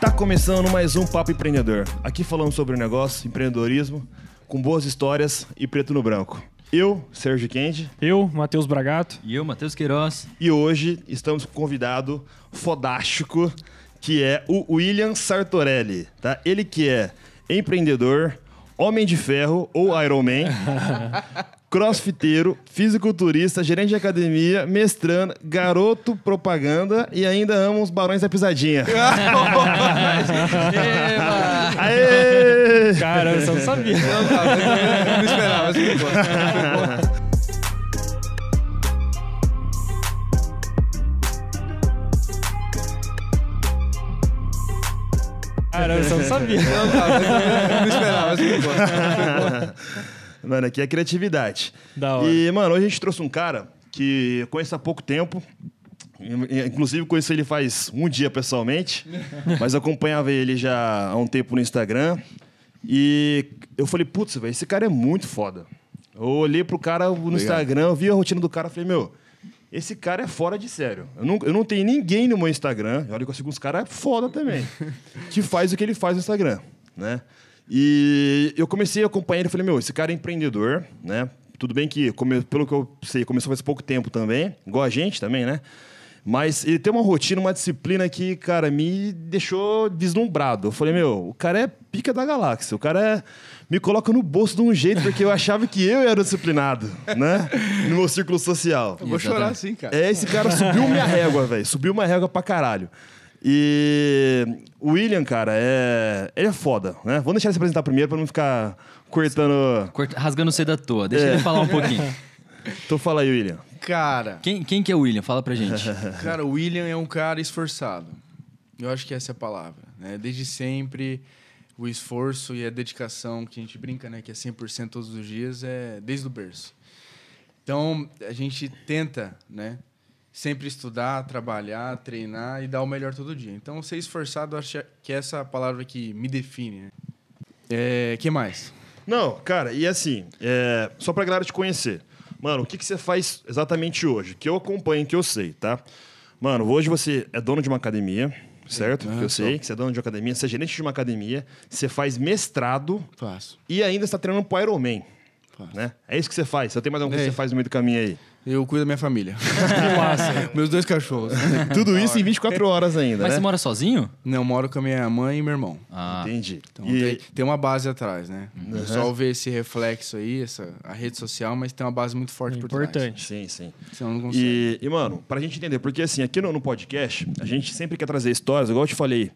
Tá começando mais um Papo Empreendedor. Aqui falamos sobre negócio, empreendedorismo, com boas histórias e preto no branco. Eu, Sérgio Kendi, Eu, Matheus Bragato. E eu, Matheus Queiroz. e hoje estamos com um convidado fodástico, que é o William Sartorelli, tá? Ele que é empreendedor, homem de ferro ou Iron Man, crossfiteiro, fisiculturista, gerente de academia, mestrando, garoto propaganda e ainda ama os barões da pisadinha. Aê! Cara, eu só não sabia. Não, mas eu não esperava, mas foi bom. Cara, eu só não sabia. Não, mas eu não esperava, mas foi bom. Mano, aqui é criatividade. Da hora. E, mano, hoje a gente trouxe um cara que eu conheço há pouco tempo. Inclusive, conheci ele faz um dia pessoalmente, mas eu acompanhava ele já há um tempo no Instagram. E eu falei, putz, velho, esse cara é muito foda. Eu olhei pro cara no Instagram, eu vi a rotina do cara e falei, meu, esse cara é fora de sério. Eu não, eu não tenho ninguém no meu Instagram, olha que eu consigo uns caras foda também, que faz o que ele faz no Instagram, né? E eu comecei a acompanhar ele e falei, meu, esse cara é empreendedor, né? Tudo bem que, pelo que eu sei, começou faz pouco tempo também, igual a gente também, né? Mas ele tem uma rotina, uma disciplina que, cara, me deixou deslumbrado. Eu falei, meu, o cara é pica da galáxia. O cara é- me coloca no bolso de um jeito, porque eu achava que eu era disciplinado, né? No meu círculo social. Eu vou chorar assim, cara. É, esse cara subiu minha régua, velho. Subiu minha régua pra caralho. E o William, cara, é. Ele é foda, né? Vamos deixar ele se apresentar primeiro pra não ficar cortando. Corta- rasgando cedo à toa. Deixa É. ele falar um pouquinho. Então fala aí, William. Cara, Quem, quem que é o William? Fala pra gente. cara, o William é um cara esforçado. Eu acho que essa é a palavra. Né? Desde sempre, o esforço e a dedicação que a gente brinca, né? Que é 100% todos os dias, é desde o berço. Então, a gente tenta, né? Sempre estudar, trabalhar, treinar e dar o melhor todo dia. Então, ser esforçado, acho que é essa palavra que me define, né? É, que mais? Não, cara, e assim, é, só pra galera te conhecer. Mano, o que, que você faz exatamente hoje? Que eu acompanho, que eu sei, tá? Mano, hoje você é dono de uma academia, certo? Ah, que eu sei que você é dono de uma academia, você é gerente de uma academia, você faz mestrado Faço. e ainda está treinando pro Ironman, Faço. né? É isso que você faz. Você tem mais alguma coisa É. que você faz no meio do caminho aí? Eu cuido da minha família. Que massa. Meus dois cachorros. Tudo isso em 24 horas ainda, Mas né? você mora sozinho? Não, eu moro com a minha mãe e meu irmão. Ah, Entendi. Então e, tem, tem uma base atrás, né? O pessoal vê esse reflexo aí, essa, a rede social, mas tem uma base muito forte por trás. Importante. Sim, sim. Senão não consegue. E, e, mano, pra gente entender, porque assim, aqui no, no podcast, a gente sempre quer trazer histórias, igual eu te falei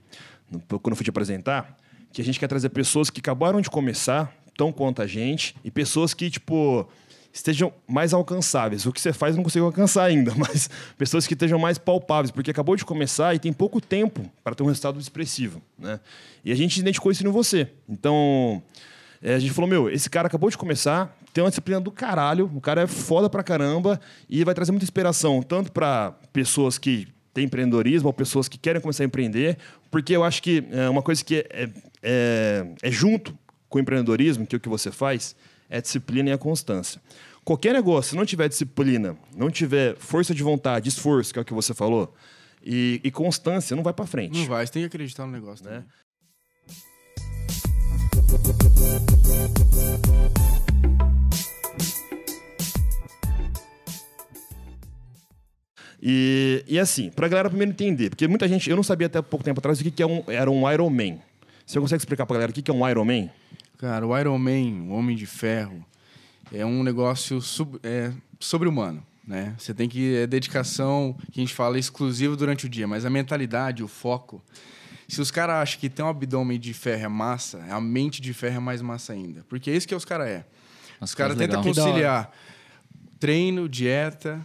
no- quando eu fui te apresentar, que a gente quer trazer pessoas que acabaram de começar, tão quanto a gente, e pessoas que, tipo, estejam mais alcançáveis. O que você faz não consigo alcançar ainda, mas pessoas que estejam mais palpáveis, porque acabou de começar e tem pouco tempo para ter um resultado expressivo, né? E a gente identificou isso em você. Então, é, a gente falou, meu, esse cara acabou de começar, tem uma disciplina do caralho, o cara é foda pra caramba e vai trazer muita inspiração, tanto para pessoas que têm empreendedorismo ou pessoas que querem começar a empreender, porque eu acho que é, uma coisa que é, é, é junto com o empreendedorismo, que é o que você faz, é disciplina e a constância. Qualquer negócio, se não tiver disciplina, não tiver força de vontade, esforço, que é o que você falou, e, e constância, não vai pra frente. Não vai, você tem que acreditar no negócio, né? E, e assim, pra galera primeiro entender, porque muita gente, eu não sabia até pouco tempo atrás o que, que é um, era um Iron Man. Você consegue explicar pra galera o que, que é um Iron Man? Cara, o Iron Man, o Homem de Ferro, é um negócio sub, é, sobre-humano, né? Você tem que... É dedicação, que a gente fala, exclusiva durante o dia, mas a mentalidade, o foco... Se os caras acham que ter um abdômen de ferro é massa, a mente de ferro é mais massa ainda. Porque é isso que os caras é. Nossa, Os caras tentam conciliar treino, dieta,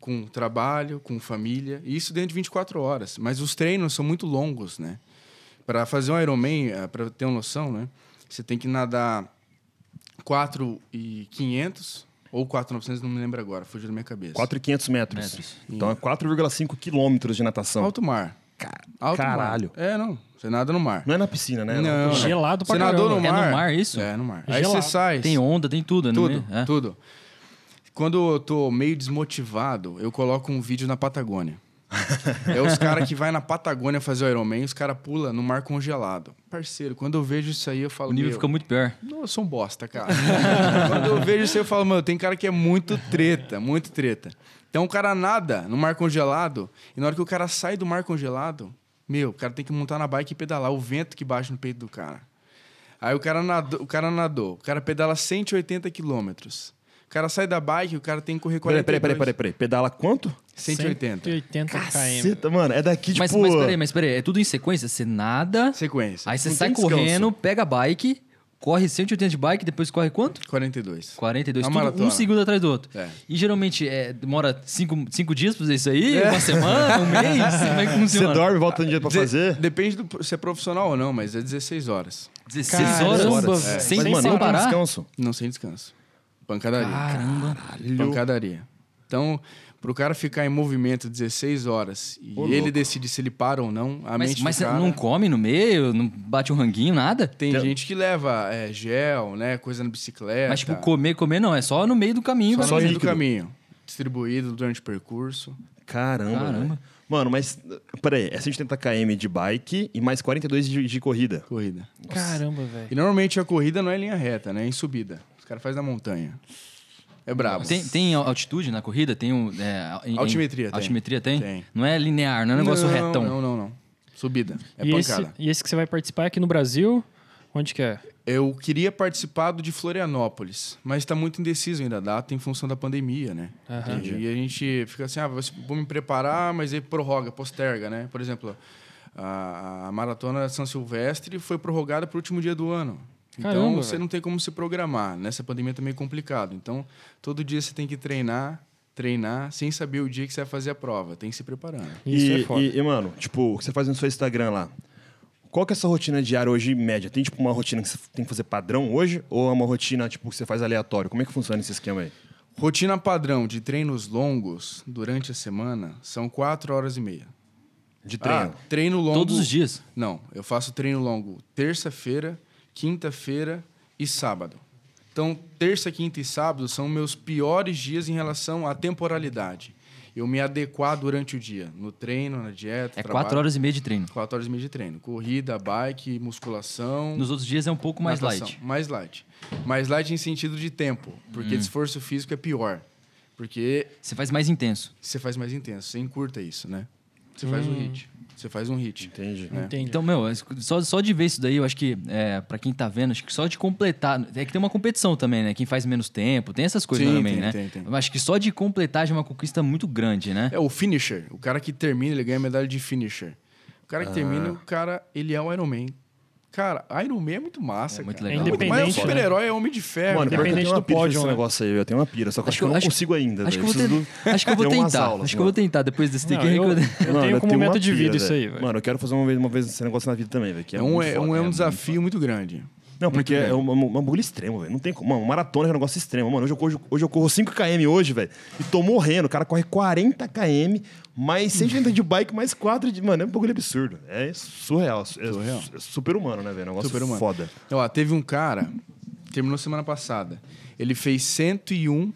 com trabalho, com família. E isso dentro de 24 horas. Mas os treinos são muito longos, né? Para fazer um Ironman, para ter uma noção, né? Você tem que nadar 4,500 ou 4,900, não me lembro agora, fugiu da minha cabeça. 4,500 metros. Metros. Então é 4,5 quilômetros de natação. Alto mar. Alto caralho. Mar. É, não. Você nada no mar. Não é na piscina, né? Não, Gelado pra Você nadou caramba. no É mar. no mar isso? É, no mar. Aí Gelado. você sai. Tem onda, tem tudo, né? Tudo, É. tudo. Quando eu tô meio desmotivado, eu coloco um vídeo na Patagônia. É os caras que vai na Patagônia fazer o Ironman, os caras pulam no mar congelado. Parceiro, quando eu vejo isso aí, eu falo, O nível fica muito pior. não, eu sou um bosta, cara. Quando eu vejo isso, aí, eu falo, mano, tem cara que é muito treta, muito treta. Então o cara nada no mar congelado, e na hora que o cara sai do mar congelado, meu, o cara tem que montar na bike e pedalar, o vento que bate no peito do cara. Aí o cara nadou, o cara, nadou, o cara pedala 180 quilômetros. O cara sai da bike, o cara tem que correr Peraí, 42. peraí, peraí, peraí, peraí. Pedala quanto? 180. 180 km. Caceta, mano. É daqui, tipo... Mas, mas peraí, mas peraí, é tudo em sequência? Você nada, Sequência. aí você sai correndo, pega a bike, corre 180 de bike, depois corre quanto? 42. 42, Uma tudo maratona. um segundo atrás do outro. É. E geralmente é, demora cinco, cinco dias pra fazer isso aí? Uma semana? Um mês? Como é que Você funciona? dorme, volta um dia pra fazer? Depende do se é profissional ou não, mas é 16 horas. 16 Caramba, horas? velho. Sem, sem mano, não tem parar? descanso. Não sem descanso. Pancadaria. Caramba. Pancadaria. Então, pro cara ficar em movimento 16 horas e Ô, ele decide se ele para ou não, a Mas, mente mas cara... não come no meio? Não bate um ranguinho, nada? Tem Tem- gente que leva é, gel, né? Coisa na bicicleta. Mas, tipo, comer, comer não, é só no meio do caminho. só no só meio do caminho. Distribuído durante o percurso. Caramba, Caramba. velho. Mano, mas... Peraí, é 180 km de bike e mais 42 de, de corrida. Corrida. Caramba, velho. E normalmente a corrida não é em linha reta, né? É em subida. Os caras fazem na montanha. É brabo. Tem, tem altitude na corrida? Tem um, é, em- em- Altimetria tem. Altimetria tem? Tem. Não é linear, não é um negócio não, retão. Não, não, não. Subida. É e, esse, pancada. e esse que você vai participar é aqui no Brasil? Onde que é? Eu queria participar do de Florianópolis, mas está muito indeciso ainda a data em função da pandemia, né? E, e a gente fica assim, ah, vou me preparar, mas aí prorroga, posterga, né? Por exemplo, a, a maratona São Silvestre foi prorrogada para o último dia do ano. Então Caramba, você velho. não tem como se programar. Nessa pandemia também é complicado. Então todo dia você tem que treinar, treinar, sem saber o dia que você vai fazer a prova. Tem que se preparando. Isso e, é foda. E, e, mano, tipo, o que você faz no seu Instagram lá? Qual que é a sua rotina diária hoje, média? Tem, tipo, uma rotina que você tem que fazer padrão hoje? Ou é uma rotina, tipo, que você faz aleatório? Como é que funciona esse esquema aí? Rotina padrão de treinos longos durante a semana são quatro horas e meia. De treino? Ah, treino longo. Todos os dias. Não, eu faço treino longo terça-feira, quinta-feira e sábado. Então, terça, quinta e sábado são meus piores dias em relação à temporalidade. Eu me adequar durante o dia, no treino, na dieta. É trabalho. quatro horas e meia de treino. Quatro horas e meia de treino. Corrida, bike, musculação. Nos outros dias é um pouco mais natação. light. Mais light. Mais light em sentido de tempo, porque Hum. de esforço físico é pior. Porque Você faz mais intenso. você faz mais intenso, você encurta isso, né? Você faz um hit. Você faz um hit. Entendi. É. Entendi. Então, meu, só, só de ver isso daí, eu acho que, é, pra quem tá vendo, acho que só de completar. É que tem uma competição também, né? Quem faz menos tempo, tem essas coisas Sim, também, tem, né? tem, tem. Eu acho que só de completar já é uma conquista muito grande, né? É o finisher. O cara que termina, ele ganha medalha de finisher. O cara que termina, o cara, ele é o Iron Man. Cara, Iron Man é muito massa, É muito cara. legal. Mas o Independente, super-herói é homem de ferro. Mano, pior que eu Independente tenho uma do pódio, desse né? negócio aí. Eu tenho uma pira, só que eu acho que eu não acho- consigo ainda. Acho que, eu vou Preciso acho que eu vou tentar. aulas, acho que eu vou mano. tentar depois desse Não, take eu, eu- eu Mano, tenho como uma meta de vida isso aí, velho. Mano, eu quero fazer uma vez, uma vez esse negócio na vida também, velho. É um, é, um, é um muito desafio muito grande. Não, porque é um, um, um bagulho extremo, velho. Não tem como. Mano, maratona é um negócio extremo. Mano, hoje eu corro, hoje eu corro 5km hoje, velho. E tô morrendo. O cara corre 40km, mais 180 de bike, mais 4 de. Mano, é um bagulho absurdo. É surreal. É Surreal. su- super humano, né, velho? É um negócio Super-humano. foda. Ó, teve um cara, terminou semana passada. Ele fez 101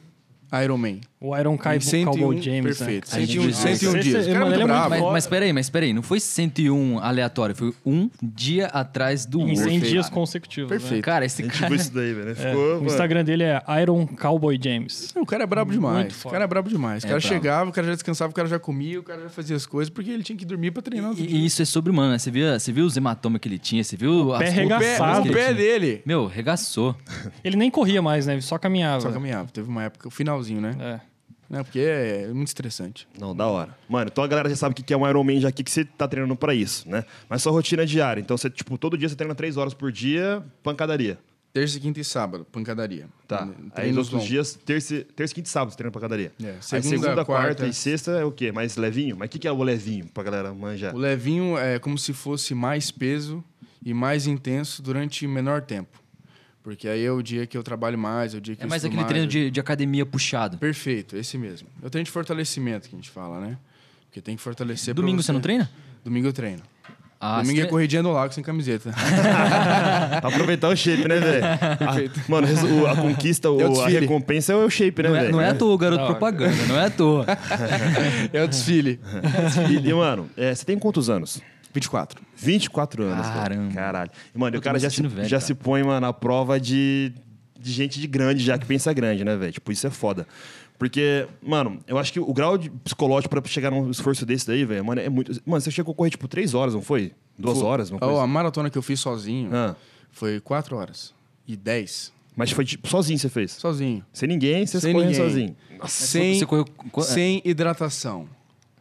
Ironman. O Iron Kai Em 101, Cowboy James, perfeito. né? 101, Ai, 101 esse- dias. O cara é é bravo. Mas, mas peraí, mas peraí, não foi 101 aleatório, foi um dia atrás do Em outro. 100 dias cara. consecutivos. né? Perfeito. Cara, esse cara. isso daí, velho. né? É, Ficou, o mano. Instagram dele é Iron Cowboy James. O cara é brabo demais. Muito O cara é brabo demais. O É cara brabo. chegava, o cara já descansava, o cara já comia, o cara já fazia as coisas, porque ele tinha que dormir pra treinar. E, e isso é sobre-humano, né? Você viu, você viu os hematomas que ele tinha? Você viu o pé, arregaçado o pé dele. Meu, regaçou. Ele nem corria mais, né? Ele só caminhava. Só caminhava. Teve uma época, o finalzinho, né? É. Não, porque é muito estressante. Não, da hora. Mano, então a galera já sabe o que é um Ironman já aqui, que você tá treinando pra isso, né? Mas sua rotina é diária. Então, você, tipo, todo dia você treina três horas por dia, pancadaria. Terça, quinta e sábado, pancadaria. Tá. Aí os Treinos outros dias, terça, terça, quinta e sábado, você treina pancadaria. É, Aí segunda, segunda, quarta, quarta. e sexta é o quê? Mais levinho? Mas o que, que é o levinho pra galera manjar? O levinho é como se fosse mais peso e mais intenso durante menor tempo. Porque aí é o dia que eu trabalho mais, é o dia que É eu mais aquele treino é- de, de academia puxado. Perfeito, esse mesmo. É o treino de fortalecimento que a gente fala, né? Porque tem que fortalecer Domingo você não treina? Domingo eu treino. Ah, Domingo é você- corridinha do lago sem camiseta. Pra aproveitar o shape, né, velho? Ah, Mano, o- a conquista, o- É o a desfile. recompensa é o shape, né, Não é, velho? não é à toa, garoto hora. propaganda, não é à toa. é o desfile. E, e, mano, é, você tem quantos anos? 24. 24 anos. cara. Caramba. Caralho. E, mano, o cara já, se, velho, já cara. se põe, mano, na prova de, de gente de grande, já que pensa grande, né, velho? Tipo, isso é foda. Porque, mano, eu acho que o grau de psicológico pra chegar num esforço desse daí, velho, mano, é muito. Mano, você chegou a correr, tipo, três horas, não foi? Duas Foi- horas, uma Ó, coisa. a maratona que eu fiz sozinho Ah, foi 4 horas. E 10. mas foi, tipo, sozinho você fez? Sozinho. Sem ninguém, você Sem ninguém. sozinho. Sem, Você correu sem hidratação.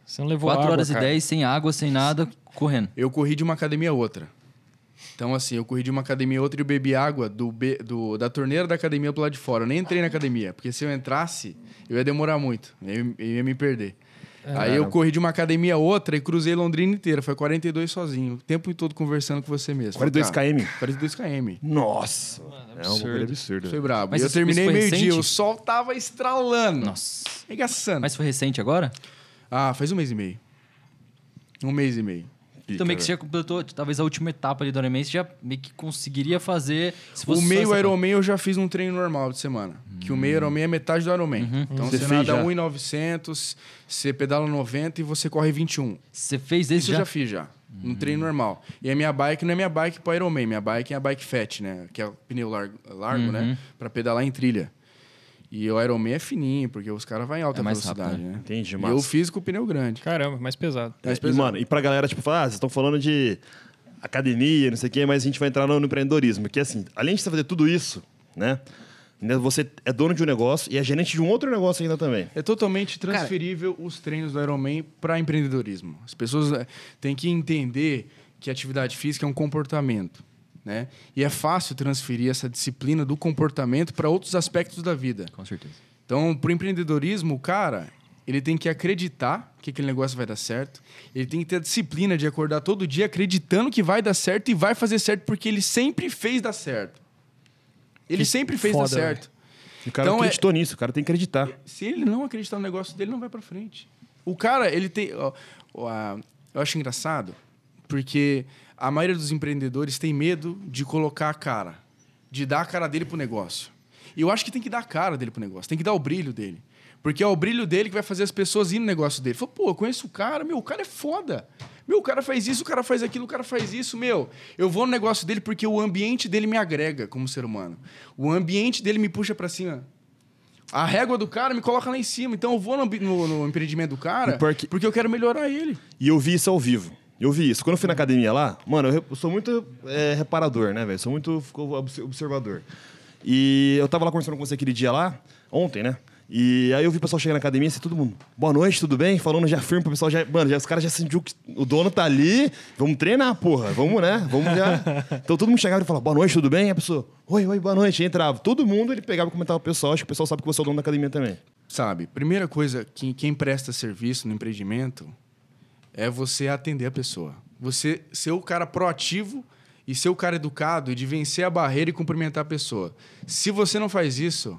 Você não levou 4 água, horas cara. e 10 sem água, sem nada, correndo. Eu corri de uma academia a outra. Então, assim, eu corri de uma academia a outra e eu bebi água do, be- do- da torneira da academia pro lado de fora. Eu nem entrei na academia, porque se eu entrasse, eu ia demorar muito. Eu, eu ia me perder. Aí eu corri de uma academia a outra e cruzei Londrina inteira. Foi 42 sozinho. O tempo todo conversando com você mesmo. 42 Cara, km? 42 km. Nossa. é um bagulho absurdo. Foi brabo. Mas e eu terminei meio-dia, o sol tava estralando. Nossa. Regaçando. Mas foi recente agora? Ah, faz um mês e meio. Um mês e meio. Pica, Também que você velho. já completou, talvez a última etapa ali do Ironman, você já meio que conseguiria fazer... Se O meio Ironman eu já fiz um treino normal de semana. Que o meio Ironman é metade do Ironman. Então Você você, fez nada já? 1,900, você pedala 90 e você corre 21. Você fez esse Isso eu já? já fiz já. Um treino normal. E a minha bike não é minha bike para Ironman. Minha bike é a bike fat, né? Que é o pneu largo, largo né? Pra pedalar em trilha. E o Ironman é fininho, porque os caras vão em alta É mais velocidade, rápido, né? Entendi, E massa. eu fiz com o pneu grande. Caramba, mais pesado. É, Mais e, pesado. mano, e pra galera, tipo, falar, ah, vocês estão falando de academia, não sei o quê, mas a gente vai entrar no, empreendedorismo. Que assim, além de você fazer tudo isso, né? ainda Você é dono de um negócio e é gerente de um outro negócio ainda também. É totalmente transferível os treinos do Ironman para empreendedorismo. As pessoas eh, têm que entender que a atividade física é um comportamento. Né? E é fácil transferir essa disciplina do comportamento para outros aspectos da vida. Com certeza. Então, para o empreendedorismo, o cara, ele tem que acreditar que aquele negócio vai dar certo. Ele tem que ter a disciplina de acordar todo dia acreditando que vai dar certo e vai fazer certo porque ele sempre fez dar certo. Ele Que sempre fez foda, dar certo. E o cara Então, é- acreditou nisso, o cara tem que acreditar. Se ele não acreditar no negócio dele, não vai para frente. O cara, ele tem. ó, ó, a- eu acho engraçado, porque a maioria dos empreendedores tem medo de colocar a cara, de dar a cara dele pro negócio. E eu acho que tem que dar a cara dele pro negócio, tem que dar o brilho dele. Porque é o brilho dele que vai fazer as pessoas ir no negócio dele. Fala, pô, eu conheço o cara, meu, o cara é foda. Meu, o cara faz isso, o cara faz aquilo, o cara faz isso, meu. Eu vou no negócio dele porque o ambiente dele me agrega como ser humano. O ambiente dele me puxa para cima. A régua do cara me coloca lá em cima. Então eu vou no, no- no empreendimento do cara E pior que- porque eu quero melhorar ele. E eu vi isso ao vivo. Eu vi isso. Quando eu fui na academia lá, mano, eu, re- eu sou muito é, reparador, né, velho? Sou muito observador. E eu tava lá conversando com você aquele dia lá, ontem, né? E aí eu vi o pessoal chegar na academia, assim, todo mundo, boa noite, tudo bem? Falando já firme pro pessoal, já, mano, já, os caras já sentiu que o dono tá ali, vamos treinar, porra, vamos, né? Vamos já. Então todo mundo chegava e falava, boa noite, tudo bem? E a pessoa, oi, oi, boa noite, e entrava. Todo mundo, ele pegava e comentava pro pessoal, acho que o pessoal sabe que você é o dono da academia também. Sabe, primeira coisa, que quem presta serviço no empreendimento é você atender a pessoa. Você ser o cara proativo e ser o cara educado de vencer a barreira e cumprimentar a pessoa. Se você não faz isso,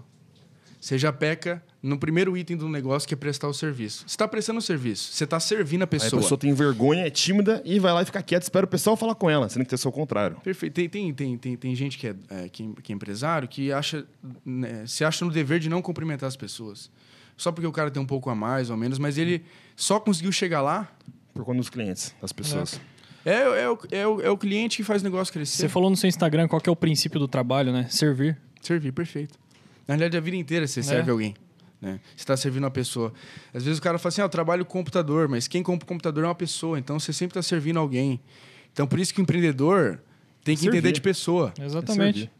você já peca no primeiro item do negócio, que é prestar o serviço. Você está prestando o serviço, você está servindo a Aí a pessoa. pessoa tem vergonha, é tímida e vai lá e fica quieta, espera o pessoal falar com ela, sendo que tem ser o contrário. Perfeito. Tem, tem, tem, tem, tem gente que é, é, que, que é empresário que acha, né, se acha no dever de não cumprimentar as pessoas. Só porque o cara tem um pouco a mais ou menos, mas ele só conseguiu chegar lá. Por conta dos clientes, das pessoas. É, é, o, é, o, é o cliente que faz o negócio crescer. Você falou no seu Instagram qual que é o princípio do trabalho, né? Servir. Servir, perfeito. Na realidade, a vida inteira você serve alguém. Né? Você está servindo uma pessoa. Às vezes o cara fala assim: ah, eu trabalho com computador, mas quem compra o computador é uma pessoa. Então você sempre está servindo alguém. Então por isso que o empreendedor tem que Servir. entender de pessoa. É Exatamente. servir.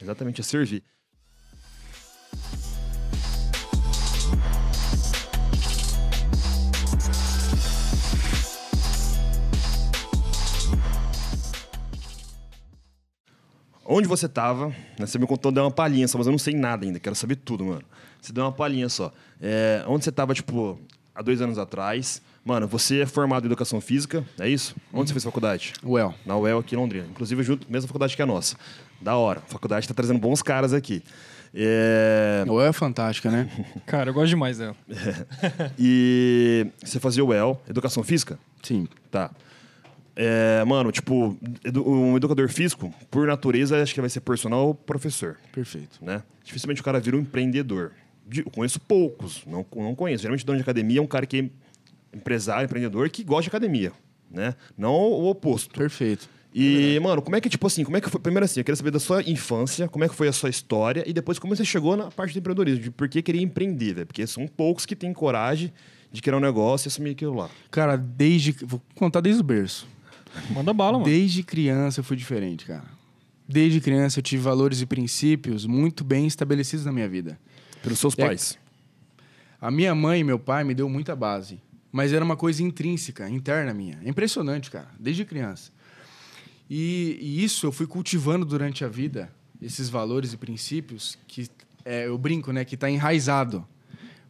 Exatamente, é servir. Onde você tava, né? Você me contou, deu uma palhinha só, mas eu não sei nada ainda, quero saber tudo, mano. Você deu uma palhinha só. É, onde você tava, tipo, há dois anos atrás. Mano, você é formado em educação física, é isso? Onde você fez faculdade? Well, Na UEL aqui em Londrina. Inclusive, junto, mesma faculdade que a nossa. Da hora. A faculdade está trazendo bons caras aqui. É, a Well é fantástica, né? Cara, eu gosto demais dela. E você fazia UEL, educação física? Sim. Tá. É, mano, tipo, edu- um educador físico, por natureza, acho que vai ser personal ou professor, Perfeito. né? Dificilmente o cara vira um empreendedor. De- Eu conheço poucos, não, não conheço. Geralmente, dono de academia é um cara que é empresário, empreendedor, que gosta de academia, né? Não o oposto. Perfeito. E, mano, como é que, tipo assim, como é que foi? Primeiro assim, eu queria saber da sua infância, como é que foi a sua história, e depois como você chegou na parte do empreendedorismo, de por que queria empreender, velho? Porque são poucos que têm coragem de criar um negócio e assumir aquilo lá. Cara, desde. Vou contar desde o berço. Manda bala, mano. Desde criança eu fui diferente, cara. Desde criança eu tive valores e princípios muito bem estabelecidos na minha vida. Pelos seus É- pais. A minha mãe e meu pai me deu muita base, mas era uma coisa intrínseca, interna minha. É impressionante, cara, desde criança. E, e isso eu fui cultivando durante a vida, esses valores e princípios que é, eu brinco, né, que está enraizado.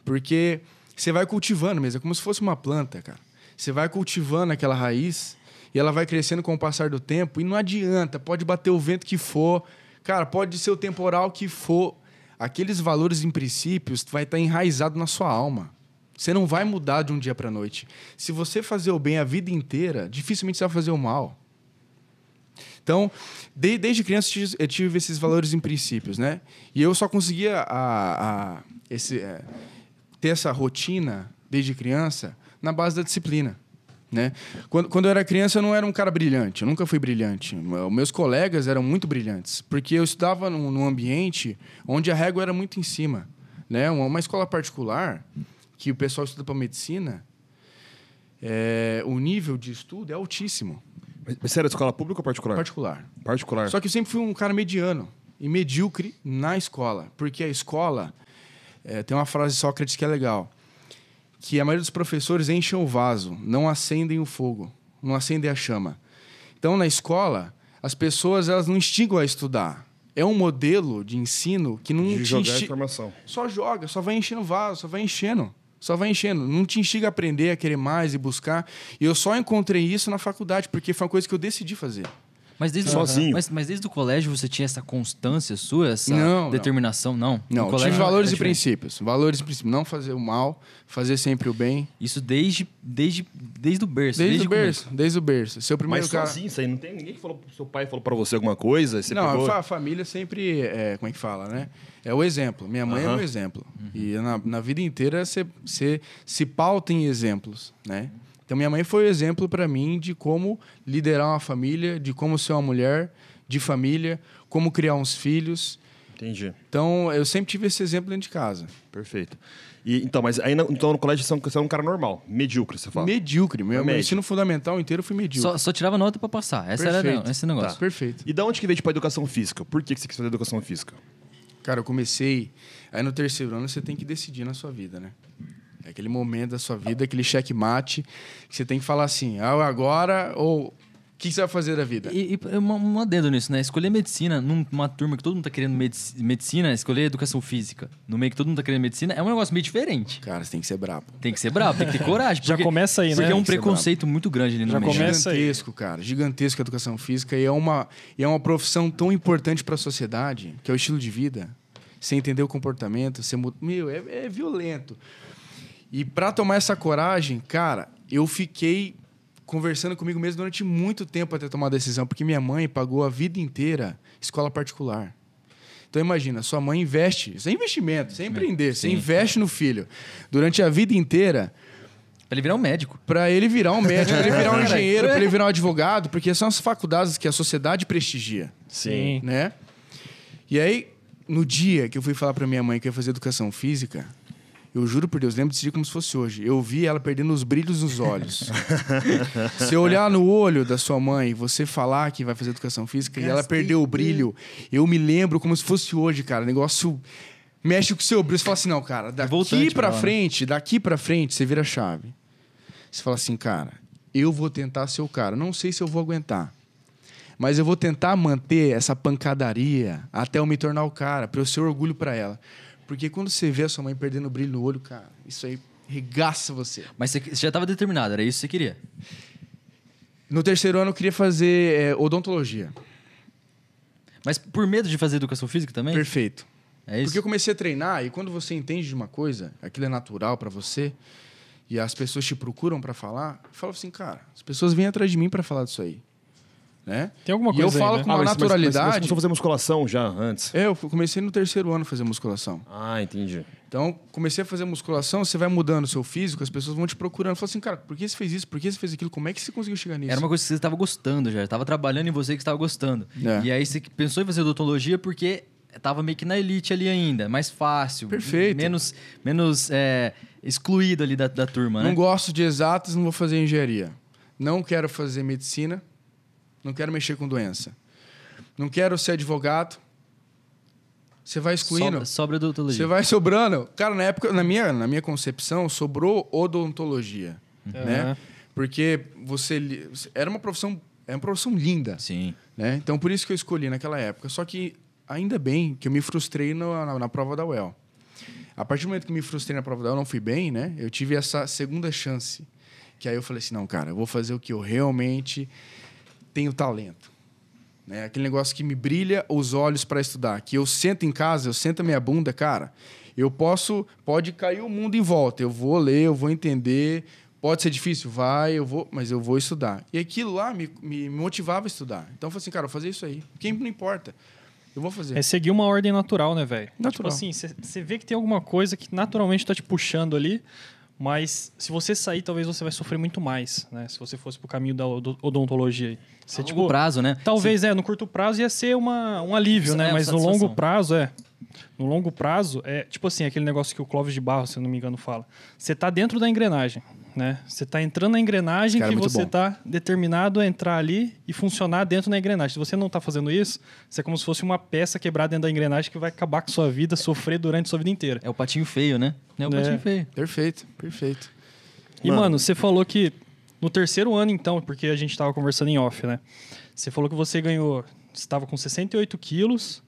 Porque você vai cultivando mesmo, é como se fosse uma planta, cara. Você vai cultivando aquela raiz e ela vai crescendo com o passar do tempo e não adianta, pode bater o vento que for, cara, pode ser o temporal que for, aqueles valores e princípios vai estar enraizado na sua alma. Você não vai mudar de um dia para noite. Se você fazer o bem a vida inteira, dificilmente você vai fazer o mal. Então, de- desde criança eu tive- esses valores e princípios, né? E eu só conseguia a, a- esse, é, ter essa rotina desde criança na base da disciplina. Né? Quando, quando eu era criança, eu não era um cara brilhante, eu nunca fui brilhante. Meus colegas eram muito brilhantes, porque eu estudava num, num ambiente onde a régua era muito em cima. Né? Uma, uma escola particular, que o pessoal estuda para medicina, é, o nível de estudo é altíssimo. Mas Você era de escola pública ou particular? Particular. Particular. Só que eu sempre fui um cara mediano e medíocre na escola. Porque a escola. é, tem uma frase de Sócrates que é legal. Que a maioria dos professores enchem o vaso, não acendem o fogo, não acendem a chama. Então, na escola, as pessoas elas não instigam a estudar. É um modelo de ensino que não de te jogar insti- informação. só joga, só vai enchendo o vaso, só vai enchendo. Só vai enchendo. Não te instiga a aprender, a querer mais e buscar. E eu só encontrei isso na faculdade, porque foi uma coisa que eu decidi fazer. Mas desde, Sozinho. Mas, mas desde o colégio você tinha essa constância sua, essa Não, não. determinação? Não. Não, No tive valores é e princípios. Valores e princípios. Não fazer o mal, fazer sempre o bem. Isso desde, desde, desde o berço. Desde, desde o berço. Desde o berço. Seu primeiro Mas cara. sozinho, isso aí não tem ninguém que falou, seu pai falou pra você alguma coisa, você não, pegou... a fa- família sempre. É, como é que fala, né? É o exemplo. Minha mãe é o exemplo. E na, na vida inteira você você se pauta em exemplos, né? Então minha mãe foi o exemplo para mim de como liderar uma família, de como ser uma mulher de família, como criar uns filhos. Entendi. Então eu sempre tive esse exemplo dentro de casa. Perfeito. E, então, mas aí na- então, no colégio você é um- você é um cara normal, medíocre, você fala. Medíocre. Meu, meu ensino fundamental inteiro foi medíocre. Só, só tirava nota pra passar. Essa era Perfeito. não, esse negócio. Perfeito. E da onde que veio, tipo, a educação física? Por que que você quis fazer educação física? Cara, eu comecei. Aí no terceiro ano você tem que decidir na sua vida, né? É aquele momento da sua vida, aquele checkmate, que você tem que falar assim, ah, agora ou o que você vai fazer da vida? E, e uma, um adendo nisso, né? Escolher medicina num- numa turma que todo mundo tá querendo medici- medicina, escolher educação física no meio que todo mundo tá querendo medicina, é um negócio meio diferente. Cara, você tem que ser brabo. Tem que ser bravo, tem que ter coragem. Já porque- começa aí, né? Porque é um ser preconceito muito grande ali no Já meio. começa aí. gigantesco, cara. Gigantesco a educação física. E é, uma, e é uma profissão tão importante para a sociedade, que é o estilo de vida. Você entender o comportamento, você mu- Meu, é, é violento. E para tomar essa coragem, cara, eu fiquei conversando comigo mesmo durante muito tempo até tomar a decisão, porque minha mãe pagou a vida inteira escola particular. Então imagina, sua mãe investe, isso é investimento, você é empreender, você Sim. investe no filho durante a vida inteira Pra ele virar um médico. Pra ele virar um médico, pra ele virar um engenheiro, pra ele virar um advogado, porque são as faculdades que a sociedade prestigia, Sim. né? E aí, no dia que eu fui falar pra minha mãe que eu ia fazer educação física, eu juro por Deus, lembro desse dia como se fosse hoje. Eu vi ela perdendo os brilhos nos olhos. se eu olhar no olho da sua mãe, você falar que vai fazer educação física e ela perdeu o brilho, eu me lembro como se fosse hoje, cara. O negócio mexe com o seu brilho. Você fala assim, não, cara, daqui né? frente, daqui pra frente, você vira a chave. Você fala assim, cara, eu vou tentar ser o cara. Não sei se eu vou aguentar. Mas eu vou tentar manter essa pancadaria até eu me tornar o cara, pra eu ser orgulho pra ela. Porque quando você vê a sua mãe perdendo o brilho no olho, cara, isso aí regaça você. Mas você, já tava determinado, era isso que você queria. No terceiro ano eu queria fazer é, odontologia. Mas por medo de fazer educação física também? Perfeito. É isso? Porque eu comecei a treinar e quando você entende de uma coisa, aquilo é natural pra você. e as pessoas te procuram para falar, fala assim, cara, as pessoas vêm atrás de mim para falar disso aí. Né? Tem alguma E eu coisa aí, falo né? com uma mas- mas- Mas, naturalidade. você começou a fazer musculação já antes. É, eu comecei no terceiro ano a fazer musculação. Ah, entendi. Então, comecei a fazer musculação, você vai mudando o seu físico, as pessoas vão te procurando. Fala assim, cara, por que você fez isso? Por que você fez aquilo? Como é que você conseguiu chegar nisso? Era uma coisa que você estava gostando já, estava trabalhando em você que estava gostando. É. E aí você pensou em fazer odontologia porque estava meio que na elite ali ainda, mais fácil. Perfeito. Menos, menos é, excluído ali da, da turma, Não né? gosto de exatas, não vou fazer engenharia. Não quero fazer medicina, não quero mexer com doença. Não quero ser advogado. Você vai excluindo. Sobra, sobra odontologia. Você vai sobrando. Cara, na época, na minha, na minha concepção, sobrou odontologia. Né? Aham. Porque você. Era uma profissão. É uma profissão linda. Sim. né? Então, por isso que eu escolhi naquela época. Só que, ainda bem que eu me frustrei na, na, na prova da UEL. A partir do momento que eu me frustrei na prova da UEL, não fui bem, né? Eu tive essa segunda chance. Que aí eu falei assim, não, cara, eu vou fazer o que eu realmente tenho talento. Né? Aquele negócio que me brilha os olhos para estudar. Que eu sento em casa, eu sento a minha bunda, cara, eu posso... Pode cair o mundo em volta. Eu vou ler, eu vou entender... Pode ser difícil? Vai, eu vou, mas eu vou estudar. E aquilo lá me, me motivava a estudar. Então eu falei assim, cara, eu vou fazer isso aí. Quem não importa. Eu vou fazer. É seguir uma ordem natural, né, velho? Tipo Natural. assim, você vê que tem alguma coisa que naturalmente tá te puxando ali, mas se você sair, talvez você vai sofrer muito mais, né? Se você fosse pro caminho da odo- odontologia aí. Você, A longo tipo, prazo, né? Talvez, é, no curto prazo ia ser uma, um alívio, Isso né? é, Mas no longo prazo, é. No longo prazo, é tipo assim, aquele negócio que o Clóvis de Barro, se eu não me engano, fala. Você tá dentro da engrenagem, né? Você tá entrando na engrenagem que muito você bom. tá determinado a entrar ali e funcionar dentro da engrenagem. Se você não tá fazendo isso, você é como se fosse uma peça quebrada dentro da engrenagem que vai acabar com sua vida, sofrer durante sua vida inteira. É o patinho feio, né? É o É. patinho feio. Perfeito, perfeito. E, Mano. mano, você falou que no terceiro ano, então, porque a gente tava conversando em off, né? Você falou que você ganhou. Você estava com 68 quilos.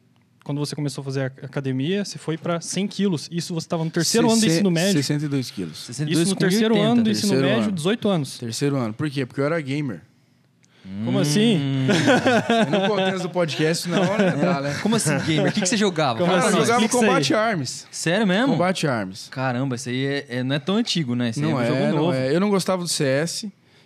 Quando você começou a fazer a academia, você foi para 100 quilos. Isso você estava no terceiro ano do ensino médio. 62 quilos. 62 Isso no terceiro 80. ano do ensino terceiro médio, ano. 18 anos. Terceiro ano. Por quê? Porque eu era gamer. Como assim? Eu não contexto do podcast, não, né? Dá, né? Como assim, gamer? O que, que você jogava? Como Cara, eu assim? nós. jogava Combate. Arms. Sério mesmo? Combate Arms. Caramba, isso aí é, é- não é tão antigo, né? Não é um jogo é, novo. não é. Eu não gostava do CS.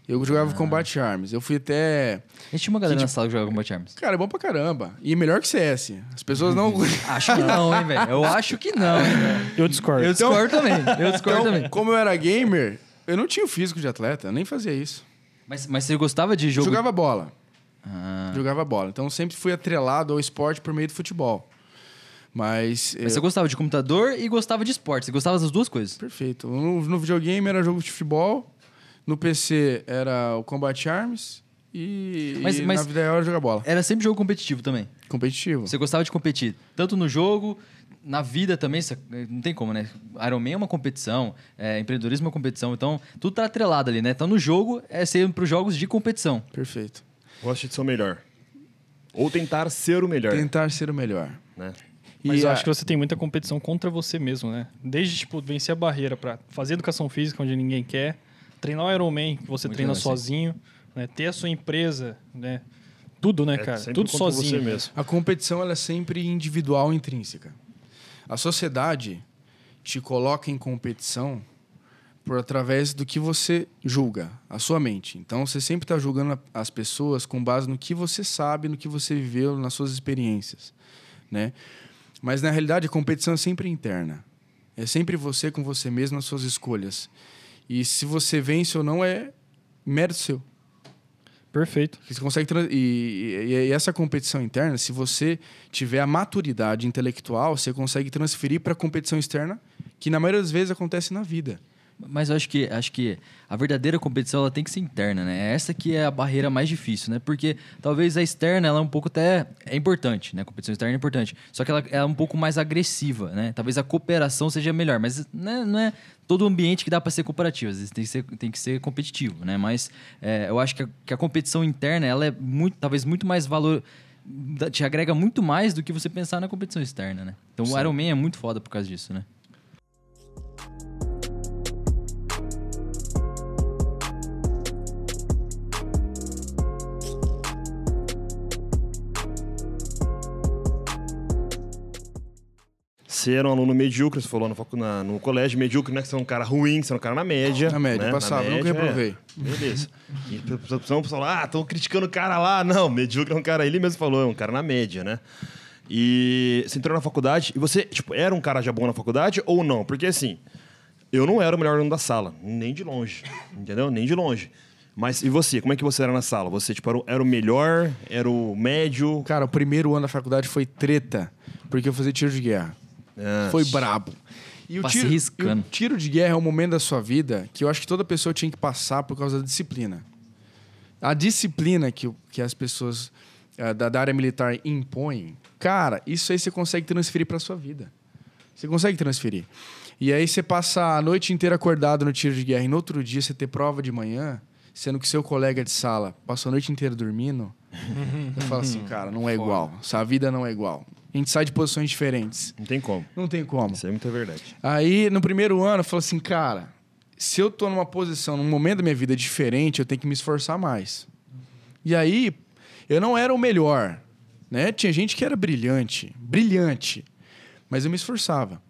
Eu jogava Combate Arms. Eu fui até... A gente tinha uma galera Que na sala que jogava Combat Arms. Cara, é bom pra caramba. E melhor que CS. As pessoas não... Acho que não, hein, velho? Eu acho que não, hein, velho? Eu discordo. Eu discordo também. Eu discordo Então, também. como eu era gamer, eu não tinha o físico de atleta. Eu nem fazia isso. Mas, mas você gostava de jogo... Jogava bola. Ah. Jogava bola. Então sempre fui atrelado ao esporte por meio do futebol. Mas... Mas você gostava de computador e gostava de esporte. Você gostava das duas coisas. Perfeito. No, no videogame era jogo de futebol, no PC era o Combat Arms e, Mas- e mas- na vida real era jogar bola. Era sempre jogo competitivo também. Competitivo. Você gostava de competir, tanto no jogo, na vida também, você- não tem como, né? Iron Man é uma competição, é, empreendedorismo é uma competição, então tudo tá atrelado ali, né? Então no jogo é ser para os jogos de competição. Perfeito. Gosta de ser o melhor. Ou tentar ser o melhor. Tentar ser o melhor. Né? Mas E eu a- acho que você tem muita competição contra você mesmo, né? Desde, tipo, vencer a barreira pra fazer educação física onde ninguém quer, treinar o Ironman, que você Muito treina legal, sozinho, né? Ter a sua empresa, né? Tudo, né, É cara? Tudo sozinho. Você mesmo. A competição ela é sempre individual e intrínseca. A sociedade te coloca em competição por através do que você julga, a sua mente. Então você sempre está julgando as pessoas com base no que você sabe, no que você viveu, nas suas experiências, né? Mas na realidade a competição é sempre interna. É sempre você com você mesmo nas suas escolhas. E se você vence ou não é mérito seu. Perfeito. Você consegue e, e- e essa competição interna, se você tiver a maturidade intelectual, você consegue transferir para a competição externa, que na maioria das vezes acontece na vida. Mas eu acho que, acho que a verdadeira competição ela tem que ser interna, né? É Essa que é a barreira mais difícil, né? Porque talvez a externa ela é um pouco até é importante, né? A competição externa é importante. Só que ela é um pouco mais agressiva, né? Talvez a cooperação seja melhor, mas né, não é todo ambiente que dá para ser cooperativo. Às vezes tem que ser, tem que ser competitivo, né? Mas é, eu acho que a, que a competição interna ela é muito, talvez muito mais valor te agrega muito mais do que você pensar na competição externa, né? Então o Iron Man é muito foda por causa disso, né? Você era um aluno medíocre, você falou no, na- no colégio, medíocre, não é que você é um cara ruim, você é um cara na média. Na média, né? passava, nunca média, reprovei. é. Beleza. E a pessoa fala, ah, estão criticando o cara lá. Não, medíocre é um cara, ele mesmo falou, é um cara na média, né? E você entrou na faculdade e você, tipo, era um cara já bom na faculdade ou não? Porque assim, eu não era o melhor aluno da sala, nem de longe, entendeu? Nem de longe. Mas e você, como é que você era na sala? Você, tipo, era o, era o melhor, era o médio? Cara, o primeiro ano da faculdade foi treta, porque eu fazia tiro de guerra. Ah, Foi brabo. E o, tiro, riscando. e o tiro de guerra é um momento da sua vida que eu acho que toda pessoa tinha que passar por causa da disciplina. A disciplina que, que as pessoas eh, da, da área militar impõem, cara, isso aí você consegue transferir para sua vida. Você consegue transferir. E aí você passa a noite inteira acordado no tiro de guerra e no outro dia você ter prova de manhã, sendo que seu colega de sala passou a noite inteira dormindo, eu falo assim, cara, não é igual. Sua vida não é igual. A gente sai de posições diferentes. Não tem como. Não tem como. Isso é muita verdade. Aí, no primeiro ano, eu falei assim, cara, se eu tô numa posição, num momento da minha vida diferente, eu tenho que me esforçar mais. E aí, eu não era o melhor, né? Tinha gente que era brilhante, brilhante, mas eu me esforçava.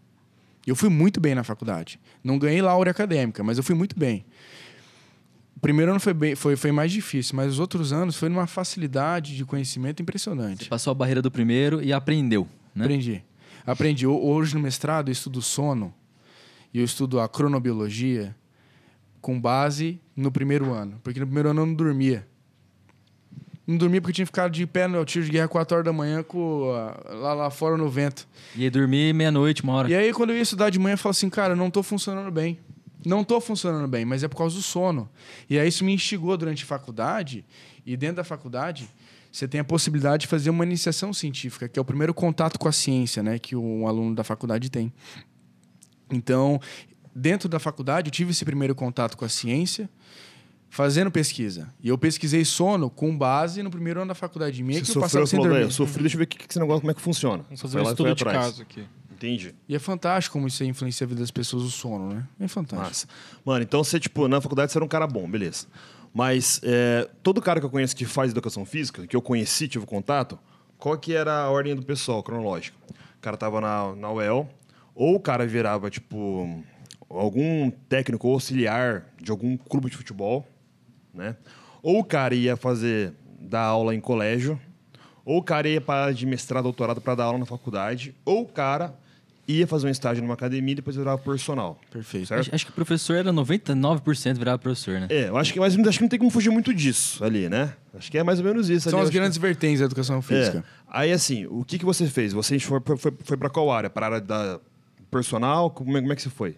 Eu fui muito bem na faculdade. Não ganhei laura acadêmica, mas eu fui muito bem. O primeiro ano foi, bem, foi, foi mais difícil, mas os outros anos foi numa facilidade de conhecimento Você impressionante. passou a barreira do primeiro e aprendeu, né? Aprendi. Aprendi. Ho- Hoje no mestrado eu estudo sono e eu estudo a cronobiologia com base no primeiro ano. Porque no primeiro ano eu não dormia. Não dormia porque tinha ficado de pé no tiro de guerra 4 horas da manhã com, a- lá, lá fora no vento. E aí dormir meia-noite, uma hora. E aí quando eu ia estudar de manhã eu falava assim, cara, eu não tô funcionando bem. Não tô funcionando bem, mas é por causa do sono. E aí isso me instigou durante a faculdade. E dentro da faculdade, você tem a possibilidade de fazer uma iniciação científica, que é o primeiro contato com a ciência, né, que um aluno da faculdade tem. Então, dentro da faculdade, eu tive esse primeiro contato com a ciência, fazendo pesquisa. E eu pesquisei sono com base no primeiro ano da faculdade minha, Você que eu passava sofreu, sem dormir. "Daí, eu sofri, deixa eu ver o que, que esse negócio, como é que funciona. Vamos fazer um estudo de atrás. caso aqui. Entendi. E é fantástico como isso influencia a vida das pessoas, o sono, né? É fantástico. Mano, então você, tipo, na faculdade você era um cara bom, beleza. Mas é, todo cara que eu conheço que faz educação física, que eu conheci, tive contato, qual que era a ordem do pessoal, cronológica? O cara tava na, na UEL, ou o cara virava, tipo, algum técnico auxiliar de algum clube de futebol, né? Ou o cara ia fazer, dar aula em colégio, ou o cara ia para de mestrado, doutorado para dar aula na faculdade, ou o cara ia fazer um estágio numa academia e depois virava personal. Perfeito. Certo? Acho, acho que o professor era 99% virava professor, né? É, eu acho que, mas acho que não tem como fugir muito disso ali, né? Acho que é mais ou menos isso. São ali, as grandes vertentes da educação que- física. É. Aí, assim, o que, que você fez? Você foi, foi, foi para qual área? Para a área da personal? Como é, como é que você foi?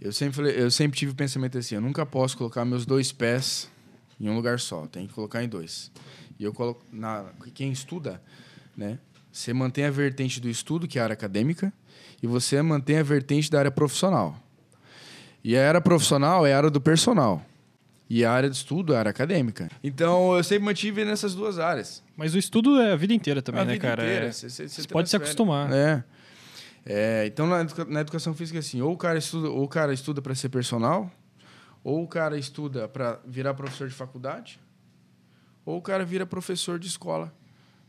Eu sempre, falei- eu sempre tive o pensamento assim: eu nunca posso colocar meus dois pés em um lugar só, tem que colocar em dois. E eu coloco. Na, quem estuda, né? Você mantém a vertente do estudo, que é a área acadêmica, e você mantém a vertente da área profissional. E a área profissional é a área do personal. E a área de estudo é a área acadêmica. Então eu sempre mantive nessas duas áreas. Mas o estudo é a vida inteira também, A né, cara? inteira, É- cê- cê- cê você pode se acostumar. É. É, então, na, na educação física, assim, ou o cara estuda, ou o cara estuda para ser personal, ou o cara estuda para virar professor de faculdade, ou o cara vira professor de escola.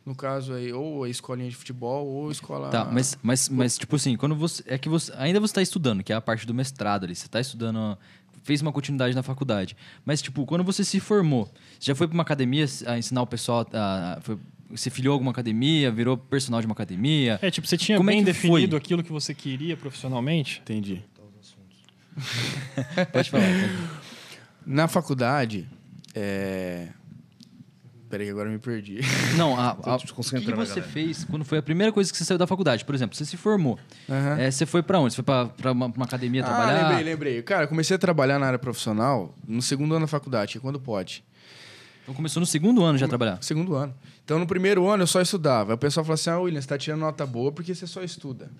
No caso aí, ou a escolinha de futebol, ou a escola. Tá, mas, mas, mas tipo assim, quando você. É que você. Ainda você está estudando, que é a parte do mestrado ali. Você está estudando. Fez uma continuidade na faculdade. Mas, tipo, quando você se formou, você já foi para uma academia a ensinar o pessoal. A, foi, você filiou alguma academia, virou personal de uma academia. É, tipo, você tinha Como é bem que definido foi? aquilo que você queria profissionalmente? Entendi. Pode falar. Na faculdade, é... Peraí, agora eu me perdi. Não, a, a, o que que você fez quando foi a primeira coisa que você saiu da faculdade? Por exemplo, você se formou. Aham. É, você foi para onde? Você foi para uma, pra uma academia trabalhar? Ah, lembrei, lembrei. Cara, eu comecei a trabalhar na área profissional no segundo ano da faculdade, que é quando pode. Então começou no segundo ano já a trabalhar. Segundo ano. Então, no primeiro ano, eu só estudava. Aí o pessoal falou assim: Ah, William, você tá tirando nota boa porque você só estuda.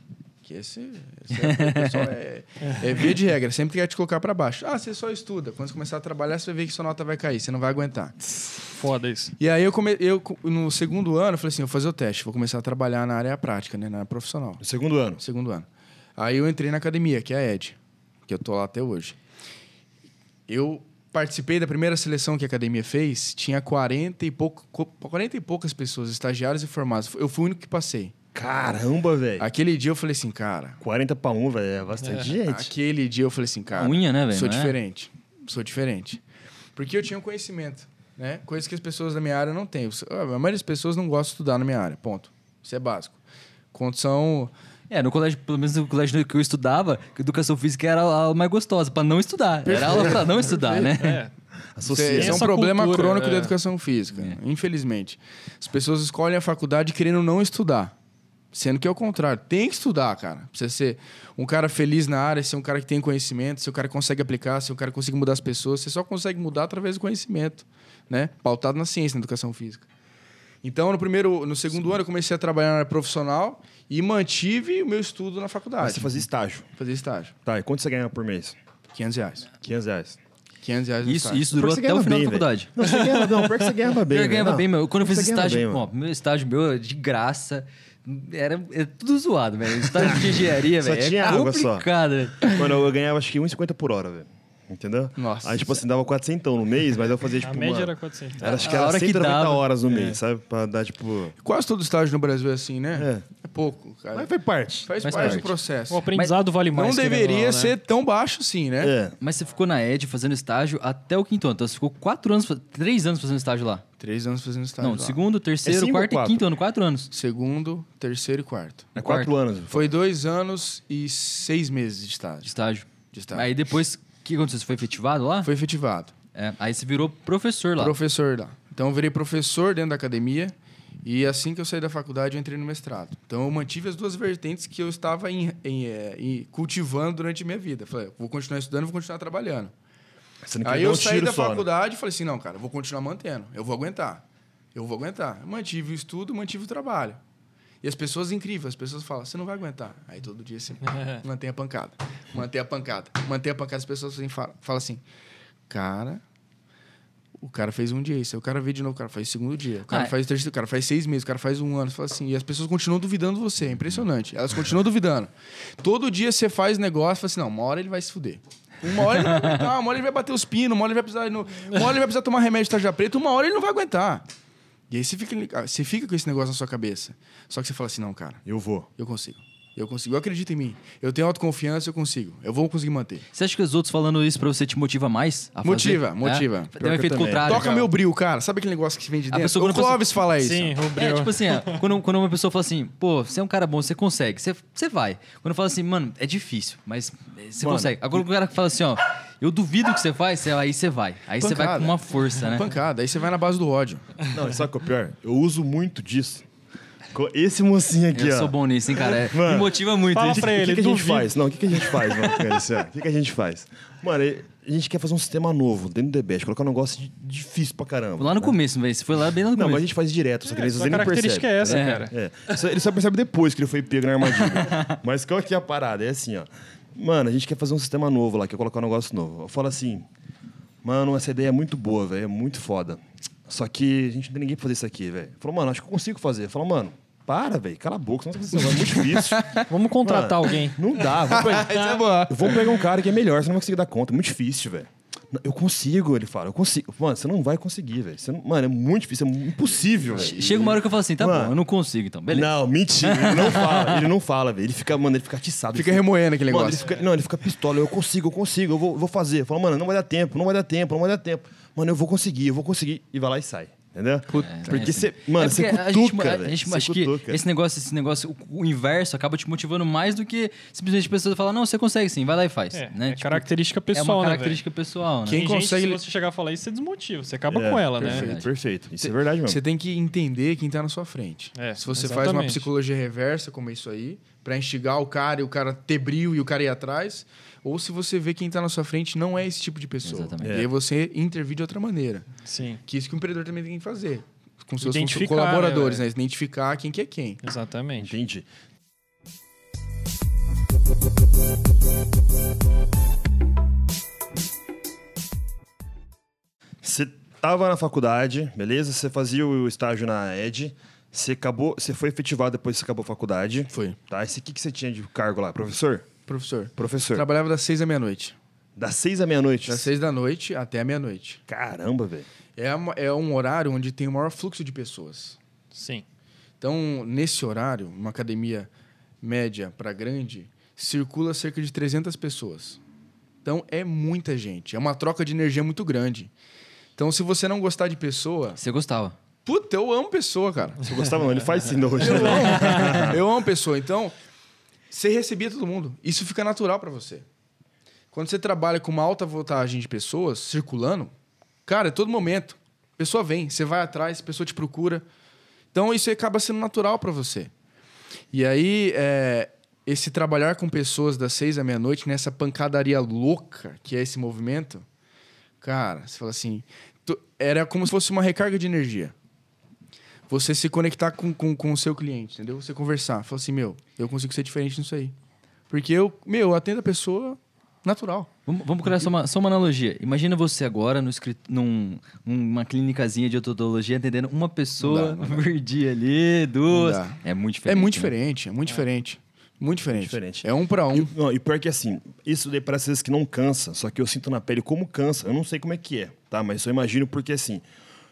Que esse, esse é, o pessoal é, é via de regra, sempre quer te colocar para baixo. Ah, você só estuda. Quando você começar a trabalhar, você vai ver que sua nota vai cair, você não vai aguentar. Foda isso. E aí, eu, come, eu no segundo ano, eu falei assim: vou fazer o teste, vou começar a trabalhar na área prática, né, na área profissional. No segundo ano. Segundo ano. Aí eu entrei na academia, que é a ED, que eu tô lá até hoje. Eu participei da primeira seleção que a academia fez, tinha 40 e, pouco, co- 40 e poucas pessoas, estagiários e formados. Eu fui o único que passei. Caramba, velho. Aquele dia eu falei assim, cara. 40 pra 1, velho. É bastante gente. Aquele dia eu falei assim, cara. Unha, né, velho? Sou Não é? diferente. Sou diferente. Porque eu tinha um conhecimento, né? Coisas que as pessoas da minha área não têm. A maioria das pessoas não gosta de estudar na minha área. Ponto. Isso é básico. Condição. É, no colégio, pelo menos no colégio que eu estudava, que educação física era a aula mais gostosa, pra não estudar. Era a aula pra não estudar, né? É. Isso é, é um problema cultura, crônico da é. educação física, infelizmente. As pessoas escolhem a faculdade querendo não estudar. Sendo que é o contrário. Tem que estudar, cara. Pra você ser um cara feliz na área, ser um cara que tem conhecimento, ser um cara que consegue aplicar, ser um cara que consegue mudar as pessoas. Você só consegue mudar através do conhecimento, né? Pautado na ciência, na educação física. Então, no primeiro, no segundo ano, eu comecei a trabalhar na área profissional e mantive o meu estudo na faculdade. Mas você fazia estágio. Fazer estágio. Tá, e quanto você ganhava por mês? 500 reais. 500 reais. 500 reais no Isso, isso durou Porque até o final bem, da faculdade. Não, você ganhava, não, pior que você ganhava bem. eu ganhava Não, bem, meu. Quando eu fiz estágio, bem, ó, meu estágio meu de graça. Era, é tudo zoado, velho. Estágio de engenharia, Só velho. tinha é água só. velho. Mano, eu ganhava acho que 1,50 por hora, velho. Entendeu? Nossa. Aí, tipo assim, dava 400 no mês, mas eu fazia, tipo, A média mano, era 400. era, acho que A era hora que 190 dava. horas no mês, sabe? Pra dar, tipo... Quase todo estágio no Brasil é assim, né? É. É pouco, cara. Mas faz parte. Faz, Faz parte, parte. do processo. O aprendizado vale mais. Não deveria não, né? ser tão baixo assim, né? É. Mas você ficou na ED fazendo estágio até o quinto ano. Então você ficou quatro anos, três anos fazendo estágio lá. Três anos fazendo estágio. Não, lá. segundo, terceiro, É quarto e quatro? quinto ano. Quatro anos. Segundo, terceiro e quarto. É quatro anos. Foi dois anos e seis meses de de estágio. estágio. De estágio. Aí depois, que aconteceu? Você foi efetivado lá? Foi efetivado. É, aí você virou professor lá. Professor lá. Então eu virei professor dentro da academia e assim que eu saí da faculdade eu entrei no mestrado. Então eu mantive as duas vertentes que eu estava em- em, é, em- cultivando durante a minha vida. Falei, vou continuar estudando, vou continuar trabalhando. Aí eu um saí da só, né? faculdade e falei assim, não, cara, eu vou continuar mantendo. Eu vou aguentar. Eu vou aguentar. Eu mantive o estudo, mantive o trabalho. E as pessoas incríveis, as pessoas falam, você não vai aguentar. Aí todo dia você mantém a pancada. Mantém a pancada. Mantém a pancada. As pessoas assim, falam, falam assim, cara, o cara fez um dia isso. Aí o cara vê de novo, o cara faz o segundo dia. O cara Ah, faz o terceiro, o cara faz seis meses, o cara faz um ano. Fala assim, e as pessoas continuam duvidando de você. É impressionante. Elas continuam duvidando. Todo dia você faz negócio, fala assim, não, uma hora ele vai se fuder. Uma hora ele vai aguentar, uma hora ele vai bater os pinos, uma hora ele vai precisar, uma hora ele vai precisar tomar remédio de tarja preta, uma hora ele não vai aguentar. E aí você fica, você fica com esse negócio na sua cabeça. Só que você fala assim, não, cara, Eu vou. eu consigo. Eu consigo. Eu acredito em mim. Eu tenho autoconfiança, eu consigo. Eu vou conseguir manter. Você acha que os outros falando isso pra você te motiva mais a fazer? Motiva, É? motiva. Tem um efeito contrário. Toca meu bril, cara. Sabe aquele negócio que vem de A dentro? pessoa O Clóvis fala isso. Sim, o É, Breu. tipo assim, ó, quando, quando uma pessoa fala assim, pô, você é um cara bom, você consegue, você, você vai. Quando fala assim, mano, é difícil, mas você Mano, consegue. Agora o cara que fala assim, ó, eu duvido que você faz, você- aí você vai. Aí você vai Pancada. com uma força, né? Pancada. Aí você vai na base do ódio. Não, sabe o que é o pior? Eu uso muito disso. Esse mocinho aqui, Eu ó. sou bom nisso, hein, cara? É, Mano, me motiva muito. fala. O pra que, ele, que a gente faz? Não, o que, que a gente faz, mano? com esse, ó? O que, que a gente faz? Mano, a gente quer fazer um sistema novo dentro do DBET, colocar um negócio de- difícil pra caramba. Lá no né? começo, velho. Você foi lá bem lá no Não, mas a começo. gente faz direto, só que eles Sua nem característica percebem. é essa, É. cara. É. Só- Ele só percebe depois que ele foi pego na armadilha. Mas qual que é a parada? É assim, ó. Mano, a gente quer fazer um sistema novo lá, quer colocar um negócio novo. Eu falo assim, mano, essa ideia é muito boa, velho, é muito foda. Só que a gente não tem ninguém pra fazer isso aqui, velho. Falou, mano, acho que eu consigo fazer. Falou, mano, para, velho, cala a boca, senão você vai é muito difícil. Vamos contratar Mano, alguém. Não dá, vamos pegar, é boa. vamos pegar um cara que é melhor, você não vai conseguir dar conta, é muito difícil, velho. Eu consigo, ele fala, eu consigo. Mano, você não vai conseguir, velho. Mano, é muito difícil, é impossível, velho. Chega uma hora que eu falo assim, tá Mano. bom, eu não consigo então. Beleza. Não, mentira. Ele não fala. Ele não fala, velho. Ele fica, mano, ele fica atiçado. Fica ele remoendo aquele Mano, negócio. ele fica, não, ele fica pistola. Eu consigo, eu consigo, eu vou, eu vou fazer. Fala, mano, não vai dar tempo, não vai dar tempo, não vai dar tempo. Mano, eu vou conseguir, eu vou conseguir. E vai lá e sai. Entendeu? Porque é, você. Mano, É você porque a gente, cutuca, a velho. gente Você acho que cutuca. esse negócio, esse negócio, o, o inverso acaba te motivando mais do que simplesmente a pessoa falar, não, você consegue sim, vai lá e faz. É, né? é Tipo, característica é pessoal, uma né, característica pessoal, né? Quem Tem gente, consegue- se você chegar a falar isso, você desmotiva. Você acaba É, com ela, né? Perfeito, perfeito. Isso é verdade mesmo. Você tem que entender quem tá na sua frente. É, Se você faz uma exatamente. psicologia reversa, como é isso aí, pra instigar o cara e o cara ter brilho e o cara ir atrás, ou se você vê quem tá na sua frente não é esse tipo de pessoa. Exatamente. E aí você intervir de outra maneira. Sim, Que isso que o empreendedor também tem que fazer. Com seus colaboradores, né, né? Identificar quem que é quem. exatamente. Entendi. Você tava na faculdade, beleza? Você fazia o estágio na ED. Você acabou, você foi efetivado depois que você acabou a faculdade. Foi. Tá? Esse que que você tinha de cargo lá, professor? Professor. Professor. Trabalhava das seis à meia-noite. Das seis à meia-noite. Das seis da noite até a meia-noite. Caramba, velho. É, uma- é um horário onde tem o maior fluxo de pessoas. Sim. Então, nesse horário, uma academia média para grande, circula cerca de 300 pessoas. Então, é muita gente. É uma troca de energia muito grande. Então, se você não gostar de pessoa... Você gostava? Puta, eu amo pessoa, cara. Você gostava não? Ele faz sim hoje. Eu amo. eu amo pessoa. Então, você recebia todo mundo. Isso fica natural para você. Quando você trabalha com uma alta voltagem de pessoas circulando, cara, é todo momento. Pessoa vem, você vai atrás, pessoa te procura. Então, isso acaba sendo natural para você. E aí, é, esse trabalhar com pessoas das seis à meia-noite, nessa pancadaria louca que é esse movimento, cara, você fala assim, tu, era como se fosse uma recarga de energia. Você se conectar com, com, com o seu cliente, entendeu? Você conversar. Fala assim, meu, eu consigo ser diferente nisso aí. Porque eu, meu, eu atendo a pessoa natural. Vamos, vamos criar só uma, só uma analogia. Imagina você agora no, num, numa clínicazinha de odontologia atendendo uma pessoa Não dá, não dá. por dia ali, duas. Não dá. É muito diferente. é muito né? diferente, é muito diferente. Muito diferente. diferente. É um para um. E, não, e pior que assim, isso daí parece às vezes que não cansa, só que eu sinto na pele como cansa. Eu não sei como é que é, tá? Mas eu imagino porque assim,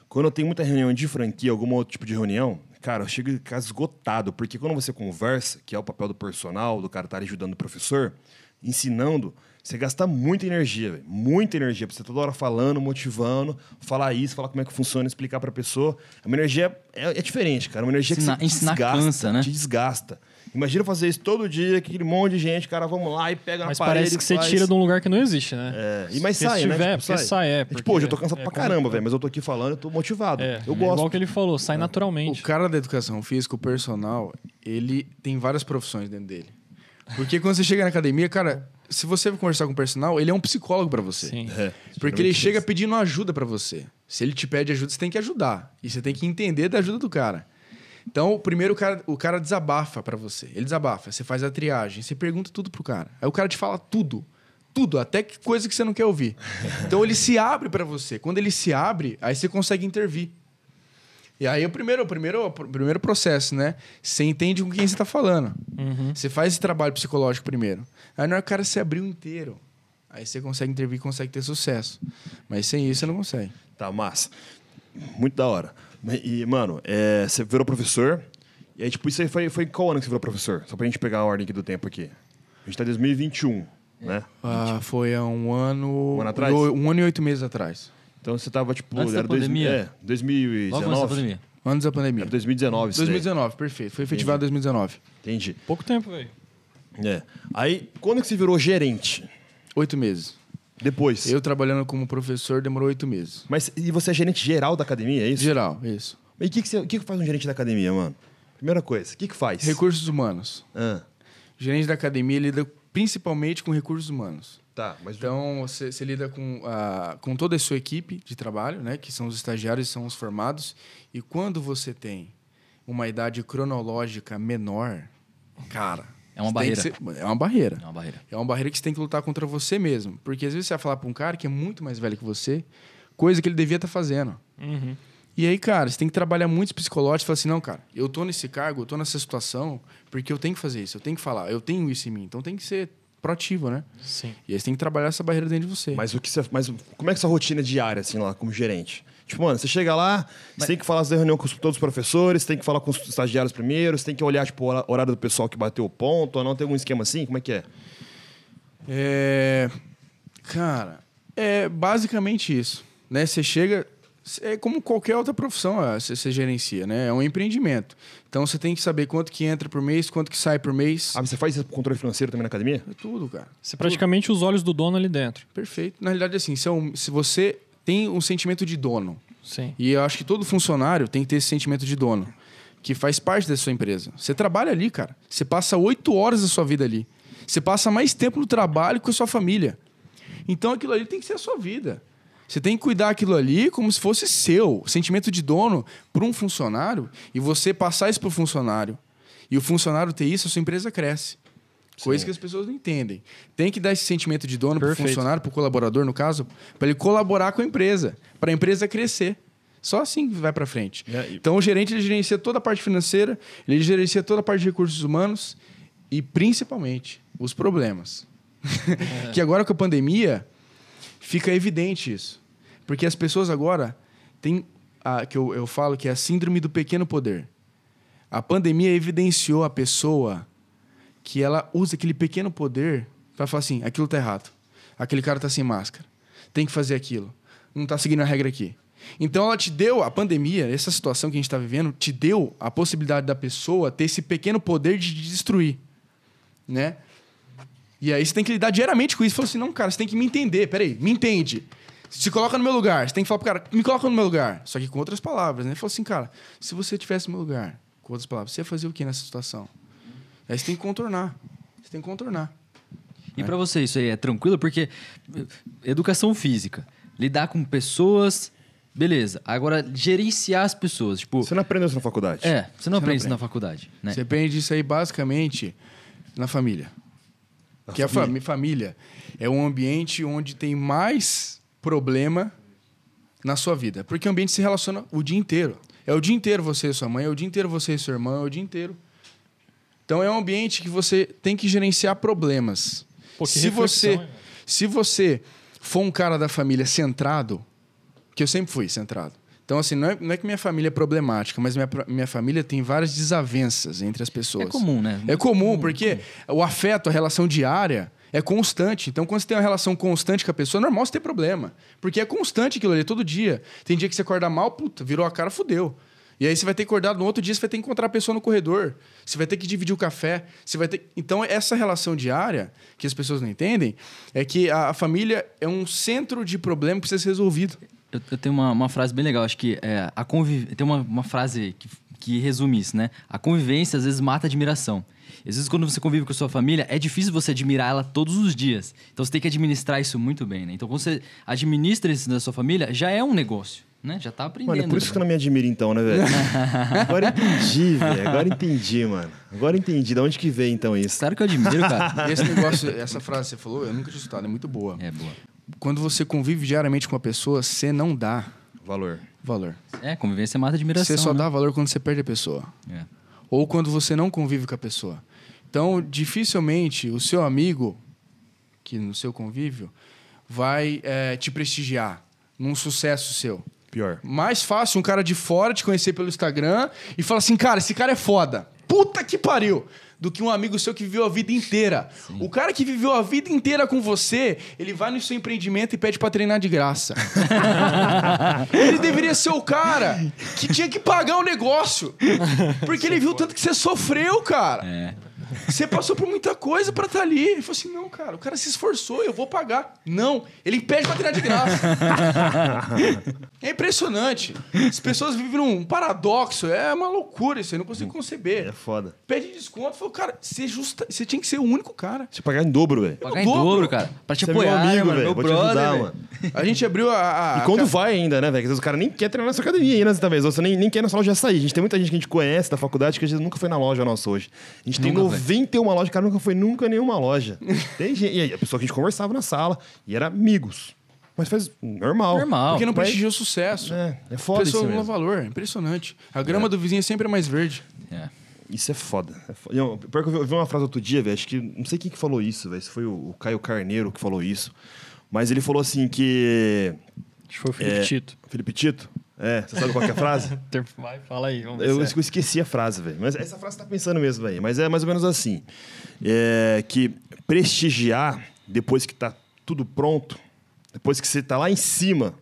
quando eu tenho muita reunião de franquia, algum outro tipo de reunião, cara, eu chego em casa esgotado, porque quando você conversa, que é o papel do personal, do cara estar ajudando o professor, ensinando, você gasta muita energia, véio, muita energia, pra você toda hora falando, motivando, falar isso, falar como é que funciona, explicar pra pessoa. É uma energia é, é diferente, cara, é uma energia que você ensinar desgasta, cansa, né? te desgasta. Imagina fazer isso todo dia, aquele monte de gente, cara, vamos lá e pega Mas na parede. parece que você faz. tira de um lugar que não existe, né? É, e mas Se sai, né? tiver, Tipo, porque sai, é, tipo, porque hoje eu tô cansado é pra caramba, velho, mas eu tô aqui falando, eu tô motivado. É, eu é gosto. igual que ele falou, sai naturalmente. O cara da educação física, o personal, ele tem várias profissões dentro dele. Porque quando você chega na academia, cara, se você conversar com o personal, ele é um psicólogo pra você. Sim. É, Porque ele geralmente chega pedindo ajuda pra você. Se ele te pede ajuda, você tem que ajudar. E você tem que entender da ajuda do cara. Então, primeiro o cara, o cara desabafa pra você. Ele desabafa, você faz a triagem, você pergunta tudo pro cara. Aí o cara te fala tudo. Tudo, até que coisa que você não quer ouvir. Então ele se abre pra você. Quando ele se abre, aí você consegue intervir. E aí o primeiro, o primeiro, o primeiro processo, né? Você entende com quem você tá falando. Uhum. Você faz esse trabalho psicológico primeiro. Aí na hora que o cara se abriu inteiro, aí você consegue intervir e consegue ter sucesso. Mas sem isso você não consegue. Tá, massa. Muito da hora. E, mano, é, você virou professor. E aí, tipo, isso aí foi, foi em qual ano que você virou professor? Só pra gente pegar a ordem aqui do tempo aqui. A gente tá em 2021, né? Ah, foi há um ano. Um ano atrás? Um ano e oito meses atrás. Então você tava, tipo, Antes da era dois- pandemia? é, 2019. Logo antes da pandemia. Antes da pandemia. Era 2019. isso daí. 2019, perfeito. Foi efetivado em 2019. Entendi. Pouco tempo, velho. É. Aí, quando que você virou gerente? Oito meses. Depois. Eu trabalhando como professor demorou oito meses. Mas e você é gerente geral da academia, é isso? Geral, isso. E o que, que, você- que que faz um gerente da academia, mano? Primeira coisa, o que, que faz? Recursos humanos. Ah, gerente da academia lida principalmente com recursos humanos. tá, mas Então, você, você lida com, a, com toda a sua equipe de trabalho, né? Que são os estagiários, são os formados. E quando você tem uma idade cronológica menor, cara... É uma que ser- é uma barreira. É uma barreira. É uma barreira que você tem que lutar contra você mesmo. Porque às vezes você vai falar para um cara que é muito mais velho que você, coisa que ele devia estar fazendo. Uhum. E aí, cara, você tem que trabalhar muito psicológico e falar assim, não, cara, eu tô nesse cargo, eu tô nessa situação, porque eu tenho que fazer isso, eu tenho que falar, eu tenho isso em mim. Então tem que ser proativo, né? Sim. E aí você tem que trabalhar essa barreira dentro de você. Mas o que você, mas como é que é a sua rotina diária assim lá como gerente? Tipo, mano, você chega lá, você tem que falar da reunião com os- todos os professores, tem que falar com os estagiários primeiro, você tem que olhar tipo o horário do pessoal que bateu o ponto, ou não tem algum esquema assim? Como é que é? É... Cara, é basicamente isso. Né? Você chega. É como qualquer outra profissão ah, você, você gerencia, né? É um empreendimento. Então você tem que saber quanto que entra por mês, quanto que sai por mês. Ah, você faz esse controle financeiro também na academia? É tudo, cara. Você praticamente os olhos do dono ali dentro. Perfeito. Na realidade, assim, se, é um- se você tem um sentimento de dono, Sim. e eu acho que todo funcionário tem que ter esse sentimento de dono, que faz parte da sua empresa. Você trabalha ali, cara. Você passa oito horas da sua vida ali. Você passa mais tempo no trabalho com a sua família. Então aquilo ali tem que ser a sua vida. Você tem que cuidar aquilo ali como se fosse seu. Sentimento de dono para um funcionário e você passar isso para o funcionário. E o funcionário ter isso, a sua empresa cresce. Coisa que as pessoas não entendem. Tem que dar esse sentimento de dono para o funcionário, para o colaborador, no caso, para ele colaborar com a empresa, para a empresa crescer. Só assim vai para frente. É, e- Então o gerente ele gerencia toda a parte financeira, ele gerencia toda a parte de recursos humanos e principalmente os problemas. que agora com a pandemia fica evidente isso. Porque as pessoas agora têm a, que eu, eu falo que é a síndrome do pequeno poder. A pandemia evidenciou a pessoa que ela usa aquele pequeno poder para falar assim: aquilo tá errado. Aquele cara tá sem máscara. Tem que fazer aquilo. Não tá seguindo a regra aqui. Então ela te deu, a pandemia, essa situação que a gente está vivendo, te deu a possibilidade da pessoa ter esse pequeno poder de destruir. Né? E aí você tem que lidar diariamente com isso. Falou assim: não, cara, você tem que me entender. Peraí, me entende. Se coloca no meu lugar. Você tem que falar pro cara, me coloca no meu lugar. Só que com outras palavras, né? Falou assim, cara, se você tivesse no meu lugar, com outras palavras, você ia fazer o que nessa situação? Aí você tem que contornar. Você tem que contornar. E para você isso aí é tranquilo? Porque eh, educação física, lidar com pessoas, beleza. Agora, gerenciar as pessoas, tipo... Você não aprendeu isso na faculdade? É, você não Você não aprende isso aprende. na faculdade, né? Você aprende isso aí basicamente na família. Na que a família. fami- família é um ambiente onde tem mais problema na sua vida. Porque o ambiente se relaciona o dia inteiro. É o dia inteiro você e sua mãe, é o dia inteiro você e sua irmã, é o dia inteiro. Então é um ambiente que você tem que gerenciar problemas. Pô, que se reflexão, você, hein, velho? se você for um cara da família centrado, que eu sempre fui centrado. Então, assim, não é, não é que minha família é problemática, mas minha, minha família tem várias desavenças entre as pessoas. É comum, né? É comum, porque o afeto, a relação diária é constante. Então, quando você tem uma relação constante com a pessoa, é normal você ter problema. Porque é constante aquilo ali, todo dia. Tem dia que você acorda mal, puta, virou a cara, fudeu. E aí você vai ter que acordar no outro dia, você vai ter que encontrar a pessoa no corredor. Você vai ter que dividir o café. Você vai ter... Então, essa relação diária, que as pessoas não entendem, é que a, família é um centro de problema que precisa ser resolvido. Eu, eu tenho uma, uma frase bem legal, acho que é, a conviv... tem uma, uma frase que, que resume isso, né? A convivência às vezes mata a admiração. Às vezes, quando você convive com a sua família, é difícil você admirar ela todos os dias. Então, você tem que administrar isso muito bem, né? Então, quando você administra isso da sua família, já é um negócio, né? Já tá aprendendo. Mano, é por isso que você não me admira então, né, velho? Agora entendi, velho. Agora entendi, mano. Agora entendi. De onde que vem, então, isso? Claro que eu admiro, cara. Esse negócio, essa frase que você falou, eu nunca tinha escutado, é muito boa. é, boa. Quando você convive diariamente com a pessoa, você não dá Valor. valor. É, convivência mata a admiração. Você só né? dá valor quando você perde a pessoa. É. Ou quando você não convive com a pessoa. Então, dificilmente o seu amigo, que no seu convívio, vai eh, te prestigiar num sucesso seu. Pior. Mais fácil um cara de fora te conhecer pelo Instagram e falar assim, cara, esse cara é foda. Puta que pariu! Do que um amigo seu que viveu a vida inteira. O cara que viveu a vida inteira com você, ele vai no seu empreendimento e pede pra treinar de graça. ele deveria ser o cara que tinha que pagar o negócio. Porque ele viu tanto que você sofreu, cara. É. Você passou por muita coisa pra estar ali. Ele falou assim: não, cara, o cara se esforçou, eu vou pagar. Não, ele pede pra treinar de graça. é impressionante. As pessoas vivem num paradoxo. É uma loucura isso aí, eu não consigo conceber. É foda. Pede desconto, falou, cara, você, justa... você tinha que ser o único cara. Você pagar em dobro, velho. Pagar em dobro. dobro, cara. Pra te Você é meu apoiar, amigo, mano, velho. meu Vou te brother, ajudar, velho. mano. A gente abriu a. a- E quando a- vai ainda, né, velho? Às vezes o cara nem quer treinar na sua academia ainda, talvez. Ou você nem, nem quer na sua loja sair. A gente tem muita gente que a gente conhece da faculdade que a gente nunca foi na loja nossa hoje. A gente tem Nunca foi. 91 lojas, o cara nunca foi nunca em nenhuma loja. Tem gente. E aí, a pessoa que a gente conversava na sala e era amigos. Mas faz normal. Normal. Porque não Vai- prestigia o sucesso. É, é foda pessoa isso não mesmo. valor, é impressionante. A grama do vizinho sempre é mais verde. É. Isso é foda. É foda. Eu, pior que eu vi, eu vi uma frase outro dia, velho. Acho que. Não sei quem que falou isso, velho. Se foi o, o Caio Carneiro que falou isso. Mas ele falou assim que. Acho que foi o Felipe É, Tito. Felipe Tito? É, você sabe qual que é a frase? Vai, fala aí. Vamos ver Eu se é. eu esqueci a frase, velho. Mas essa frase você tá pensando mesmo, velho. Mas é mais ou menos assim. É que prestigiar, depois que tá tudo pronto, depois que você tá lá em cima,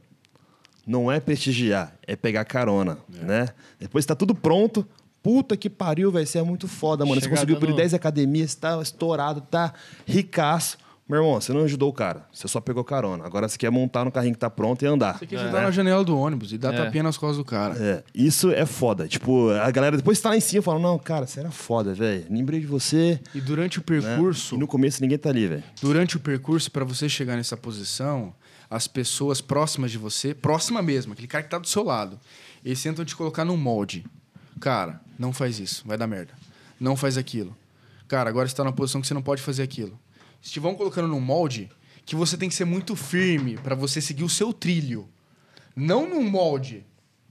não é prestigiar, é pegar carona, né? Depois que tá tudo pronto, puta que pariu, velho. Você é muito foda, mano. Você conseguiu dando- 10 academias, tá estourado, tá ricaço. Meu irmão, você não ajudou o cara, você só pegou carona. Agora você quer montar no carrinho que tá pronto e andar. Você quer ajudar na janela do ônibus e dar É. tapinha nas costas do cara. É, isso é foda. Tipo, a galera depois tá lá em cima e fala: Não, cara, você era foda, velho. Lembrei de você. E durante o né? percurso, E no começo ninguém tá ali, velho. durante o percurso, para você chegar nessa posição, as pessoas próximas de você, próxima mesmo, aquele cara que tá do seu lado, eles tentam te colocar num molde. Cara, não faz isso, vai dar merda. Não faz aquilo. Cara, agora você tá numa posição que você não pode fazer aquilo. Se te vão colocando num molde que você tem que ser muito firme para você seguir o seu trilho. Não num molde.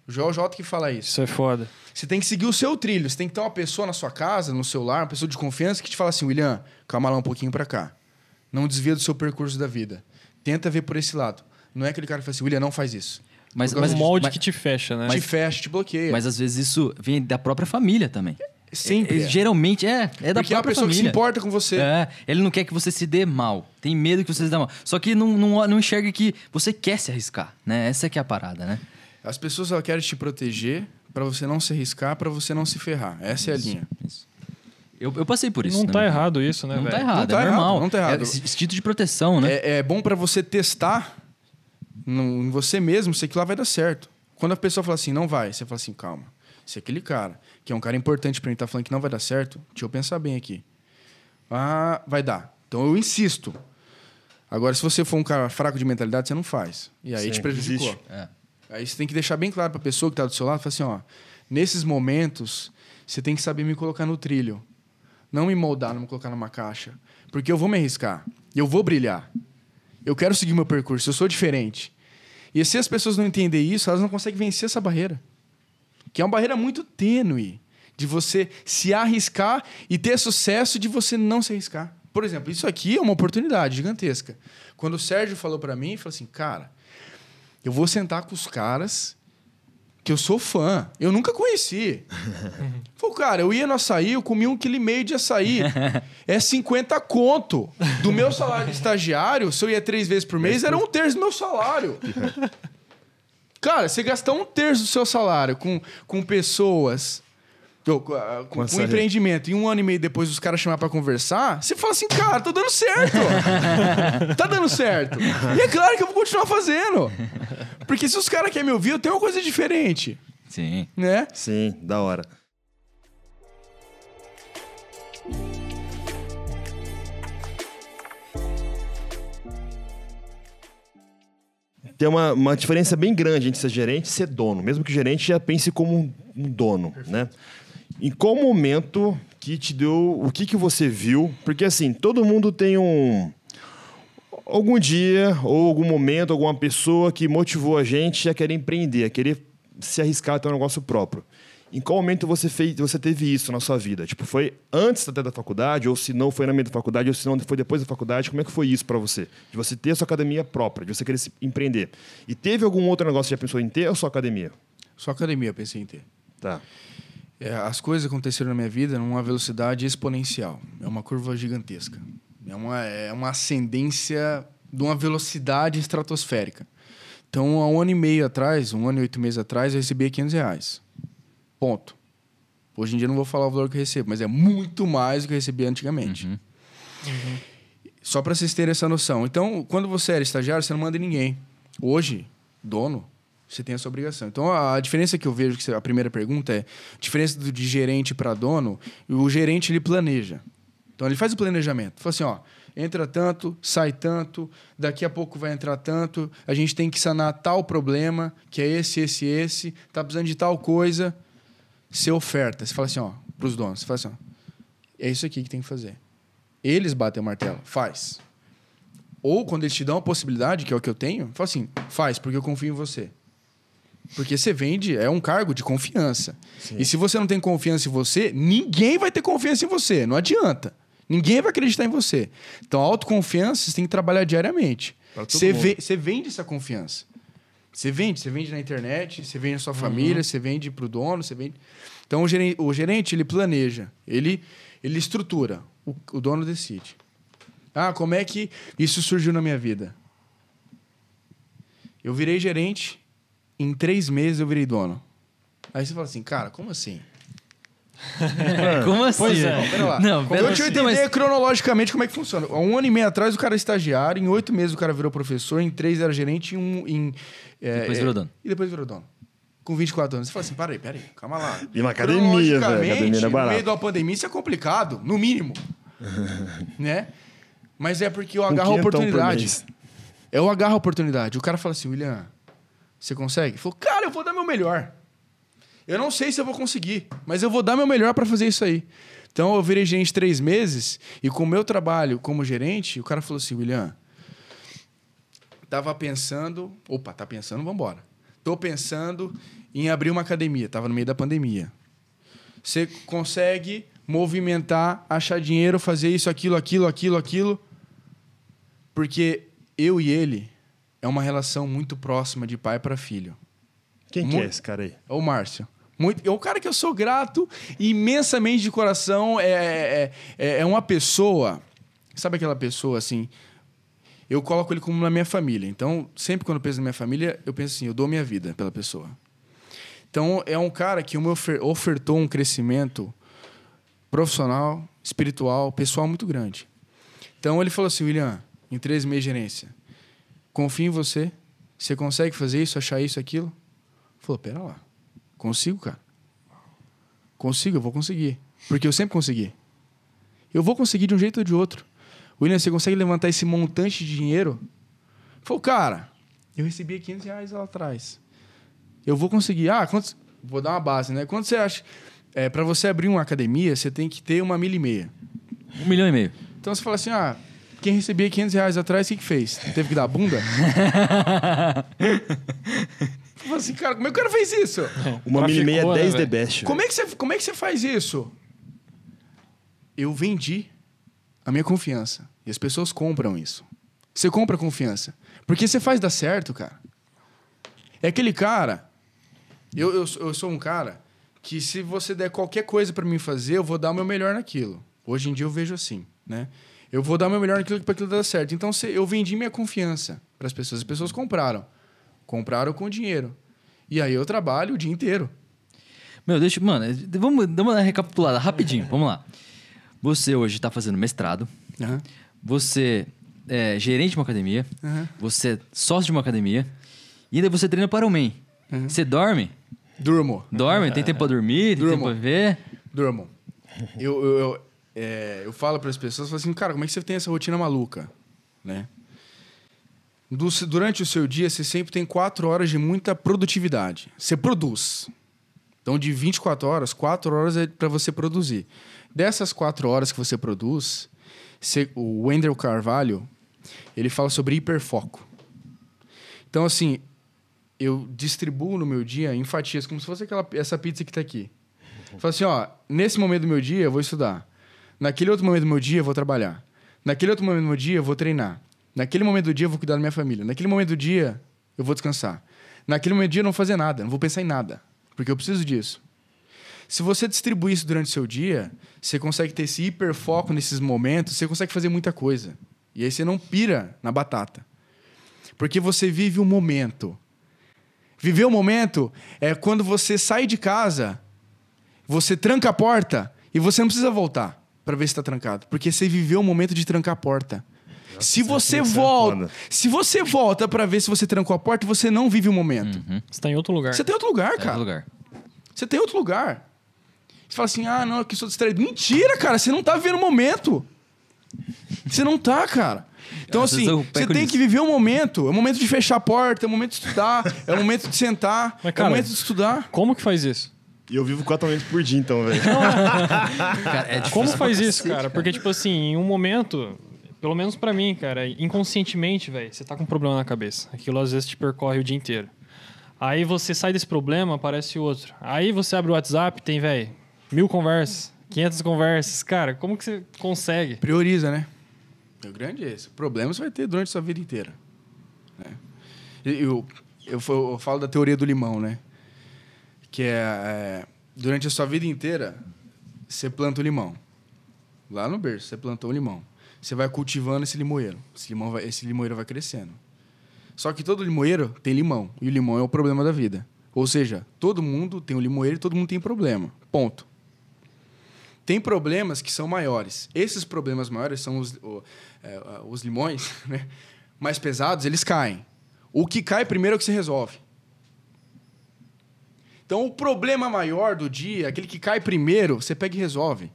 O Joel J que fala isso. Isso é foda. Você tem que seguir o seu trilho. Você tem que ter uma pessoa na sua casa, no seu lar, uma pessoa de confiança que te fala assim, William, calma lá um pouquinho pra cá. Não desvia do seu percurso da vida. Tenta ver por esse lado. Não é aquele cara que fala assim, William, não faz isso. Mas, mas, um molde mas, que te fecha, né? te fecha, te bloqueia. mas às vezes isso vem da própria família também. Sempre. É, é. geralmente é, é da Porque é a própria pessoa que se família. importa com você. É, ele não quer que você se dê mal. Tem medo que você se dê mal. Só que não, não, não enxerga que você quer se arriscar, né? Essa que é a parada, né? As pessoas só querem te proteger pra você não se arriscar, pra você não se ferrar. Essa é a linha. Isso. Eu, eu passei por isso. não né? tá errado isso, né, Não tá velho? errado, Não tá é errado, normal. não tá errado. É esse instinto de proteção, né? É, é bom pra você testar no- em você mesmo se aquilo lá vai dar certo. Quando a pessoa fala assim, não vai, você fala assim, calma. Se aquele cara, que é um cara importante pra mim, tá falando que não vai dar certo, deixa eu pensar bem aqui. Ah, vai dar. Então eu insisto. Agora, se você for um cara fraco de mentalidade, você não faz. E aí Sim, te prejudicou. É. Aí você tem que deixar bem claro pra pessoa que tá do seu lado, fala assim, ó, nesses momentos, você tem que saber me colocar no trilho. Não me moldar, não me colocar numa caixa. Porque eu vou me arriscar. Eu vou brilhar. Eu quero seguir meu percurso, eu sou diferente. E se as pessoas não entenderem isso, elas não conseguem vencer essa barreira. Que é uma barreira muito tênue de você se arriscar e ter sucesso de você não se arriscar. Por exemplo, isso aqui é uma oportunidade gigantesca. Quando o Sérgio falou pra mim, ele falou assim, cara, eu vou sentar com os caras que eu sou fã. Eu nunca conheci. Falei, cara, eu ia no açaí, eu comia um quilo e meio de açaí. É 50 conto. Do meu salário de estagiário, se eu ia três vezes por mês, era um terço do meu salário. Cara, você gastar um terço do seu salário com, com pessoas, com, com, açaí. empreendimento, e um ano e meio depois os caras chamar pra conversar, você fala assim, cara, tá dando certo. tá dando certo. E é claro que eu vou continuar fazendo. Porque se os caras querem me ouvir, eu tenho uma coisa diferente, Sim. né? Sim, da hora. Tem uma, uma diferença bem grande entre ser gerente e ser dono. Mesmo que o gerente já pense como um, um dono, né? Em qual momento que te deu... O que, que você viu? Porque, assim, todo mundo tem um... Algum dia, ou algum momento, alguma pessoa que motivou a gente a querer empreender, a querer se arriscar a ter um negócio próprio. Em qual momento você fez, você teve isso na sua vida? Tipo, foi antes até da faculdade, ou se não foi na meio da faculdade, ou se não foi depois da faculdade? Como é que foi isso para você? De você ter a sua academia própria, de você querer se empreender. E teve algum outro negócio que já pensou em ter ou só academia? Só academia eu pensei em ter. Tá. É, as coisas aconteceram na minha vida numa velocidade exponencial. É uma curva gigantesca. É uma, é uma ascendência de uma velocidade estratosférica. Então, há um ano e meio atrás, um ano e oito meses atrás, eu recebia 500 reais. Ponto. Hoje em dia eu não vou falar o valor que eu recebo, mas é muito mais do que eu recebia antigamente. Só para vocês terem essa noção. Então, quando você era estagiário, você não manda em ninguém. Hoje, dono, você tem essa obrigação. Então, a diferença que eu vejo, que a primeira pergunta é, a diferença do, de gerente para dono, o gerente ele planeja. Então, ele faz o planejamento. Fala assim, ó, entra tanto, sai tanto, daqui a pouco vai entrar tanto, a gente tem que sanar tal problema, que é esse, esse, esse, tá precisando de tal coisa, você oferta. Você fala assim, ó, pros donos, você fala assim, ó, é isso aqui que tem que fazer. Eles batem o martelo, faz. Ou quando eles te dão a possibilidade, que é o que eu tenho, fala assim, faz, porque eu confio em você. Porque você vende, é um cargo de confiança. E se você não tem confiança em você, ninguém vai ter confiança em você. Não adianta. Ninguém vai acreditar em você. Então, a autoconfiança você tem que trabalhar diariamente. Ve- você vende essa confiança. Você vende, você vende na internet, você vende na sua família, você vende para o dono, você vende. Então, o gerente, o gerente ele planeja, ele, ele estrutura, o, o dono decide. Ah, como é que isso surgiu na minha vida? Eu virei gerente, em três meses eu virei dono. Aí você fala assim, cara, como assim? Como assim? Pois é. velho? Pera lá. Não, pera eu te assim. entender Não, mas- cronologicamente como é que funciona. Um ano e meio atrás o cara era estagiário, em oito meses o cara virou professor, em três era gerente, em um. Em, é, Depois é, virou dono. E depois virou dono. Com 24 anos. Você fala assim: peraí, peraí, calma lá. E uma academia, velho, academia é No meio de uma pandemia, isso é complicado, no mínimo. né? Mas é porque eu agarro a oportunidade. Eu agarro a oportunidade. O cara fala assim, William, você consegue? Ele falou, cara, eu vou dar meu melhor. Eu não sei se eu vou conseguir, mas eu vou dar meu melhor para fazer isso aí. Então eu virei gerente três meses e com o meu trabalho como gerente, o cara falou assim, William, tava pensando, opa, tá pensando, vambora. Tô pensando em abrir uma academia, tava no meio da pandemia. Você consegue movimentar, achar dinheiro, fazer isso, aquilo, aquilo, aquilo, aquilo. Porque eu e ele é uma relação muito próxima de pai para filho. Quem que é esse cara aí? É o Márcio. Muito, é um cara que eu sou grato imensamente de coração. É, é, é, é uma pessoa. Sabe aquela pessoa assim? Eu coloco ele como na minha família. Então, sempre quando eu penso na minha família, eu penso assim: eu dou minha vida pela pessoa. Então, é um cara que me ofer- ofertou um crescimento profissional, espiritual, pessoal muito grande. Então, ele falou assim: William, em três meses de gerência, confio em você. Você consegue fazer isso, achar isso, aquilo? Falou, pera lá. Consigo, cara. Consigo, eu vou conseguir. Porque eu sempre consegui. Eu vou conseguir de um jeito ou de outro. William, você consegue levantar esse montante de dinheiro? Falou, cara, eu recebi 500 reais lá atrás. Eu vou conseguir. Ah, quantos... Vou dar uma base, né? Quanto você acha? É, para você abrir uma academia, você tem que ter uma milha e meia. Um milhão e meio. Então você fala assim, ah, quem recebia 500 reais atrás, o que, que fez? Teve que dar a bunda? Fala assim, cara, como é que o cara fez isso? Uma mil e meia né, 10 the velho? best. Como é, que você, como é que você faz isso? Eu vendi a minha confiança. E as pessoas compram isso. Você compra confiança. Porque você faz dar certo, cara. É aquele cara. Eu, eu, eu sou um cara que se você der qualquer coisa pra mim fazer, eu vou dar o meu melhor naquilo. Hoje em dia eu vejo assim, né? Eu vou dar o meu melhor naquilo para aquilo dar certo. Então se- eu vendi minha confiança para as pessoas. As pessoas compraram. Compraram com dinheiro. E aí eu trabalho o dia inteiro. Meu, deixa. Mano, vamos dar uma recapitulada rapidinho. Vamos lá. Você hoje tá fazendo mestrado. Aham. Você é gerente de uma academia. Aham. Você é sócio de uma academia. E ainda você treina para o MEN. Você dorme? Durmo. Dorme? Tem tempo pra dormir? Tem Durmo. tempo pra ver? Durmo. Eu, eu, eu, é, eu falo para as pessoas, falo assim, cara, como é que você tem essa rotina maluca? Né? Do- durante o seu dia, você sempre tem quatro horas de muita produtividade. Você produz. Então, de 24 horas, quatro horas é para você produzir. Dessas quatro horas que você produz, o Wendell Carvalho, ele fala sobre hiperfoco. Então, assim, eu distribuo no meu dia em fatias, como se fosse aquela, essa pizza que está aqui. Fala assim, ó, nesse momento do meu dia eu vou estudar. Naquele outro momento do meu dia eu vou trabalhar. Naquele outro momento do meu dia eu vou treinar. Naquele momento do dia eu vou cuidar da minha família. Naquele momento do dia eu vou descansar. Naquele momento do dia eu não vou fazer nada, não vou pensar em nada, porque eu preciso disso. Se você distribuir isso durante o seu dia, você consegue ter esse hiperfoco nesses momentos, você consegue fazer muita coisa. E aí você não pira na batata. Porque você vive o momento. Viver o momento é quando você sai de casa, você tranca a porta e você não precisa voltar para ver se está trancado, porque você viveu o momento de trancar a porta. se você isso é volta, foda. se você volta para ver se você trancou a porta, você não vive o momento. Você tá em outro lugar. Você tem outro lugar, Tá cara. outro lugar. Você tem outro lugar. Você fala assim, ah, não, aqui sou distraído. Mentira, cara, você não tá vivendo o momento. Você não tá, cara. Então, Às assim, você tem nisso. que viver o momento. É o momento de fechar a porta, é o momento de estudar, é o momento de sentar, Mas, é cara, o momento de estudar. Como que faz isso? E eu vivo quatro momentos por dia, então, velho. Cara, é difícil Como faz isso, cacete, cara? Porque, tipo assim, em um momento, pelo menos pra mim, cara, inconscientemente, velho, você tá com um problema na cabeça. Aquilo às vezes te percorre o dia inteiro. Aí você sai desse problema, aparece outro. Aí você abre o WhatsApp, tem, velho, mil conversas, 500 conversas. Cara, como que você consegue? Prioriza, né? O grande é esse. Problemas vai ter durante a sua vida inteira. né? Eu, eu, eu falo da teoria do limão, né? Que é, é, durante a sua vida inteira, você planta o limão. Lá no berço, você plantou o limão. Você vai cultivando esse limoeiro. Esse, limão vai, esse limoeiro vai crescendo. Só que todo limoeiro tem limão. E o limão é o problema da vida. Ou seja, todo mundo tem um limoeiro e todo mundo tem problema. Ponto. Tem problemas que são maiores. Esses problemas maiores são os, o- é, os limões, né? mais pesados, eles caem. O que cai primeiro é o que se resolve. Então, o problema maior do dia, aquele que cai primeiro, você pega e resolve.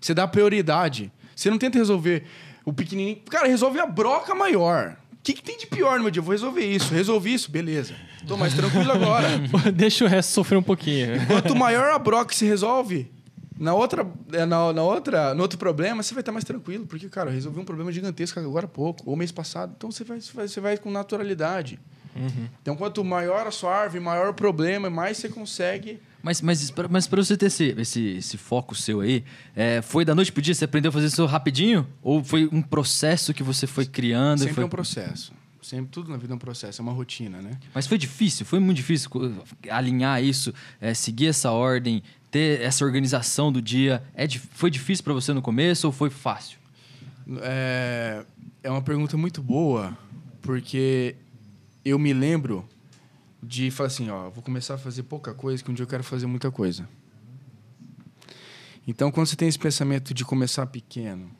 Você dá prioridade. Você não tenta resolver o pequenininho. Cara, resolve a broca maior. O que, que tem de pior no meu dia? Eu vou resolver isso. Resolvi isso, beleza. Tô mais tranquilo agora. Deixa o resto sofrer um pouquinho. Quanto maior a broca se resolve, na outra, é, na, na outra, no outro problema, você vai estar mais tranquilo. Porque, cara, eu resolvi um problema gigantesco agora há pouco, ou mês passado. Então você vai, você vai, você vai com naturalidade. Então, quanto maior a sua árvore, maior o problema, mais você consegue. Mas, mas, mas pra você ter esse, esse, esse foco seu aí, é, foi da noite pro dia? Você aprendeu a fazer isso rapidinho? Ou foi um processo que você foi criando? Sempre foi... é um processo. Sempre, tudo na vida é um processo, é uma rotina, né? Mas foi difícil, foi muito difícil alinhar isso, é, seguir essa ordem, ter essa organização do dia. É, foi difícil para você no começo ou foi fácil? É, é uma pergunta muito boa, porque eu me lembro de falar assim, ó, vou começar a fazer pouca coisa, que um dia eu quero fazer muita coisa. Então, quando você tem esse pensamento de começar pequeno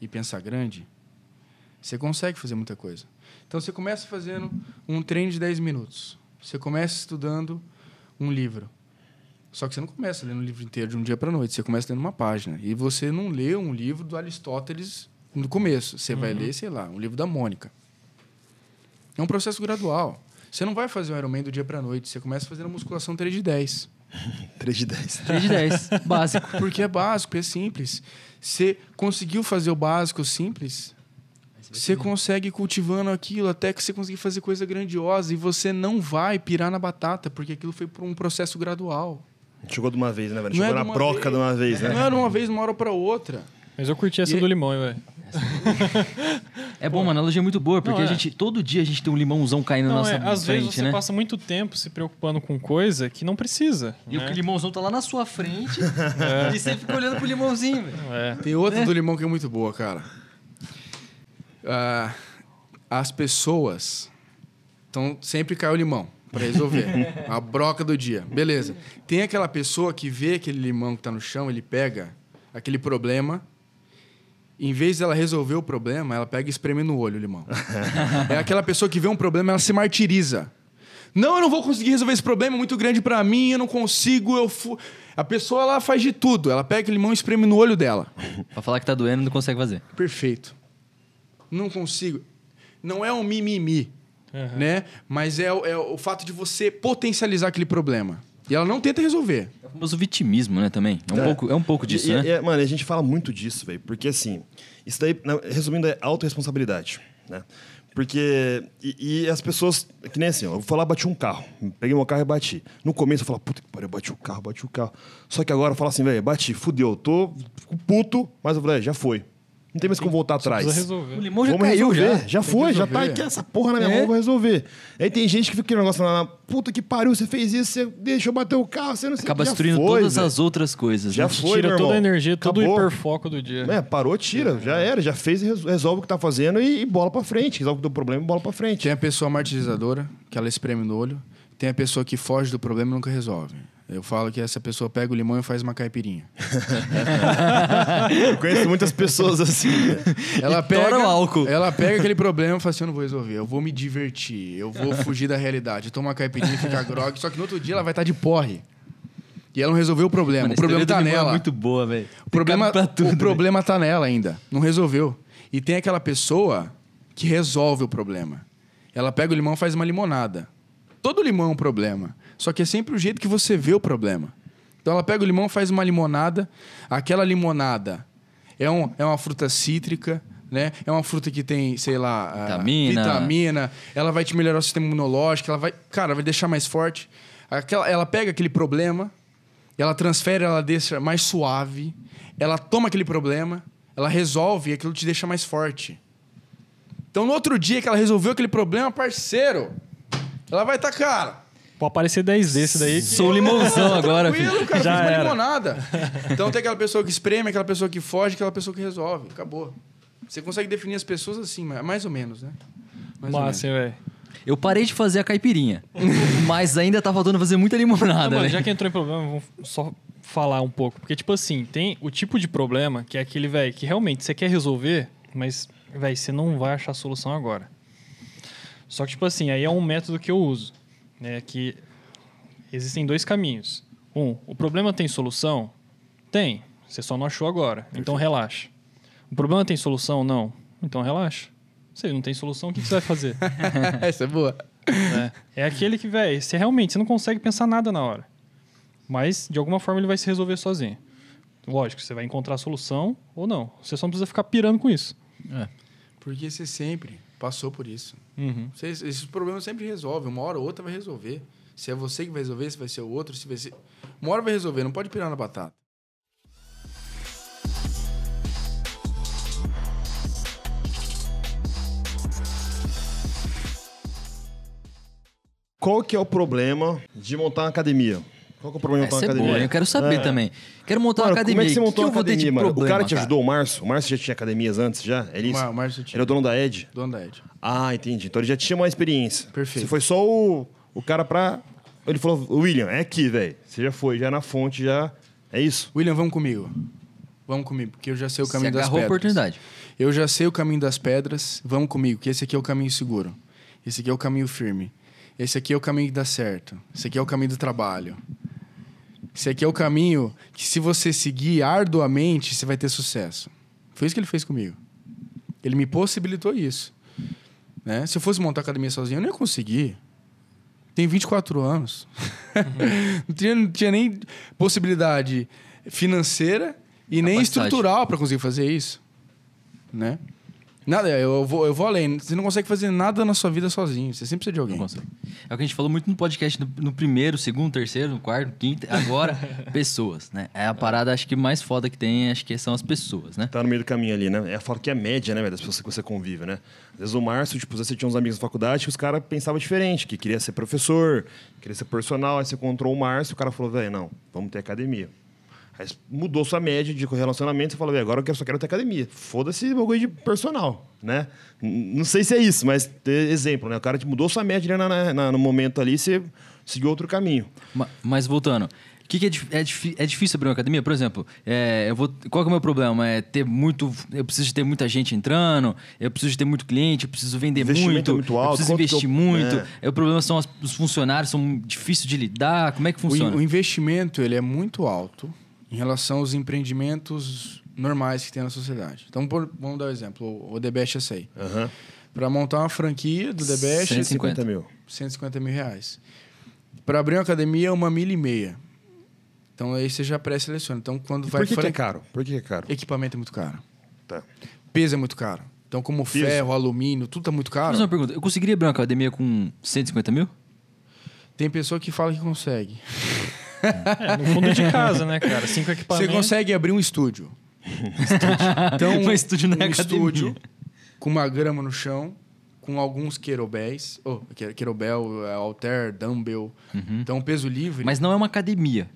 e pensar grande, você consegue fazer muita coisa. Então, você começa fazendo um treino de 10 minutos. Você começa estudando um livro. Só que você não começa lendo o livro inteiro de um dia para noite. Você começa lendo uma página. E você não lê um livro do Aristóteles no começo. Você vai ler, sei lá, um livro da Mônica. É um processo gradual. Você não vai fazer um Ironman do dia para noite. Você começa fazendo a musculação 3 de 10. 3 de 10. 3 de 10, básico. Porque é básico, é simples. Você conseguiu fazer o básico simples, você consegue ir cultivando aquilo até que você conseguir fazer coisa grandiosa e você não vai pirar na batata, porque aquilo foi por um processo gradual. Chegou de uma vez, né, velho? Não é Chegou de na broca vez. de uma vez, né? Não era uma vez, uma hora para outra. Mas eu curti essa E- do limão, hein, velho. É bom, uma analogia muito boa, porque Não, a é. gente, todo dia a gente tem um limãozão caindo na Não, nossa é, às frente, vezes você né? passa muito tempo se preocupando com coisa que não precisa. E né? o limãozão tá lá na sua frente e você fica olhando pro limãozinho, velho. É. Tem outra do limão que é muito boa, cara. Ah, as pessoas então sempre cai o limão para resolver. a broca do dia. Beleza. Tem aquela pessoa que vê aquele limão que tá no chão, ele pega aquele problema. Em vez dela resolver o problema, ela pega e espreme no olho o limão. é aquela pessoa que vê um problema, ela se martiriza. Não, eu não vou conseguir resolver esse problema, é muito grande para mim, eu não consigo, eu fu... A pessoa ela faz de tudo, ela pega aquele limão e espreme no olho dela. Pra falar que tá doendo, não consegue fazer. Perfeito. Não consigo. Não é um mimimi, Aham. né? Mas é, o- é o fato de você potencializar aquele problema. E ela não tenta resolver. É o famoso vitimismo, né, também. É um, É. Pouco, é um pouco disso, E- e- né? é, mano, a gente fala muito disso, velho. Porque assim, isso daí, resumindo, é autorresponsabilidade, né? Porque. E, e as pessoas. Que nem assim, eu vou falar, bati um carro. Peguei meu carro e bati. No começo eu falava, puta que pariu, eu bati o carro, bati o carro. Só que agora eu falo assim, velho, bati, fudeu, tô puto, mas eu falei, "É, já foi. Não tem mais como voltar atrás. Precisa O resolver. limão já Vamos caiu, resolver. já. Já, Tem foi, já tá resolver. aqui essa porra na minha É. mão, vou resolver. Aí tem gente que fica aquele negócio lá, puta que pariu, você fez isso, você deixou bater o carro, você não sei Acaba o que. Já destruindo foi, todas velho. as outras coisas. Já né? foi, Tira meu toda a irmão. energia, todo o Acabou. hiperfoco do dia. É, parou, tira, já era, já fez e reso- resolve o que tá fazendo e, e bola pra frente. Resolve o teu problema e bola pra frente. Tem a pessoa martirizadora, que ela espreme no olho. Tem a pessoa que foge do problema e nunca resolve. Eu falo que essa pessoa pega o limão e faz uma caipirinha. Eu conheço muitas pessoas assim. Ela pega, o álcool. ela pega aquele problema e fala assim: eu não vou resolver, eu vou me divertir, eu vou fugir da realidade, tomar uma caipirinha e ficar grog. Só que no outro dia ela vai estar de porre. E ela não resolveu o problema. Mano, o problema tá limão nela. É muito boa, velho. O problema, tudo, o problema tá nela ainda. Não resolveu. E tem aquela pessoa que resolve o problema. Ela pega o limão e faz uma limonada. Todo limão é um problema. Só que é sempre o jeito que você vê o problema. Então ela pega o limão faz uma limonada. Aquela limonada é, um, é uma fruta cítrica, né? É uma fruta que tem, sei lá, ah, Vitamina. vitamina. Ela vai te melhorar o sistema imunológico. Ela vai, cara, vai deixar mais forte. Aquela, ela pega aquele problema, ela transfere, ela deixa mais suave, ela toma aquele problema, ela resolve e aquilo te deixa mais forte. Então, no outro dia que ela resolveu aquele problema, parceiro, ela vai estar, cara. Pode aparecer 10 desse daí. que- Sou um limãozão agora, filho. Tranquilo, cara, Já fez uma era. limonada. Então tem aquela pessoa que espreme, aquela pessoa que foge, aquela pessoa que resolve. Acabou. Você consegue definir as pessoas assim, mais ou menos, né? Mais ou Massa, velho. Eu parei de fazer a caipirinha, mas ainda tá faltando fazer muita limonada, Não, mano, já que entrou em problema, vamos só falar um pouco. Porque, tipo assim, tem o tipo de problema que é aquele, velho, que realmente você quer resolver, mas, velho, você não vai achar a solução agora. Só que, tipo assim, aí é um método que eu uso. Né, que existem dois caminhos. Um, o problema tem solução? Tem. Você só não achou agora. Então relaxa. O problema tem solução? Não. Então relaxa. Se não tem solução, o que que você vai fazer? Essa é boa. né? É aquele que, velho, você realmente você não consegue pensar nada na hora. Mas, de alguma forma, ele vai se resolver sozinho. Lógico, você vai encontrar a solução ou não. Você só não precisa ficar pirando com isso. Porque você sempre passou por isso. Uhum. Esses problemas sempre resolvem. Uma hora ou outra vai resolver. Se é você que vai resolver, se vai ser o outro, se vai ser... Uma hora vai resolver, não pode pirar na batata. Qual que é o problema de montar uma academia? Qual que é o problema de montar uma academia? boa, eu quero saber É. também. Quero montar Mano, uma academia. como é que você montou que uma academia, de mano? problema, o cara te cara? ajudou, o Márcio? O Márcio já tinha academias antes, já? É isso? O Márcio tinha. Ele é o dono da Ed? Dono da Ed. Ah, entendi. Então ele já tinha uma experiência. Perfeito. Você foi só o, o cara pra... Ele falou, William, é aqui, velho. Você já foi, já na fonte, já... É isso? William, vamos comigo. Vamos comigo, porque eu já sei o Você caminho das agarrou a pedras. oportunidade. Eu já sei o caminho das pedras. Vamos comigo, que esse aqui é o caminho seguro. Esse aqui é o caminho firme. Esse aqui é o caminho que dá certo. Esse aqui é o caminho do trabalho. Esse aqui é o caminho que, se você seguir arduamente, você vai ter sucesso. Foi isso que ele fez comigo. Ele me possibilitou isso. Né? Se eu fosse montar academia sozinho, eu não ia conseguir. Tenho 24 anos. não, tinha, não tinha nem possibilidade financeira e nem Capacidade. estrutural para conseguir fazer isso. Né? Nada, eu vou, eu vou além. Você não consegue fazer nada na sua vida sozinho. Você sempre precisa de alguém. Não consegue. É o que a gente falou muito no podcast, no, no primeiro, segundo, terceiro, no quarto, quinto. Agora, pessoas, né? É a parada, acho que mais foda que tem, acho que são as pessoas, né? Tá no meio do caminho ali, né? É, falo que é a média, né, velho, das pessoas que você convive, né? Às vezes o Márcio, tipo, você tinha uns amigos na faculdade que os caras pensavam diferente, que queria ser professor, queria ser personal, aí você encontrou o Márcio, o cara falou, velho, não, vamos ter academia. Aí mudou sua média de relacionamento, você falou, agora eu só quero ter academia. Foda-se o bagulho de personal, né? Não sei se é isso, mas ter exemplo, né? O cara te mudou sua média né, na- na- no momento ali, você seguiu outro caminho. Ma- Mas voltando, o que, que é, é, é difícil abrir uma academia? Por exemplo, é, eu vou, qual que é o meu problema? É ter muito. Eu preciso de ter muita gente entrando, eu preciso de ter muito cliente, eu preciso vender muito, é muito eu alto, preciso quanto que investir eu- muito. é. É, o problema são as- os funcionários, são difíceis de lidar. Como é que O, funciona? o investimento ele é muito alto em relação aos empreendimentos normais que tem na sociedade. Então, por- vamos dar um exemplo. O- The Best Açaí. Aham. Para montar uma franquia do The Best, 150 50 mil. 150 mil reais. Para abrir uma academia, uma milha e meia. Então, aí você já pré-seleciona. Então, quando E vai... por que, que é fran- caro? Por que, é caro? Equipamento é muito caro. Tá. Peso é muito caro. Então, como ferro, alumínio, tudo tá muito caro. fazer uma pergunta. Eu conseguiria abrir uma academia com 150 mil? Tem pessoa que fala que consegue. É, no fundo de casa, né, cara? Cinco Você equipamentos. consegue abrir um estúdio. Então, Um estúdio não é um academia. estúdio com uma grama no chão, com alguns querobéis, oh, que- querobel, alter, dumbbell. Então, peso livre. Mas não é uma academia.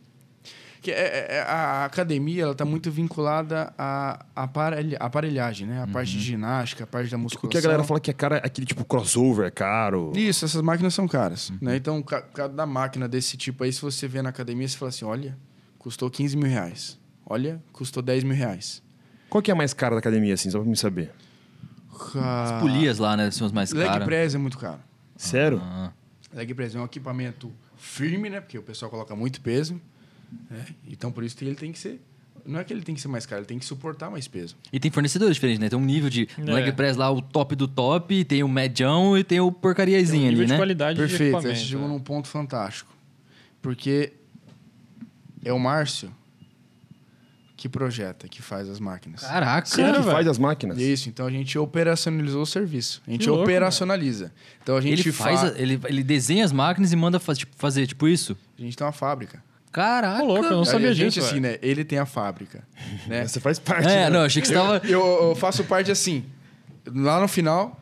Que é- é- a academia ela está muito vinculada à aparelha- aparelhagem, né? A parte de ginástica, a parte da musculação. O que a galera fala que é caro é aquele tipo crossover, é caro. Isso, essas máquinas são caras. Né? Então, ca- cada máquina desse tipo aí, se você vê na academia, você fala assim: olha, custou 15 mil reais. Olha, custou 10 mil reais. Qual que é a mais cara da academia, assim, só pra me saber? Ca- As polias lá, né? São as mais Leg caras. press é muito caro. Sério? Ah. Leg press é um equipamento firme, né? Porque o pessoal coloca muito peso. Né? Então, por isso que ele tem que ser. Não é que ele tem que ser mais caro, ele tem que suportar mais peso. E tem fornecedores diferentes, né? Tem um nível de É. leg press lá, o top do top, tem o medião e tem o Tem um porcariazinho nível ali, de né? qualidade de Perfeito, você chegou né? num ponto fantástico. Porque é o Márcio que projeta, que faz as máquinas. Caraca! Sério, que faz as máquinas? Isso, então a gente operacionalizou o serviço. A gente louco, operacionaliza. Então a gente Ele faz, fa- a- ele, ele desenha as máquinas e manda faz- tipo, fazer tipo isso? A gente tem uma fábrica. Caraca! Louco, eu não a sabia gente, disso, assim, né? Ele tem a fábrica. né? Você faz parte. É, né? não, achei que você tava. eu, eu faço parte assim. Lá no final,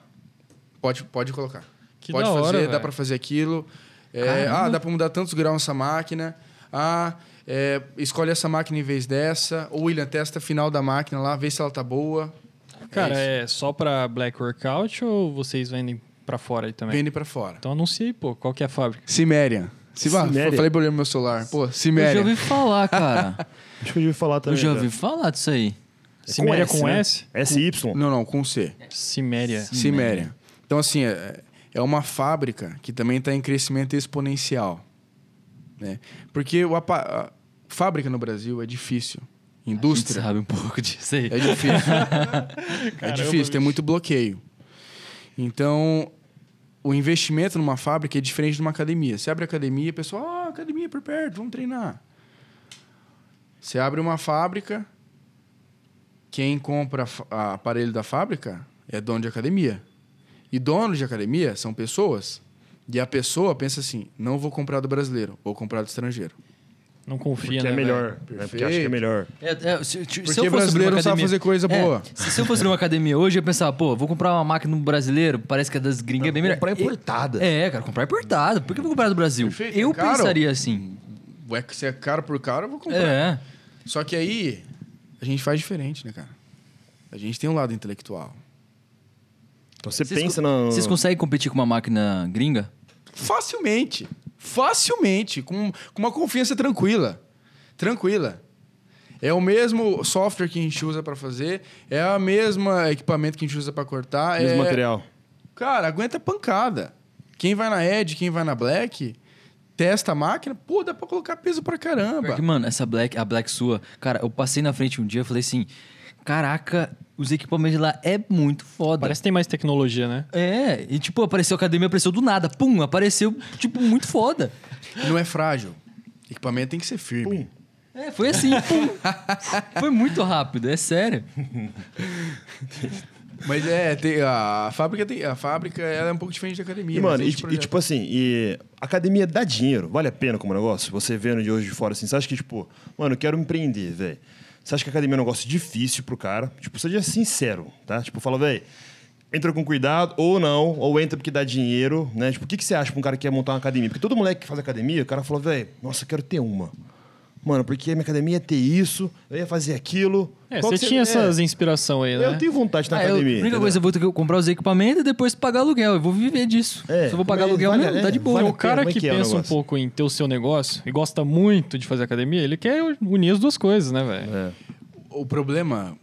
pode, pode colocar. Que pode da hora, fazer, dá pra fazer aquilo. É, ah, dá pra mudar tantos graus nessa máquina. Ah, é, escolhe essa máquina em vez dessa. Ou William, testa a final da máquina lá, vê se ela tá boa. Cara, isso. é só pra Black Workout ou vocês vendem pra fora aí também? Vende pra fora. Então anuncia aí, pô. Qual que é a fábrica? Cimérian. Se vá, Ciméria? falei pra ele no meu celular. Pô, Eu já ouvi falar, cara. Acho que eu já ouvi falar Eu também. já cara. ouvi falar disso aí. Ciméria S, com né? S? SY. Não, não, com C. Ciméria. Ciméria. Então, assim, é, é uma fábrica que também está em crescimento exponencial. Né? Porque o apa- a fábrica no Brasil é difícil. A gente Indústria sabe um pouco disso aí. é difícil. é difícil, tem muito bloqueio. Então, o investimento numa fábrica é diferente de uma academia. Você abre academia, pessoal, ah, academia por perto, vamos treinar. Você abre uma fábrica, quem compra a aparelho da fábrica é dono de academia. E dono de academia são pessoas. E a pessoa pensa assim: não vou comprar do brasileiro, vou comprar do estrangeiro. Não confia, Porque né? é melhor. Né? Porque acha que é melhor. É, é, se, se- se Porque eu fosse brasileiro não sabe academia- fazer coisa É, boa. Se, se eu fosse numa academia hoje, eu ia pensar, pô, vou comprar uma máquina no brasileiro, parece que a das gringas é bem melhor. Comprar importada. É, cara, comprar importada. Por que eu vou comprar do Brasil? Perfeito, eu é caro. pensaria assim. Ué, se é caro por caro, eu vou comprar. É. Só que aí, a gente faz diferente, né, cara? A gente tem um lado intelectual. Então você Vocês pensa co- no. Vocês conseguem competir com uma máquina gringa? Facilmente. Facilmente. Com, com uma confiança tranquila. Tranquila. É o mesmo software que a gente usa pra fazer, é a mesma equipamento que a gente usa pra cortar. Mesmo é... material. Cara, aguenta pancada. Quem vai na Edge, quem vai na Black, testa a máquina, pô, dá pra colocar peso pra caramba. Porque, mano, essa Black, a Black sua, cara, eu passei na frente um dia e falei assim: caraca, os equipamentos lá é muito foda. Parece que tem mais tecnologia, né? É, e tipo, apareceu a academia, apareceu do nada, pum, apareceu, tipo, muito foda. Não é frágil. Equipamento tem que ser firme. É, foi assim, pum. Foi muito rápido, é sério. Mas é, tem- a fábrica tem, a fábrica ela é um pouco diferente da academia. E, mas mano, e, e, tipo assim, e academia dá dinheiro, vale a pena como negócio? Você vendo de hoje de fora assim, você acha que, tipo, mano, eu quero empreender, velho. Você acha que a academia é um negócio difícil pro cara? Tipo, seja sincero, tá? Tipo, fala, velho, entra com cuidado ou não, ou entra porque dá dinheiro, né? Tipo, o que, que você acha pra um cara que quer montar uma academia? Porque todo moleque que faz academia, o cara fala, velho, nossa, quero ter uma. Mano, porque a minha academia ia ter isso, eu ia fazer aquilo. É, você que tinha é? essas inspiração aí, né? Eu tenho vontade na Ah, eu- academia. a única entendeu? coisa, eu vou ter que comprar os equipamentos e depois pagar aluguel. Eu vou viver disso. É, Se eu vou pagar aluguel vale- mesmo, é, tá de boa. vale o cara como é que que é pensa um pouco em ter o seu negócio e gosta muito de fazer academia, ele quer unir as duas coisas, né, velho? É. O problema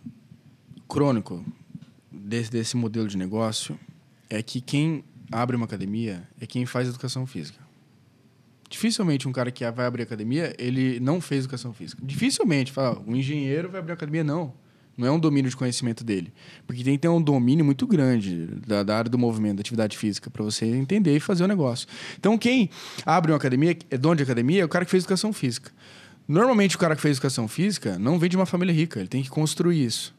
crônico desse, desse modelo de negócio é que quem abre uma academia é quem faz educação física. Dificilmente um cara que vai abrir academia, ele não fez educação física. Dificilmente, fala, um engenheiro vai abrir academia, não. Não é um domínio de conhecimento dele. Porque tem que ter um domínio muito grande da, da área do movimento, da atividade física, para você entender e fazer o negócio. Então, quem abre uma academia, é dono de academia, é o cara que fez educação física. Normalmente, o cara que fez educação física não vem de uma família rica, ele tem que construir isso.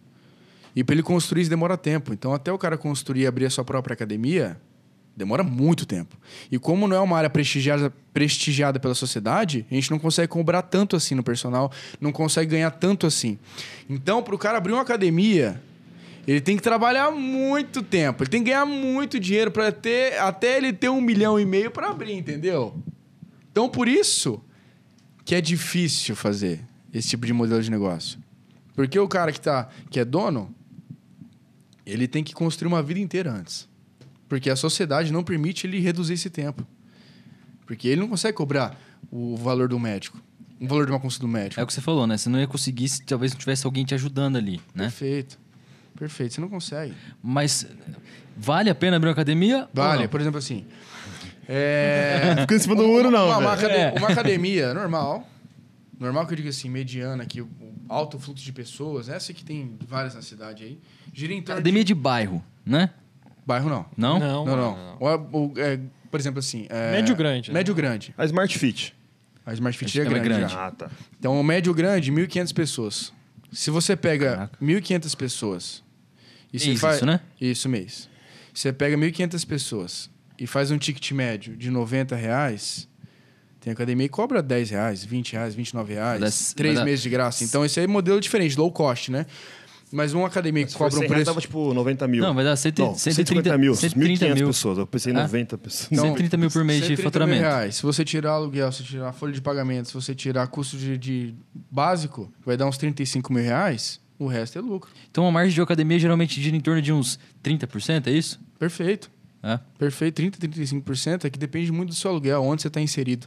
E para ele construir isso demora tempo. Então, até o cara construir e abrir a sua própria academia, demora muito tempo. E como não é uma área prestigiada, prestigiada pela sociedade, a gente não consegue cobrar tanto assim no personal, não consegue ganhar tanto assim. Então, para o cara abrir uma academia, ele tem que trabalhar muito tempo, ele tem que ganhar muito dinheiro para ter até ele ter um milhão e meio para abrir, entendeu? Então, por isso que é difícil fazer esse tipo de modelo de negócio. Porque o cara que, tá, que é dono, ele tem que construir uma vida inteira antes. Porque a sociedade não permite ele reduzir esse tempo. Porque ele não consegue cobrar o valor do médico, o valor de uma consulta do médico. É o que você falou, né? Você não ia conseguir se talvez não tivesse alguém te ajudando ali, né? Perfeito. Perfeito, você não consegue. Mas vale a pena abrir uma academia? Vale, por exemplo assim. É... Fica em cima do muro, não, Uma, uma academia, É. uma academia normal. Normal que eu diga assim, mediana, que o alto fluxo de pessoas, essa que tem várias na cidade aí, gira em torno Academia de... de bairro, né? Bairro não. Não? Não, Não, não. não. O- o- é, por exemplo assim... é, Médio grande, né? Médio grande. A Smart Fit. A Smart Fit é ela é grande, grande. já. Ah, tá. Então, o médio grande, 1.500 pessoas. Se você pega Caraca. 1.500 pessoas... E você Mês faz... isso, né? Isso, mês. Você pega 1.500 pessoas e faz um ticket médio de 90 reais... Tem academia que cobra 10 reais, 20 reais, 29 reais. Vai dar- três vai dar- meses de graça. Então, esse aí é modelo diferente, low cost, né? Mas uma academia que cobra um 100 reais, preço... tava tipo 90 mil. Não, vai dar cento, Não, 150 mil, 130 1.500 mil. pessoas. Eu pensei em Ah. 90 pessoas. Então, 130 mil por mês de 130 mil faturamento. reais. Se você tirar aluguel, se tirar folha de pagamento, se você tirar custo de, de básico, vai dar uns 35 mil reais, o resto é lucro. Então a margem de academia geralmente gira em torno de uns 30%, é isso? Perfeito. É. Perfeito. 30, 35% é que depende muito do seu aluguel, onde você está inserido.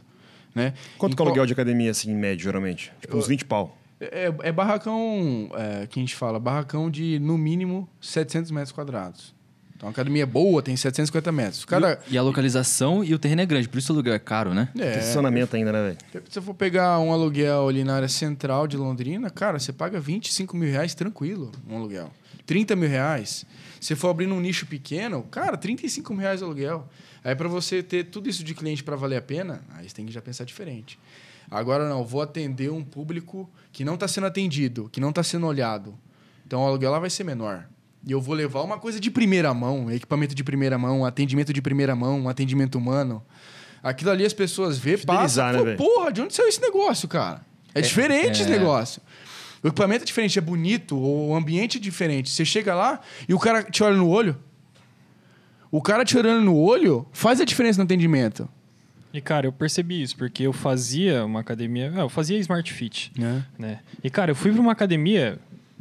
Né? Quanto Em que é o qual- aluguel de academia, assim, em médio, geralmente? Tipo, uns 20 pau. É, é barracão, é, que a gente fala, barracão de no mínimo 700 metros quadrados. Então a academia boa tem 750 metros. Cada, E a localização e o terreno é grande, por isso o aluguel é caro, né? É, estacionamento ainda, né, velho? se você for pegar um aluguel ali na área central de Londrina, cara, você paga 25 mil reais tranquilo um aluguel. 30 mil reais. Se for abrir num nicho pequeno, cara, 35 mil reais o aluguel. Aí para você ter tudo isso de cliente para valer a pena, aí você tem que já pensar diferente. Agora não, vou atender um público que não está sendo atendido, que não está sendo olhado. Então o aluguel lá vai ser menor. E eu vou levar uma coisa de primeira mão, equipamento de primeira mão, atendimento de primeira mão, um atendimento humano. Aquilo ali as pessoas vê, Fidelizar, passam, né, porra, de onde saiu esse negócio, cara? É, diferente é. esse negócio. O equipamento é diferente, é bonito, o ambiente é diferente. Você chega lá e o cara te olha no olho. O cara te olhando no olho faz a diferença no atendimento. E, cara, eu percebi isso, porque eu fazia uma academia. ah, Eu fazia Smart Fit. É. né? E, cara, eu fui pra uma academia,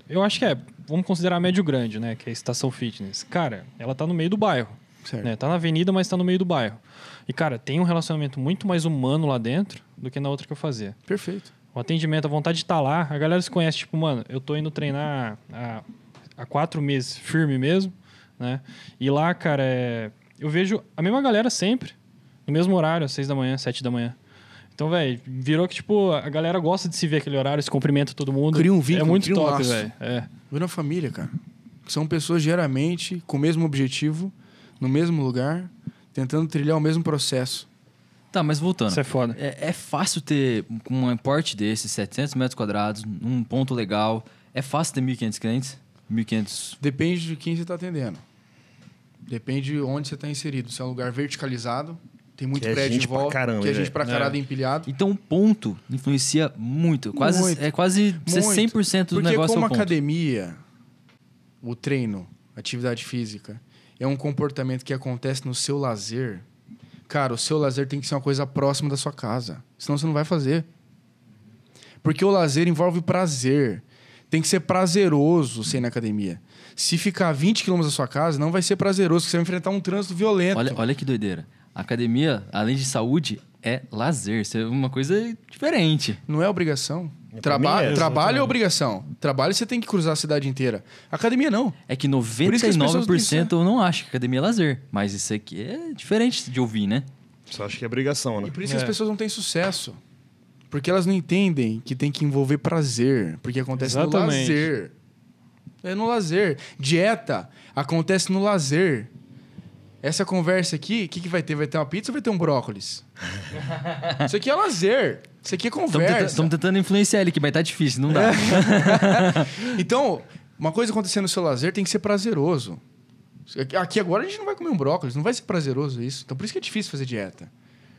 eu acho que é, vamos considerar médio grande, né? Que é a Estação Fitness. Cara, ela tá no meio do bairro. Certo. Né? Tá na avenida, mas tá no meio do bairro. E, cara, tem um relacionamento muito mais humano lá dentro do que na outra que eu fazia. Perfeito. O atendimento, a vontade de estar lá, a galera se conhece, tipo, mano, eu tô indo treinar há, há quatro meses, firme mesmo, né? E lá, cara, é... eu vejo a mesma galera sempre, no mesmo horário, às seis da manhã, sete da manhã. Então, velho, virou que, tipo, a galera gosta de se ver aquele horário, se cumprimenta todo mundo. Cria um vínculo, É muito cria um top, laço. velho. É. Vira uma família, cara. São pessoas diariamente com o mesmo objetivo, no mesmo lugar, tentando trilhar o mesmo processo. Tá, mas voltando. Isso é foda. É, é fácil ter com um porte desse, 700 metros quadrados, num ponto legal. É fácil ter 1.500 clientes? 1.500... Depende de quem você está atendendo. Depende de onde você está inserido. Se é um lugar verticalizado, tem muito Que é prédio gente em pra volta, caramba, que é hein, gente pra caralho empilhado. Então, o ponto influencia muito. Quase, Muito. É quase Muito. 100% do Porque negócio como é o ponto. academia, o treino, atividade física, é um comportamento que acontece no seu lazer. Cara, o seu lazer tem que ser uma coisa próxima da sua casa. Senão você não vai fazer. Porque o lazer envolve prazer. Tem que ser prazeroso ser na academia. Se ficar a 20 km da sua casa, não vai ser prazeroso, porque você vai enfrentar um trânsito violento. Olha, olha que doideira. A academia, além de saúde, é lazer. Isso é uma coisa diferente. Não é obrigação. pra Traba mim é, trabalho é obrigação. Trabalho você tem que cruzar a cidade inteira. Academia não. É que isso que as pessoas 99% eu não acho que academia é lazer. Mas isso aqui é diferente de ouvir, né? Só acho que é obrigação, né? E por isso que É. as pessoas não têm sucesso. Porque elas não entendem que tem que envolver prazer. Porque acontece no Exatamente. lazer. É no lazer. Dieta acontece no lazer. Essa conversa aqui, o que, que vai ter? Vai ter uma pizza ou vai ter um brócolis? Isso aqui é lazer. Isso aqui é Estamos conversa. tentando influenciar ele, que vai estar difícil, não dá. Então, uma coisa acontecendo no seu lazer tem que ser prazeroso. Aqui agora a gente não vai comer um brócolis, não vai ser prazeroso isso. Então por isso que é difícil fazer dieta.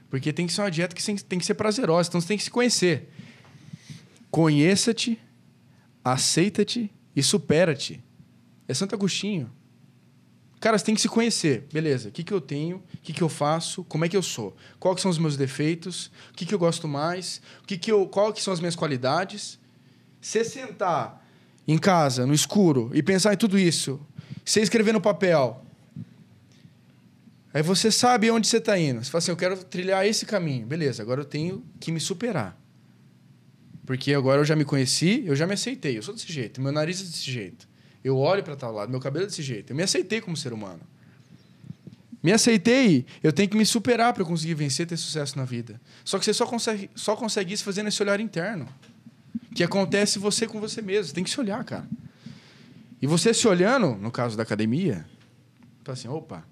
Porque tem que ser uma dieta que tem que ser prazerosa, então você tem que se conhecer. Conheça-te, aceita-te e supera-te. É Santo Agostinho. Cara, você tem que se conhecer. Beleza, o que, que eu tenho, o que, que eu faço, como é que eu sou, quais são os meus defeitos, o que, que eu gosto mais, o que que eu, qual que são as minhas qualidades. Você sentar em casa, no escuro, e pensar em tudo isso, você escrever no papel, aí você sabe onde você está indo. Você fala assim, eu quero trilhar esse caminho. Beleza, agora eu tenho que me superar. Porque agora eu já me conheci, eu já me aceitei. Eu sou desse jeito, meu nariz é desse jeito. Eu olho para tal lado, meu cabelo é desse jeito. Eu me aceitei como ser humano. Me aceitei, eu tenho que me superar para conseguir vencer ter sucesso na vida. Só que você só consegue, só consegue isso fazendo esse olhar interno. Que acontece você com você mesmo. Você tem que se olhar, cara. E você se olhando, no caso da academia, fala assim: opa,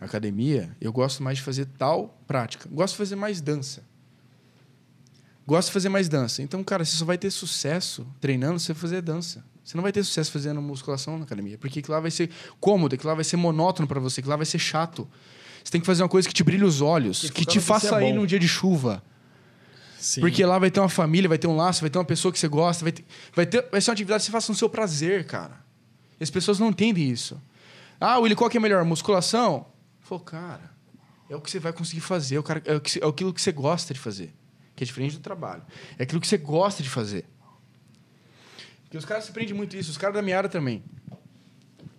academia, eu gosto mais de fazer tal prática. Gosto de fazer mais dança. Gosto de fazer mais dança. Então, cara, você só vai ter sucesso treinando se você fazer dança. Você não vai ter sucesso fazendo musculação na academia. Porque aquilo lá vai ser cômodo, aquilo lá vai ser monótono para você, aquilo lá vai ser chato. Você tem que fazer uma coisa que te brilhe os olhos, que que te que faça é ir num dia de chuva. Sim. Porque lá vai ter uma família, vai ter um laço, vai ter uma pessoa que você gosta, vai ter, vai ter vai ser uma atividade que você faça no seu prazer, cara. E as pessoas não entendem isso. Ah, Willi, qual que é melhor? Musculação? Falou, cara, é o que você vai conseguir fazer, é, o cara, é, o que, é aquilo que você gosta de fazer. Que é diferente do trabalho. É aquilo que você gosta de fazer. Porque os caras se prendem muito isso, os caras da minha área também.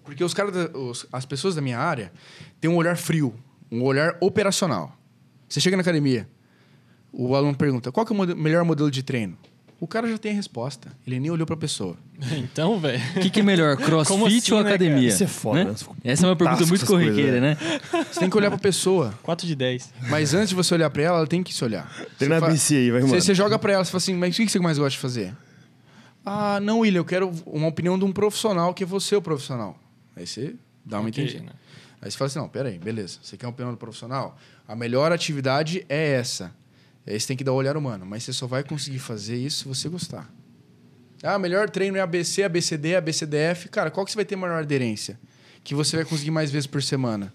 Porque os caras, da- os- as pessoas da minha área têm um olhar frio, um olhar operacional. Você chega na academia, o aluno pergunta: qual é o mode- melhor modelo de treino? O cara já tem a resposta. Ele nem olhou para a pessoa. Então, velho. O que, que é melhor, crossfit Como assim, ou né, academia? Isso é foda, né? eu fico Essa é uma pergunta muito com essas corriqueira, né? Você tem que olhar para a pessoa. 4 de 10. Mas antes de você olhar para ela, ela tem que se olhar. Treina Você fa- BC aí, vai, Você, mano. você joga para ela, você fala assim: mas o que você mais gosta de fazer? Ah, não, William, eu quero uma opinião de um profissional que é você o profissional. Aí você dá uma Ok, entendida. né? Aí você fala assim: não, peraí, beleza. Você quer uma opinião do profissional? A melhor atividade é essa. Aí você tem que dar o olhar humano. Mas você só vai conseguir fazer isso se você gostar. Ah, melhor treino é ABC, ABCD, ABCDF. Cara, qual que você vai ter maior aderência? Que você vai conseguir mais vezes por semana?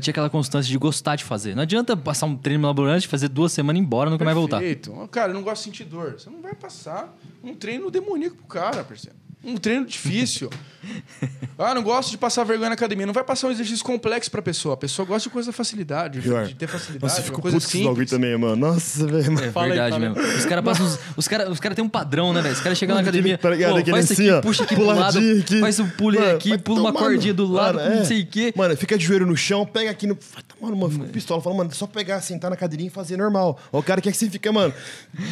Tinha aquela constância de gostar de fazer. Não adianta passar um treino laborante, fazer duas semanas e embora, nunca mais voltar. Perfeito. Cara, eu não gosto de sentir dor. Você não vai passar um treino demoníaco pro cara, parceiro. Um treino difícil. ah, não gosto de passar vergonha na academia. Não vai passar um exercício complexo pra pessoa. A pessoa gosta de coisa da facilidade, Pior. de ter facilidade, Nossa, fico coisa puto com simples. também, mano. Nossa, velho. mano. É Fala verdade aí. mesmo. Os caras passam. Os, os caras os cara têm um padrão, né, velho? Os caras chegam na academia. Tá ligado? pô, Aquele faz isso assim, aqui, ó, puxa aqui pro lado, aqui. faz um pule Mano, aqui, pula uma no- cordinha do lado, Mano, não é. sei o quê. Mano, fica de joelho no chão, pega aqui no. Vai tomar uma fica com pistola. Fala, mano, é só pegar, sentar na cadeirinha e fazer normal. O cara quer que você fica, mano,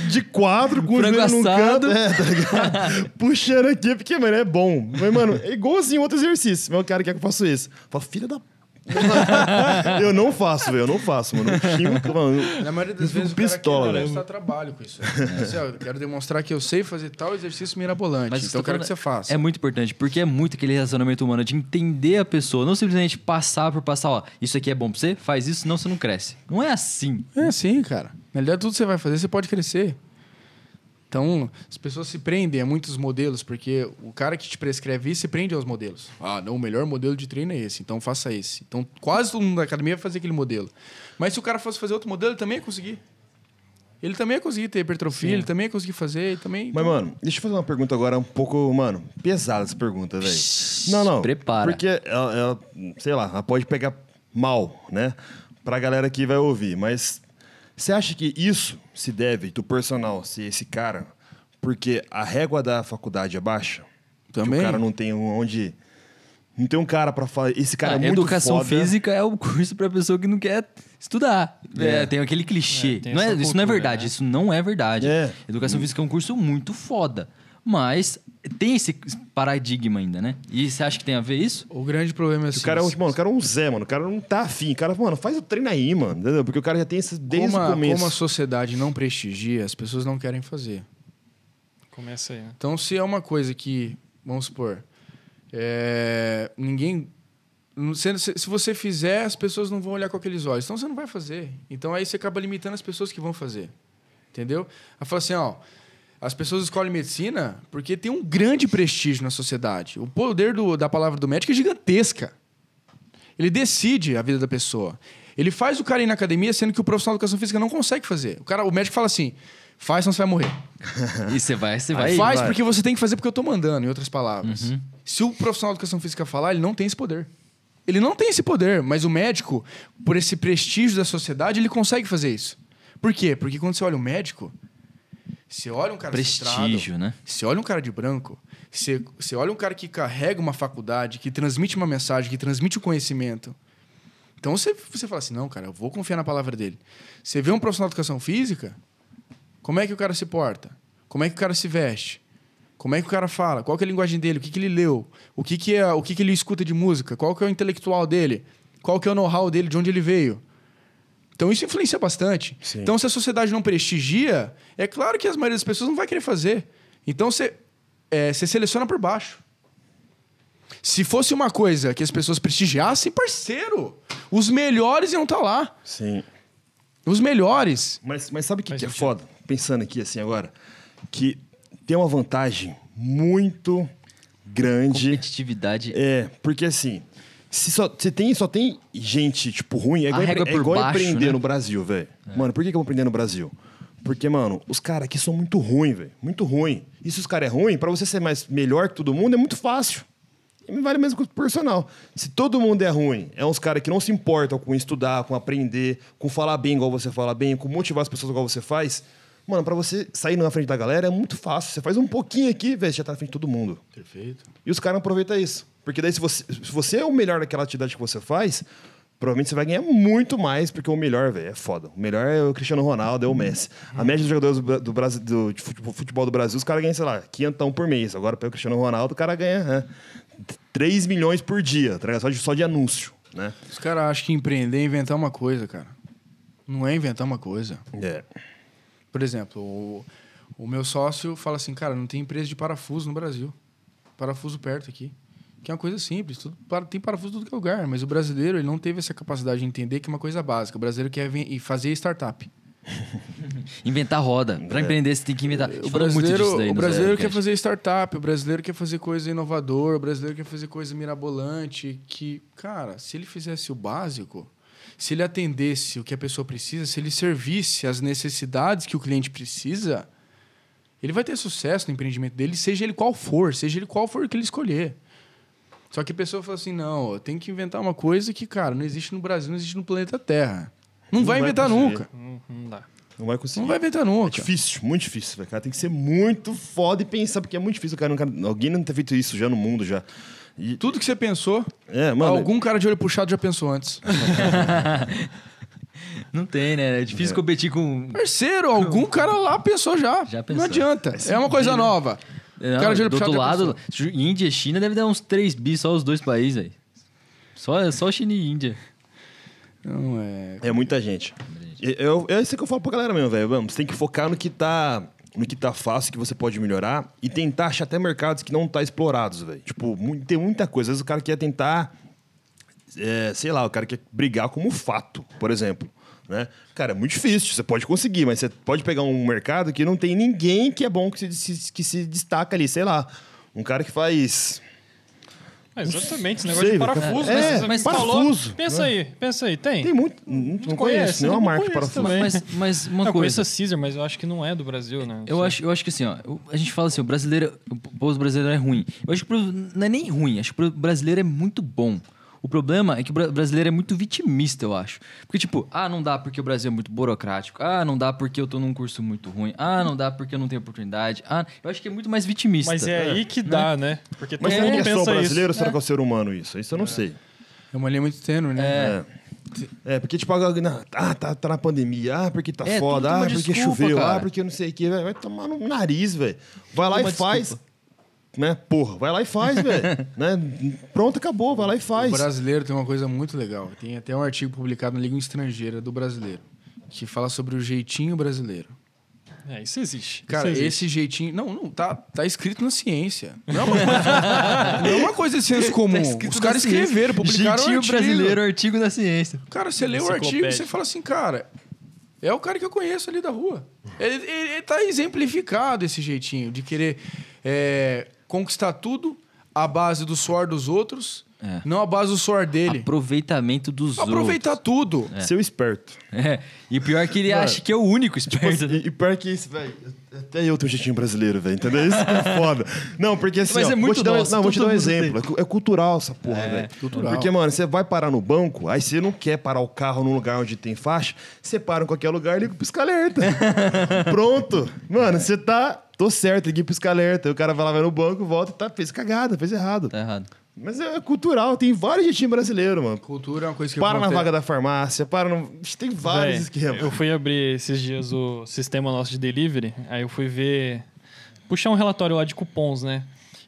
de quadro, com o joelho assado. canto. É, tá ligado? Puxando aqui, porque, mano, é bom. Mas, mano, é igualzinho outro exercício. Mas o cara quer que eu faça isso. Fala, filha da. eu não faço, velho. Eu não faço, mano. Eu xingo, mano. Na maioria das Eu vezes fico o cara quer trabalho com isso. Assim, ó, eu quero demonstrar que eu sei fazer tal exercício mirabolante. Mas então eu quero que você faça. É muito importante, porque é muito aquele relacionamento humano de entender a pessoa, não simplesmente passar por passar, ó, isso aqui é bom pra você, faz isso, senão você não cresce. Não é assim. É assim, cara. Na realidade, tudo que você vai fazer, você pode crescer. Então, as pessoas se prendem a muitos modelos, porque o cara que te prescreve isso se prende aos modelos. Ah, não, o melhor modelo de treino é esse, então faça esse. Então, quase todo mundo da academia vai fazer aquele modelo. Mas se o cara fosse fazer outro modelo, ele também ia conseguir. Ele também ia conseguir ter hipertrofia, ele também ia conseguir fazer, ele também... Mas, mano, deixa eu fazer uma pergunta agora um pouco, mano, pesada essa pergunta, velho. Não, não. Prepara. Porque ela, ela, sei lá, ela pode pegar mal, né? Pra galera que vai ouvir. Mas você acha que isso se deve, do personal, ser esse cara, porque a régua da faculdade é baixa? Também. Que o cara não tem um- onde. Não tem um cara pra falar. Esse cara Ah, é muito educação foda. física é o curso pra pessoa que não quer estudar. É. É, tem aquele clichê. É, tem não é- isso não é cultura, verdade, né? isso não é verdade. É. Educação física é um curso muito foda. Mas tem esse paradigma ainda, né? E você acha que tem a ver isso? O grande problema é assim... O cara é um, mano, o cara é um Zé, mano. O cara não tá afim. O cara, mano, faz o treino aí, mano. Entendeu? Porque o cara já tem isso desde como, o a, começo. como a sociedade não prestigia, as pessoas não querem fazer. Começa aí, né? Então, se é uma coisa que, vamos supor, é, ninguém. Se, se você fizer, as pessoas não vão olhar com aqueles olhos. Então você não vai fazer. Então aí você acaba limitando as pessoas que vão fazer. Entendeu? Ela fala assim, ó. As pessoas escolhem medicina porque tem um grande prestígio na sociedade. O poder do- da palavra do médico é gigantesca. Ele decide a vida da pessoa. Ele faz o cara ir na academia, sendo que o profissional de educação física não consegue fazer. O, cara, o médico fala assim: faz, senão você vai morrer. E você vai, você vai. Faz vai. porque você tem que fazer porque eu tô mandando, em outras palavras. Se o profissional de educação física falar, ele não tem esse poder. Ele não tem esse poder, mas o médico, por esse prestígio da sociedade, ele consegue fazer isso. Por quê? Porque quando você olha o médico, você olha um cara Prestígio, né? Você olha um cara de branco, você, você olha um cara que carrega uma faculdade, que transmite uma mensagem, que transmite o conhecimento. Então você, você fala assim, não, cara, eu vou confiar na palavra dele. Você vê um profissional de educação física, como é que o cara se porta? Como é que o cara se veste? Como é que o cara fala? Qual que é a linguagem dele? O que, que ele leu? O que, que é o que, que ele escuta de música? Qual que é o intelectual dele? Qual que é o know-how dele? De onde ele veio? Então isso influencia bastante. Sim. Então se a sociedade não prestigia, é claro que as maioria das pessoas não vai querer fazer. Então você, é, você seleciona por baixo. Se fosse uma coisa que as pessoas prestigiassem, parceiro, os melhores iam estar lá. Sim. Os melhores. Mas, mas sabe o que, que é foda? Pensando aqui assim agora. Que tem uma vantagem muito grande. Competitividade. É, porque assim, se só, se tem, só tem gente, tipo, ruim, é igual, empre- é igual baixo, empreender né? no Brasil, velho. Mano, por que, que eu vou empreender no Brasil? Porque, mano, os caras aqui são muito ruins, velho. Muito ruim. E se os caras é ruim, pra você ser mais melhor que todo mundo, é muito fácil. E vale a mesma coisa pro personal. Se todo mundo é ruim, é uns caras que não se importam com estudar, com aprender, com falar bem igual você fala bem, com motivar as pessoas igual você faz, mano, pra você sair na frente da galera é muito fácil. Você faz um pouquinho aqui, velho, você já tá na frente de todo mundo. Perfeito. E os caras não aproveitam isso. Porque daí, se você, se você é o melhor daquela atividade que você faz, provavelmente você vai ganhar muito mais, porque o melhor, velho, é foda. O melhor é o Cristiano Ronaldo, é o Messi. A média dos jogadores do, do, Brasil, do de futebol, do Brasil, os caras ganham, sei lá, quinhentão por mês. Agora, pelo Cristiano Ronaldo, o cara ganha né, 3 milhões por dia, tá? Só de, só de anúncio, né? Os caras acham que empreender é inventar uma coisa, cara. Não é inventar uma coisa. É. Por exemplo, o, o meu sócio fala assim, cara, não tem empresa de parafuso no Brasil. Parafuso perto aqui. Que é uma coisa simples, tudo, para- tem parafuso em tudo que é lugar, mas o brasileiro ele não teve essa capacidade de entender que é uma coisa básica. O brasileiro quer e fazer startup. Inventar roda. Pra empreender, você tem que inventar. O brasileiro, daí o brasileiro quer fazer startup, o brasileiro quer fazer coisa inovador, o brasileiro quer fazer coisa mirabolante. Que, cara, se ele fizesse o básico, se ele atendesse o que a pessoa precisa, se ele servisse as necessidades que o cliente precisa, ele vai ter sucesso no empreendimento dele, seja ele qual for, seja ele qual for o que ele escolher. Só que a pessoa fala assim: não, eu tenho que inventar uma coisa que, cara, não existe no Brasil, não existe no planeta Terra. Não, Não vai vai inventar conseguir. nunca. Hum, Não dá. Não vai conseguir. Não vai inventar É nunca. difícil, muito difícil. Cara, tem que ser muito foda e pensar, porque é muito difícil. Cara, alguém não ter feito isso já no mundo já. E, Tudo que você pensou, é, mano. algum cara de olho puxado já pensou antes. Não tem, né? É difícil competir com. Parceiro, algum cara lá pensou já. Já Não pensou. adianta. É uma coisa nova. Não, cara de olho do outro lado, Índia e China deve dar uns 3 bi só os dois países aí. Só, só China e Índia. Não é. É muita gente. E- Eu, é isso que eu falo pra galera mesmo, velho. Vamos, você tem que focar no que tá. No que tá fácil, que você pode melhorar, e tentar achar até mercados que não tá explorados, velho. Tipo, tem muita coisa. Às vezes o cara quer tentar. é, sei lá, o cara quer brigar como fato, por exemplo. Né? Cara, é muito difícil. Você pode conseguir, mas você pode pegar um mercado que não tem ninguém que é bom que se, que se destaca ali, sei lá. Um cara que faz. É, exatamente, esse Não negócio sei, de parafuso, É, né? Você mas falou, parafuso, pensa né? aí, pensa aí, tem? Tem muito. Não, não conheço, nenhuma não marca de conheço parafuso. também. Mas, mas uma eu conheço coisa. a Caesar, mas eu acho que não é do Brasil, né? Eu acho, eu acho que assim, ó, a gente fala assim, o brasileiro, o povo brasileiro é ruim. Eu acho que pro- não é nem ruim, acho que o brasileiro é muito bom. O problema é que o bra- brasileiro é muito vitimista, eu acho. Porque, tipo, ah, não dá porque o Brasil é muito burocrático. Ah, não dá porque eu tô num curso muito ruim. Ah, não dá porque eu não tenho oportunidade. Ah, eu acho que é muito mais vitimista. Mas é aí que dá, né? Porque todo Mas que mundo é só pensa brasileiro ou será que é o ser humano isso? Isso eu não sei. É uma linha muito tênue, né? É. É, porque tipo, ah, tá, tá na pandemia, ah, porque tá É, foda, ah, porque desculpa, choveu, cara. ah, porque não sei o que, vai tomar no nariz, velho. Vai lá Uma e faz, desculpa. Né, porra, vai lá e faz, velho, né, pronto, acabou, vai lá e faz. O brasileiro tem uma coisa muito legal. Tem até um artigo publicado na Língua Estrangeira do brasileiro que fala sobre o jeitinho brasileiro. É, isso existe. Cara, isso existe. esse jeitinho. Não, não, tá, tá escrito na ciência. Não é uma coisa, não é uma coisa de senso comum. Tá Os na caras ciência. escreveram, publicaram Jeitinho um artigo. brasileiro, artigo da ciência. Cara, você lê o artigo e você fala assim, cara, é o cara que eu conheço ali da rua. Ele, ele, ele tá exemplificado esse jeitinho de querer é, conquistar tudo à base do suor dos outros, É. não à base do suor dele. Aproveitamento dos Aproveitar tudo. Seu esperto. outros. É. E o pior é que ele acha que é o único esperto. né? E, e pior que isso, velho, até eu tenho um jeitinho brasileiro, velho, entendeu? Isso que é foda. Não, porque assim, Mas ó, é vou muito te dar, nosso, não, vou te dar um exemplo, é cu- é cultural essa porra, velho. cultural. Porque, mano, você vai parar no banco, aí você não quer parar o carro num lugar onde tem faixa, você para em qualquer lugar e liga pro pisca-alerta. Pronto. Mano, você tá... Tô certo, liguei pro. Aí O cara vai lá, vai no banco, volta e tá, fez cagada, fez errado. Tá errado. Mas é cultural, tem vários jeitinhos brasileiros, mano. Cultura é uma coisa que Para na acontece- vaga da farmácia, para no... Tem vários Véi, esquemas. Eu fui abrir esses dias o sistema nosso de delivery, aí eu fui ver. puxar um relatório lá de cupons, né?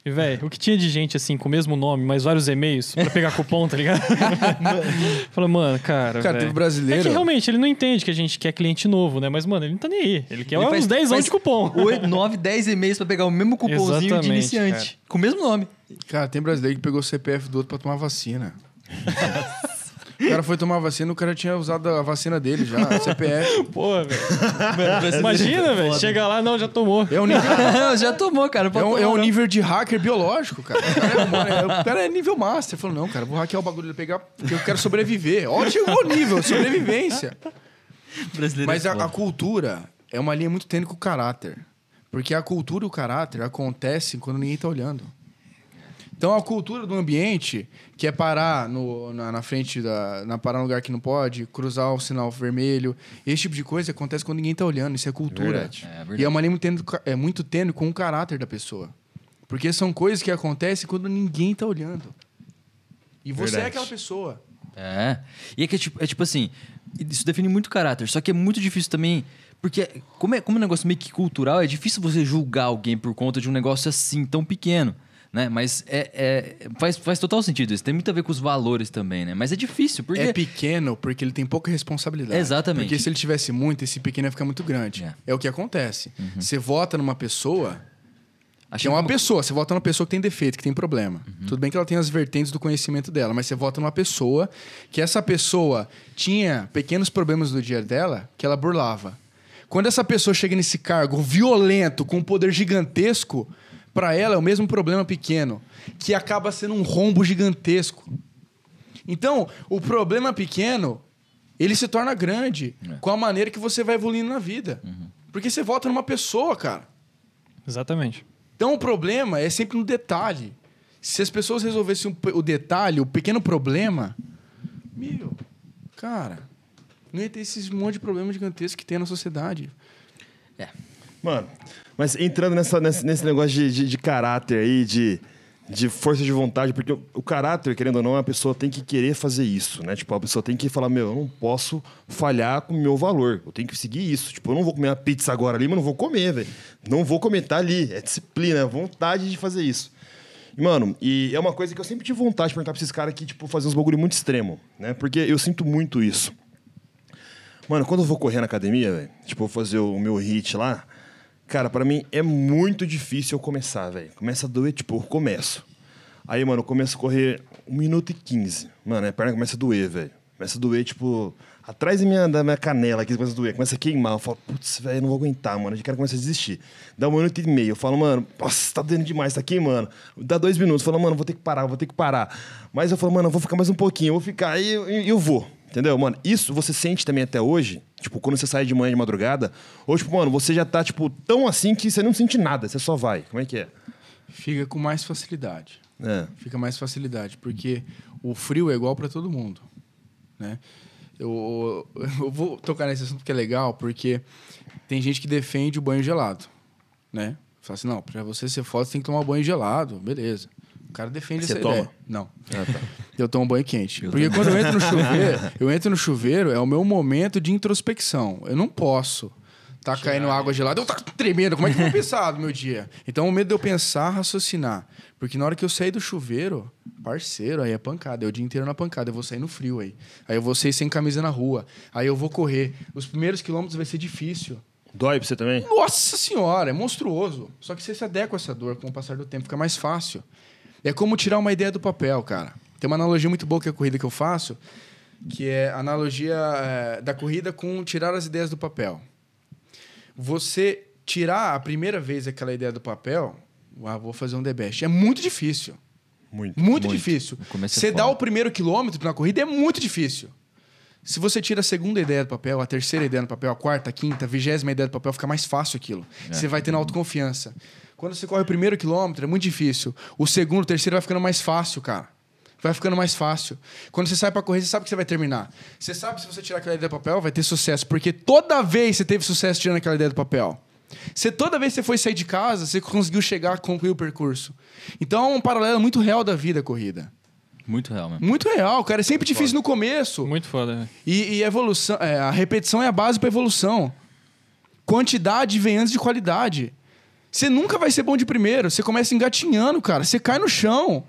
E, velho, o que tinha de gente assim, com o mesmo nome, mas vários e-mails pra pegar cupom, tá ligado? Falei, mano, cara. Cara, teve brasileiro- É que realmente ele não entende que a gente quer cliente novo, né? Mas, mano, ele não tá nem aí. Ele quer Ele uns faz- 10 anos de cupom. 8, 9, 10 e-mails pra pegar o mesmo cupomzinho de Exatamente, iniciante. Com o mesmo nome. Cara, tem brasileiro que pegou o CPF do outro pra tomar vacina. o cara foi tomar vacina, o cara tinha usado a vacina dele já, a CPF. Pô, velho. Imagina, velho. Chega lá, não, já tomou. É um nível, Já tomou, cara. é um, é um nível de hacker biológico, cara. O cara é, é- o cara é nível master. Ele falou, não, cara, vou hackear o bagulho, pegar porque eu quero sobreviver. Olha, chegou o nível, sobrevivência. brasileiro. Mas é a, foda. a cultura é uma linha muito tênue com o caráter. Porque a cultura e o caráter acontecem quando ninguém tá olhando. Então a cultura do ambiente, que é parar no, na, na frente da. Na, parar no lugar que não pode, cruzar o sinal vermelho, esse tipo de coisa acontece quando ninguém tá olhando. Isso é cultura. É, verdade. E é uma linha muito tênue, é muito tênue com o caráter da pessoa. Porque são coisas que acontecem quando ninguém tá olhando. E você Verdade. é aquela pessoa. É. E é que é tipo, é tipo assim, isso define muito caráter. Só que é muito difícil também. Porque, como é, como é um negócio meio que cultural, é difícil você julgar alguém por conta de um negócio assim tão pequeno. Né? Mas é, é- faz, faz total sentido isso. Tem muito a ver com os valores também, né? Mas é difícil, porque. É pequeno porque ele tem pouca responsabilidade. Exatamente. Porque se ele tivesse muito, esse pequeno ia ficar muito grande. É. É, o que acontece. Você vota numa pessoa é uma pessoa. Você vota numa pessoa que tem defeito, que tem problema. Tudo bem que ela tem as vertentes do conhecimento dela, mas você vota numa pessoa que essa pessoa tinha pequenos problemas do dia dela que ela burlava. Quando essa pessoa chega nesse cargo violento, com um poder gigantesco, para ela é o mesmo problema pequeno, que acaba sendo um rombo gigantesco. Então, o problema pequeno, ele se torna grande com a maneira que você vai evoluindo na vida. Porque você volta numa pessoa, cara. Exatamente. Então o problema é sempre no detalhe. Se as pessoas resolvessem o detalhe, o pequeno problema, meu, cara, não ia ter esses monte de problemas gigantescos que tem na sociedade. Mano, mas entrando nessa, nesse, nesse negócio de, de, de caráter aí, de, de força de vontade, porque o, o caráter, querendo ou não, a pessoa tem que querer fazer isso, né? Tipo, a pessoa tem que falar, meu, eu não posso falhar com o meu valor, eu tenho que seguir isso. Tipo, eu não vou comer uma pizza agora ali, mas não vou comer, velho. Não vou comer, tá ali. É disciplina, é vontade de fazer isso. Mano, e é uma coisa que eu sempre tive vontade de perguntar pra esses caras que, tipo, fazer uns bagulho muito extremo, né? Porque eu sinto muito isso. Mano, quando eu vou correr na academia, velho, tipo, vou fazer o meu hit lá, cara, pra mim é muito difícil eu começar, velho. Começa a doer, tipo, eu começo. Aí, mano, eu começo a correr 1 minuto e 15. Mano, a perna começa a doer, velho. Começa a doer, tipo, atrás da minha, da minha canela aqui, começa a doer, começa a queimar. Eu falo, putz, velho, não vou aguentar, mano. O cara começa a desistir. Dá um minuto e meio. Eu falo, mano, nossa, tá doendo demais, tá queimando. Dá dois minutos. Eu falo, mano, vou ter que parar, vou ter que parar. Mas eu falo, mano, eu vou ficar mais um pouquinho, eu vou ficar, e eu, eu vou. Entendeu, mano? Isso você sente também até hoje, tipo, quando você sai de manhã de madrugada, ou tipo, mano, você já tá, tipo, tão assim que você não sente nada, você só vai. Como é que é? Fica com mais facilidade. É. Fica mais facilidade, porque o frio é igual para todo mundo, né? Eu, eu vou tocar nesse assunto que é legal, porque tem gente que defende o banho gelado, né? Fala assim, não, para você ser foda, você tem que tomar banho gelado, beleza. O cara defende Você essa toma? ideia. Não. Eu tomo banho quente. Porque quando eu entro no chuveiro, eu entro no chuveiro, é o meu momento de introspecção. Eu não posso tá caindo água gelada, eu tá tremendo, como é que eu vou pensar no meu dia? Então, o medo de eu pensar, raciocinar. Porque na hora que eu sair do chuveiro, parceiro, aí é pancada. É o dia inteiro na pancada. Eu vou sair no frio aí. Aí eu vou sair sem camisa na rua. Aí eu vou correr. Os primeiros quilômetros vai ser difícil. Dói pra você também? Nossa senhora, é monstruoso. Só que você se adequa a essa dor com o passar do tempo, fica mais fácil. É como tirar uma ideia do papel, cara. Tem uma analogia muito boa que é a corrida que eu faço, que é a analogia é, da corrida com tirar as ideias do papel. Você tirar a primeira vez aquela ideia do papel, ah, vou fazer um The Best, é muito difícil. Muito. Muito, Muito. difícil. É Você dá o primeiro quilômetro na corrida é muito difícil. Se você tira a segunda ideia do papel, a terceira ideia do papel, a quarta, a quinta, a vigésima ideia do papel, fica mais fácil aquilo. É. Você vai tendo autoconfiança. Quando você corre o primeiro quilômetro, é muito difícil. O segundo, o terceiro vai ficando mais fácil, cara. Vai ficando mais fácil. Quando você sai pra correr, você sabe que você vai terminar. Você sabe que se você tirar aquela ideia do papel, vai ter sucesso. Porque toda vez você teve sucesso tirando aquela ideia do papel. Você, toda vez que você foi sair de casa, você conseguiu chegar, concluir o percurso. Então é um paralelo muito real da vida, a corrida. Muito real mesmo. Muito real, cara. É sempre difícil no começo. Muito foda, né? E, e evolução, é, a repetição é a base para evolução. Quantidade vem antes de qualidade. Você nunca vai ser bom de primeiro. Você começa engatinhando, cara. Você cai no chão.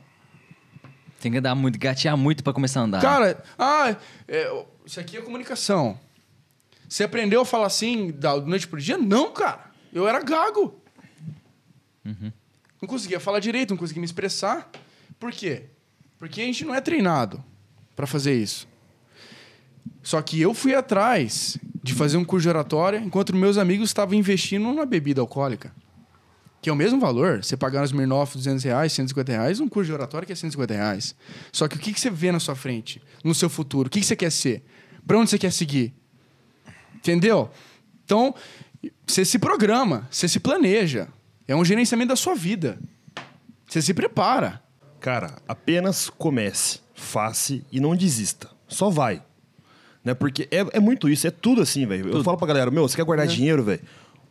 Tem que andar muito, gatear muito pra começar a andar. Cara, ah, é, isso aqui é comunicação. Você aprendeu a falar assim da noite pro dia? Não, cara. Eu era gago. Não conseguia falar direito, não conseguia me expressar. Por quê? Porque a gente não é treinado para fazer isso. Só que eu fui atrás de fazer um curso de oratória, enquanto meus amigos estavam investindo numa bebida alcoólica. Que é o mesmo valor. Você pagar nos Smirnoff 200 reais, 150 reais, um curso de oratória que é 150 reais. Só que o que, que você vê na sua frente, no seu futuro? O que, que você quer ser? Para onde você quer seguir? Entendeu? Então, você se programa, você se planeja. É um gerenciamento da sua vida. Você se prepara. Cara, apenas comece, faça e não desista. Só vai. Né? Porque é, é muito isso, é tudo assim, velho. Eu falo pra galera, meu, você quer guardar dinheiro, velho?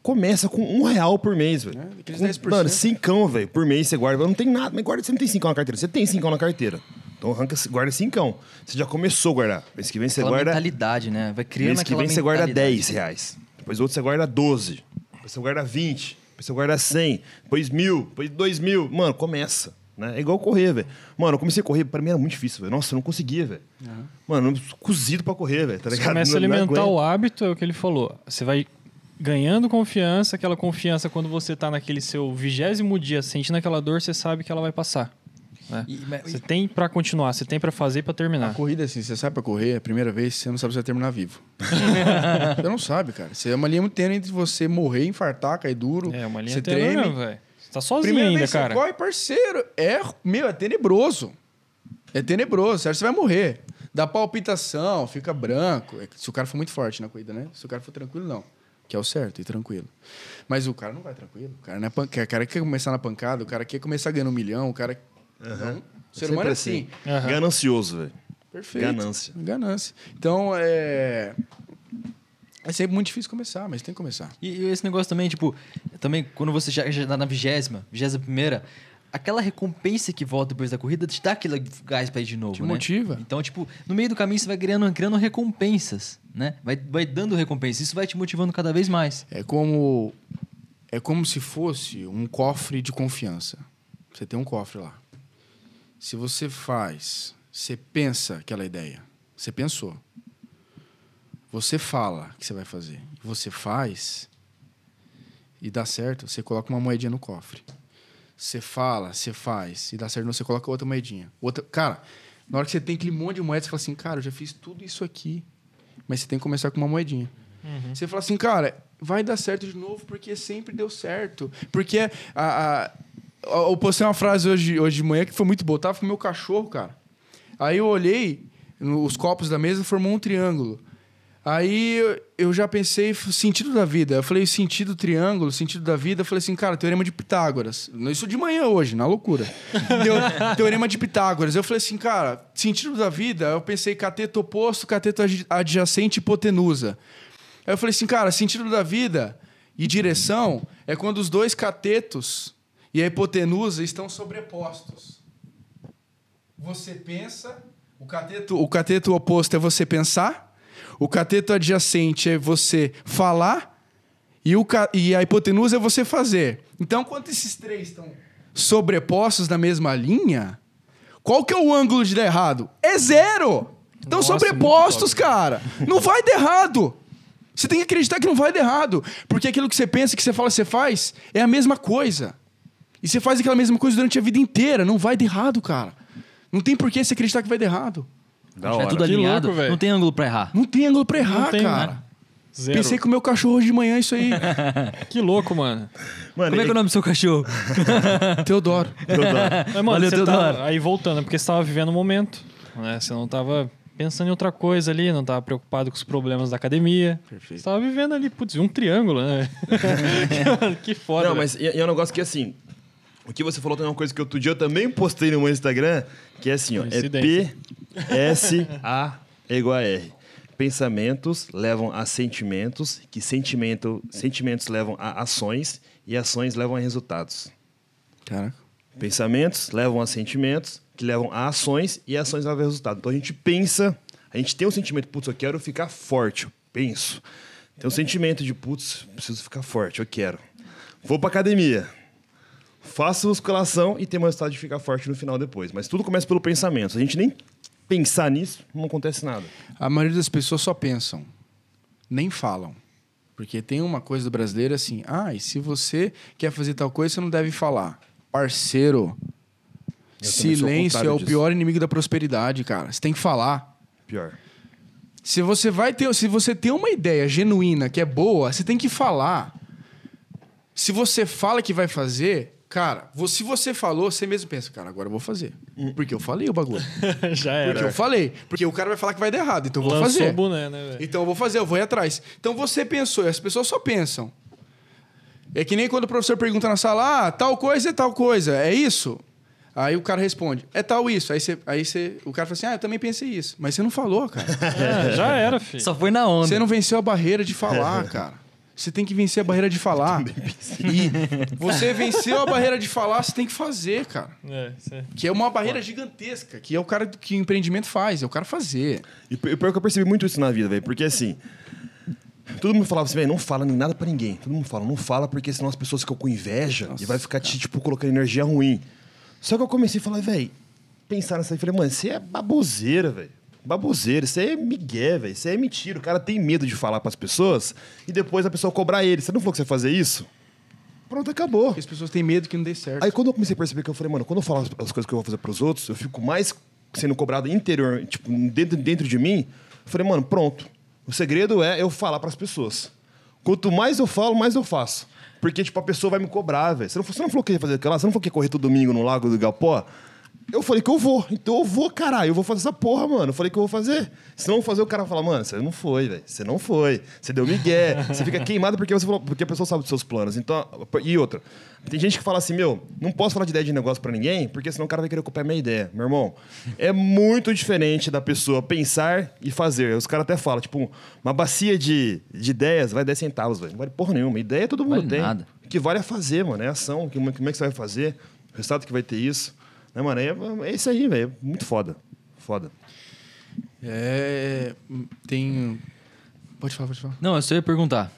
Começa com um real por mês, velho. É, aqueles Com- 10%. Mano, cincão, velho, por mês você guarda. Não tem nada, mas guarda, você não tem cincão na carteira. Você tem cincão na carteira. Então arranca, guarda cincão. Você já começou a guardar. Mês que vem você Aquela guarda. mentalidade, né? Vai criando Mês que vem você guarda mentalidade. 10 reais. Depois outro você guarda 12. Depois você guarda 20. Depois você guarda 100. Depois mil. Depois dois mil. Mano, começa. Né? É igual correr, velho. Mano, eu comecei a correr, pra mim era muito difícil, velho. Nossa, eu não conseguia, velho. Mano, eu cozido pra correr, velho. Tá Você começa a Não- não alimentar o hábito, é o que ele falou. Você vai ganhando confiança, aquela confiança, quando você tá naquele seu vigésimo dia sentindo aquela dor, você sabe que ela vai passar. né? E- mas- Você tem pra continuar, você tem pra fazer e pra A terminar. corrida, assim, você sai pra correr, a primeira vez, você não sabe se vai terminar vivo. você não sabe, cara. Você é uma linha muito tênue entre você morrer, infartar, cair duro. É, uma linha você tênue treme. mesmo, velho. Você tá sozinho Primeira ainda, vez cara. você corre, parceiro. É, meu, é tenebroso. É tenebroso. Você acha que você vai morrer. Dá palpitação, fica branco. É se o cara for muito forte na corrida, né? Se o cara for tranquilo, não. Que é o certo, e tranquilo. Mas o cara não vai tranquilo. O cara, não é pan... o cara quer começar na pancada, o cara quer começar ganhando um milhão, o cara... Não. O ser humano é assim. Aham. Ganancioso, velho. Perfeito. Ganância. Ganância. Então, é... É sempre muito difícil começar, mas tem que começar. E, e esse negócio também, tipo, também quando você já, já tá na vigésima, vigésima primeira, aquela recompensa que volta depois da corrida te dá aquele gás pra ir de novo, Te né? motiva. Então, tipo, no meio do caminho você vai criando, criando recompensas, né? Vai, vai dando recompensas. Isso vai te motivando cada vez mais. É como é como se fosse um cofre de confiança. Você tem um cofre lá. Se você faz, você pensa aquela ideia, você pensou. Você fala que você vai fazer, você faz e dá certo, você coloca uma moedinha no cofre. Você fala, você faz e dá certo, você coloca outra moedinha. Outra, cara, na hora que você tem aquele monte de moedas, você fala assim, cara, eu já fiz tudo isso aqui. Mas você tem que começar com uma moedinha. Você fala assim, cara, vai dar certo de novo porque sempre deu certo. Porque a, a, eu postei uma frase hoje, hoje de manhã que foi muito boa. Eu tava com o meu cachorro, cara. Aí eu olhei, os copos da mesa formou um triângulo. Aí eu- já pensei, sentido da vida. Eu falei, sentido triângulo, sentido da vida. Eu falei assim, cara, teorema de Pitágoras. Isso de manhã hoje, na loucura. Teo- teorema de Pitágoras. Eu falei assim, cara, sentido da vida. Eu pensei cateto oposto, cateto adjacente, hipotenusa. Aí eu falei assim, cara, sentido da vida e direção é quando os dois catetos e a hipotenusa estão sobrepostos. Você pensa, o cateto, o cateto oposto é você pensar, o cateto adjacente é você falar e, o, ca- e a hipotenusa é você fazer. Então, quando esses três estão sobrepostos na mesma linha, qual que é o ângulo de dar errado? É zero! Estão sobrepostos, cara. Não vai dar errado. Você tem que acreditar que não vai dar errado. Porque aquilo que você pensa, que você fala, você faz, é a mesma coisa. E você faz aquela mesma coisa durante a vida inteira. Não vai dar errado, cara. Não tem por que você acreditar que vai dar errado. Da é hora. tudo Que alinhado, louco, velho. não tem ângulo pra errar. Não tem ângulo pra errar, tem, cara. né? Zero. Pensei com o meu cachorro hoje de manhã, isso aí. Que louco, mano. Mano, Como é que é o nome do seu cachorro? Teodoro. dou- Mas, mano, Valeu, Teodoro. tá, aí voltando, é porque você tava vivendo o momento, né? Você não tava pensando em outra coisa ali, não tava preocupado com os problemas da academia. Perfeito. Você tava vivendo ali, putz, um triângulo, né? que foda. Não, velho. mas e, e é um negócio que assim. O que você falou também é uma coisa que outro dia eu também postei no meu Instagram, que é assim, ó. É. P, S, A é igual a R. Pensamentos levam a sentimentos, que sentimento, sentimentos levam a ações e ações levam a resultados. Caraca. Pensamentos levam a sentimentos, que levam a ações e ações levam a resultados. Então a gente pensa, a gente tem um sentimento, putz, eu quero ficar forte, eu penso. Tem um sentimento de, putz, preciso ficar forte, eu quero. Vou pra academia. Faço musculação e tenho o resultado de ficar forte no final depois. Mas tudo começa pelo pensamento. Se a gente nem pensar nisso, não acontece nada. A maioria das pessoas só pensam, nem falam. Porque tem uma coisa do brasileiro assim, ah, e se você quer fazer tal coisa, você não deve falar. Parceiro, Eu silêncio é o disso. pior inimigo da prosperidade, cara. Você tem que falar. Pior. Se você vai ter, se você tem uma ideia genuína que é boa, você tem que falar. Se você fala que vai fazer, cara, se você falou, você mesmo pensa, cara, agora eu vou fazer. Porque eu falei o bagulho. Já Porque era. eu falei. Porque o cara vai falar que vai dar errado, então eu vou Lançou fazer. boné, né, velho? Então eu vou fazer, eu vou ir atrás. Então você pensou, e as pessoas só pensam. É que nem quando o professor pergunta na sala, ah, tal coisa é tal coisa, é isso? Aí o cara responde, é tal isso. Aí, você, aí você, o cara fala assim, ah, eu também pensei isso. Mas você não falou, cara. É, já era, filho. Só foi na onda. Você não venceu a barreira de falar, cara. Você tem que vencer a barreira de falar. E você venceu a barreira de falar, você tem que fazer, cara. É, Que é uma barreira gigantesca, que é o cara que o empreendimento faz, é o cara fazer. E pior que eu percebi muito isso na vida, velho. Porque assim. Todo mundo falava assim, velho, não fala nem nada pra ninguém. Todo mundo fala, não fala porque senão as pessoas ficam com inveja e vai ficar te, tipo, colocando energia ruim. Só que eu comecei a falar, velho, pensar nessa aí, falei, mano, isso é baboseira, velho. Baboseira, isso aí é migué, velho. Isso aí é mentira. O cara tem medo de falar pras pessoas e depois a pessoa cobrar ele. Você não falou que você ia fazer isso? Pronto, acabou. Porque as pessoas têm medo que não dê certo. Aí quando eu comecei a perceber que eu falei, mano, quando eu falo as, as coisas que eu vou fazer pros outros, eu fico mais sendo cobrado interior, tipo, dentro, dentro de mim. Eu falei, mano, pronto. O segredo é eu falar pras pessoas. Quanto mais eu falo, mais eu faço. Porque, tipo, a pessoa vai me cobrar, velho. Você não, você não falou que ia fazer aquilo lá? Você não falou que ia correr todo domingo no Lago do Galpó? Eu falei que eu vou. Então eu vou, caralho. Eu vou fazer essa porra, mano. Eu falei que eu vou fazer. Se não fazer, o cara fala, mano, você não foi, velho. Você não foi. Você deu migué. você fica queimado porque, você falou, porque a pessoa sabe dos seus planos. Então, e outra. Tem gente que fala assim, meu, não posso falar de ideia de negócio pra ninguém, porque senão o cara vai querer copiar minha ideia. Meu irmão, é muito diferente da pessoa pensar e fazer. Os caras até falam, tipo, uma bacia de, de ideias vai 10 centavos, velho. Não vale porra nenhuma. Ideia todo mundo Vale tem. nada. O que vale é fazer, mano. É ação. Como, como é que você vai fazer? O resultado que vai ter isso. Né, mano? É, é isso aí, velho. Muito foda. Foda. É. Tem. Pode falar, pode falar. Não, eu só ia perguntar,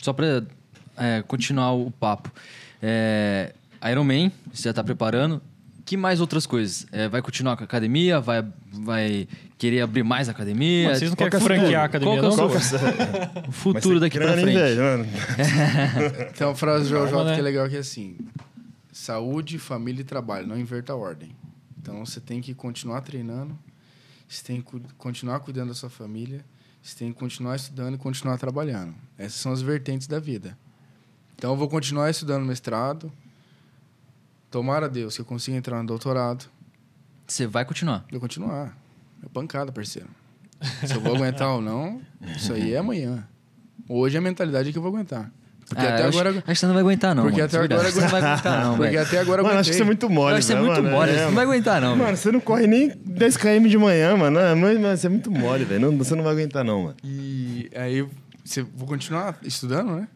só pra é, continuar o papo. É, Iron Man, você já tá preparando. Que mais outras coisas? É, vai continuar com a academia? Vai, vai querer abrir mais academia? Mas vocês não Qual querem que é franquear a academia, Qual não? que é o futuro daqui pra hein, frente? Tem uma frase do Calma, né? que é legal que é assim: saúde, família e trabalho, não inverta a ordem. Então você tem que continuar treinando, você tem que continuar cuidando da sua família, você tem que continuar estudando e continuar trabalhando. Essas são as vertentes da vida. Então eu vou continuar estudando mestrado. Tomara a Deus que eu consiga entrar no doutorado. Você vai continuar. Eu continuar. É pancada, parceiro. Se eu vou aguentar ou não, isso aí é amanhã. Hoje a mentalidade é que eu vou aguentar. Porque Ah, até eu acho- agora. Acho, que você não vai aguentar, não. Porque mano, até verdade. agora Você não vai aguentar, não, Porque até agora eu Mano, acho que você é muito Eu mole, acho que você é muito mano. mole. É, Você não vai aguentar, não. Mano, velho. você não corre nem 10 km de manhã, mano. É, Mas, você é muito mole, velho. Não- Você não vai aguentar, não, mano. E aí você, vou continuar estudando, né?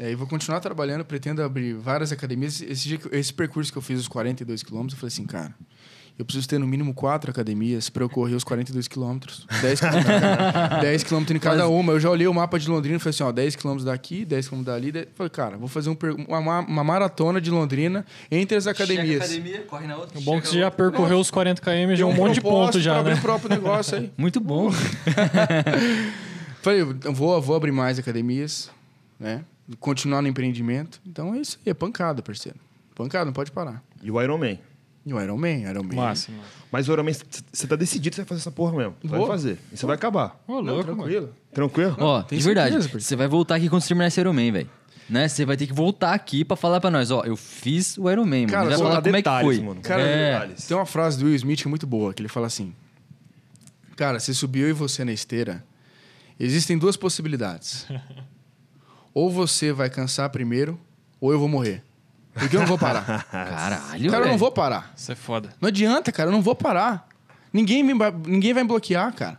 E aí vou continuar trabalhando, pretendo abrir várias academias. Esse, dia esse percurso que eu fiz, os 42 quilômetros, eu falei assim, cara, eu preciso ter no mínimo quatro academias para eu correr os 42 quilômetros. 10 quilômetros, 10 quilômetros em cada uma. Eu já olhei o mapa de Londrina e falei assim, ó, 10 quilômetros daqui, 10 quilômetros dali. dez- Falei, cara, vou fazer um uma, uma- maratona de Londrina entre as academias. corre na outra. O bom é que você já percorreu os 40 km, já é um Tem monte de pontos já, pra abrir né? o próprio negócio aí. Muito bom. Falei, vou, vou abrir mais academias, né? Continuar no empreendimento. Então é isso aí, é pancada, parceiro. Pancada, não pode parar. E o Iron Man. E o Iron Man, Iron Man. Máximo. Mas o Iron Man, você tá decidido que você vai fazer essa porra mesmo. Você vai fazer. E você vai acabar. Ô, Não, louco, mano. tranquilo. Tranquilo? Ó, tem de verdade, você vai voltar aqui quando você terminar esse Iron Man, velho. Né? Você vai ter que voltar aqui pra falar pra nós, ó, eu fiz o Iron Man, mano. Cara, vai falar como é que detalhes, foi. mano. Cara, é. detalhes. Tem uma frase do Will Smith que é muito boa, que ele fala assim: Cara, se subiu eu e você na esteira, existem duas possibilidades. ou você vai cansar primeiro, ou eu vou morrer. Porque eu não vou parar. Caralho, cara, eu não velho. vou parar. Isso é foda. Não adianta, cara, eu não vou parar. Ninguém, me, ninguém vai me bloquear, cara.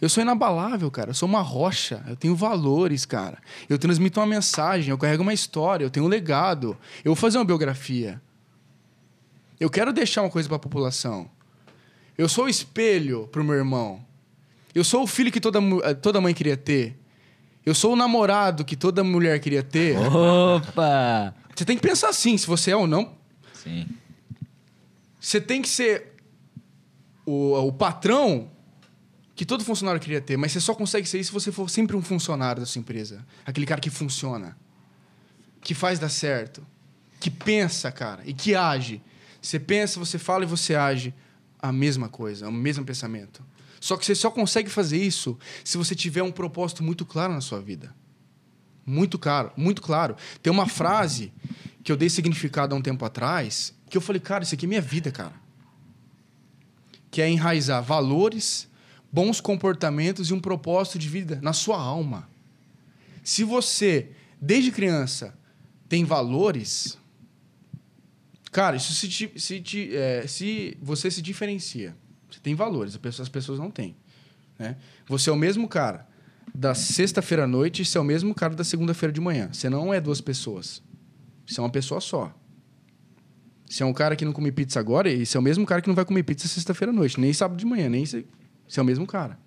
Eu sou inabalável, cara. Eu sou uma rocha. Eu tenho valores, cara. Eu transmito uma mensagem, eu carrego uma história, eu tenho um legado. Eu vou fazer uma biografia. Eu quero deixar uma coisa para a população. Eu sou o espelho pro meu irmão. Eu sou o filho que toda, eh, toda mãe queria ter. Eu sou o namorado que toda mulher queria ter. Opa! Você tem que pensar assim, se você é ou não. Sim. Você tem que ser o, o patrão que todo funcionário queria ter, mas você só consegue ser isso se você for sempre um funcionário da sua empresa. Aquele cara que funciona, que faz dar certo, que pensa, cara, e que age. Você pensa, você fala e você age a mesma coisa, o mesmo pensamento. Só que você só consegue fazer isso se você tiver um propósito muito claro na sua vida. Muito claro, muito claro. Tem uma frase que eu dei significado há um tempo atrás, que eu falei, cara, isso aqui é minha vida, cara. Que é enraizar valores, bons comportamentos e um propósito de vida na sua alma. Se você, desde criança, tem valores, cara, isso se, ti- se, ti- é, se você se diferencia. Você tem valores, as pessoas não têm. Né? Você é o mesmo cara da sexta-feira à noite você é o mesmo cara da segunda-feira de manhã. Você não é duas pessoas. Você é uma pessoa só. Você é um cara que não come pizza agora e você é o mesmo cara que não vai comer pizza sexta-feira à noite, nem sábado de manhã, nem você, você é o mesmo cara.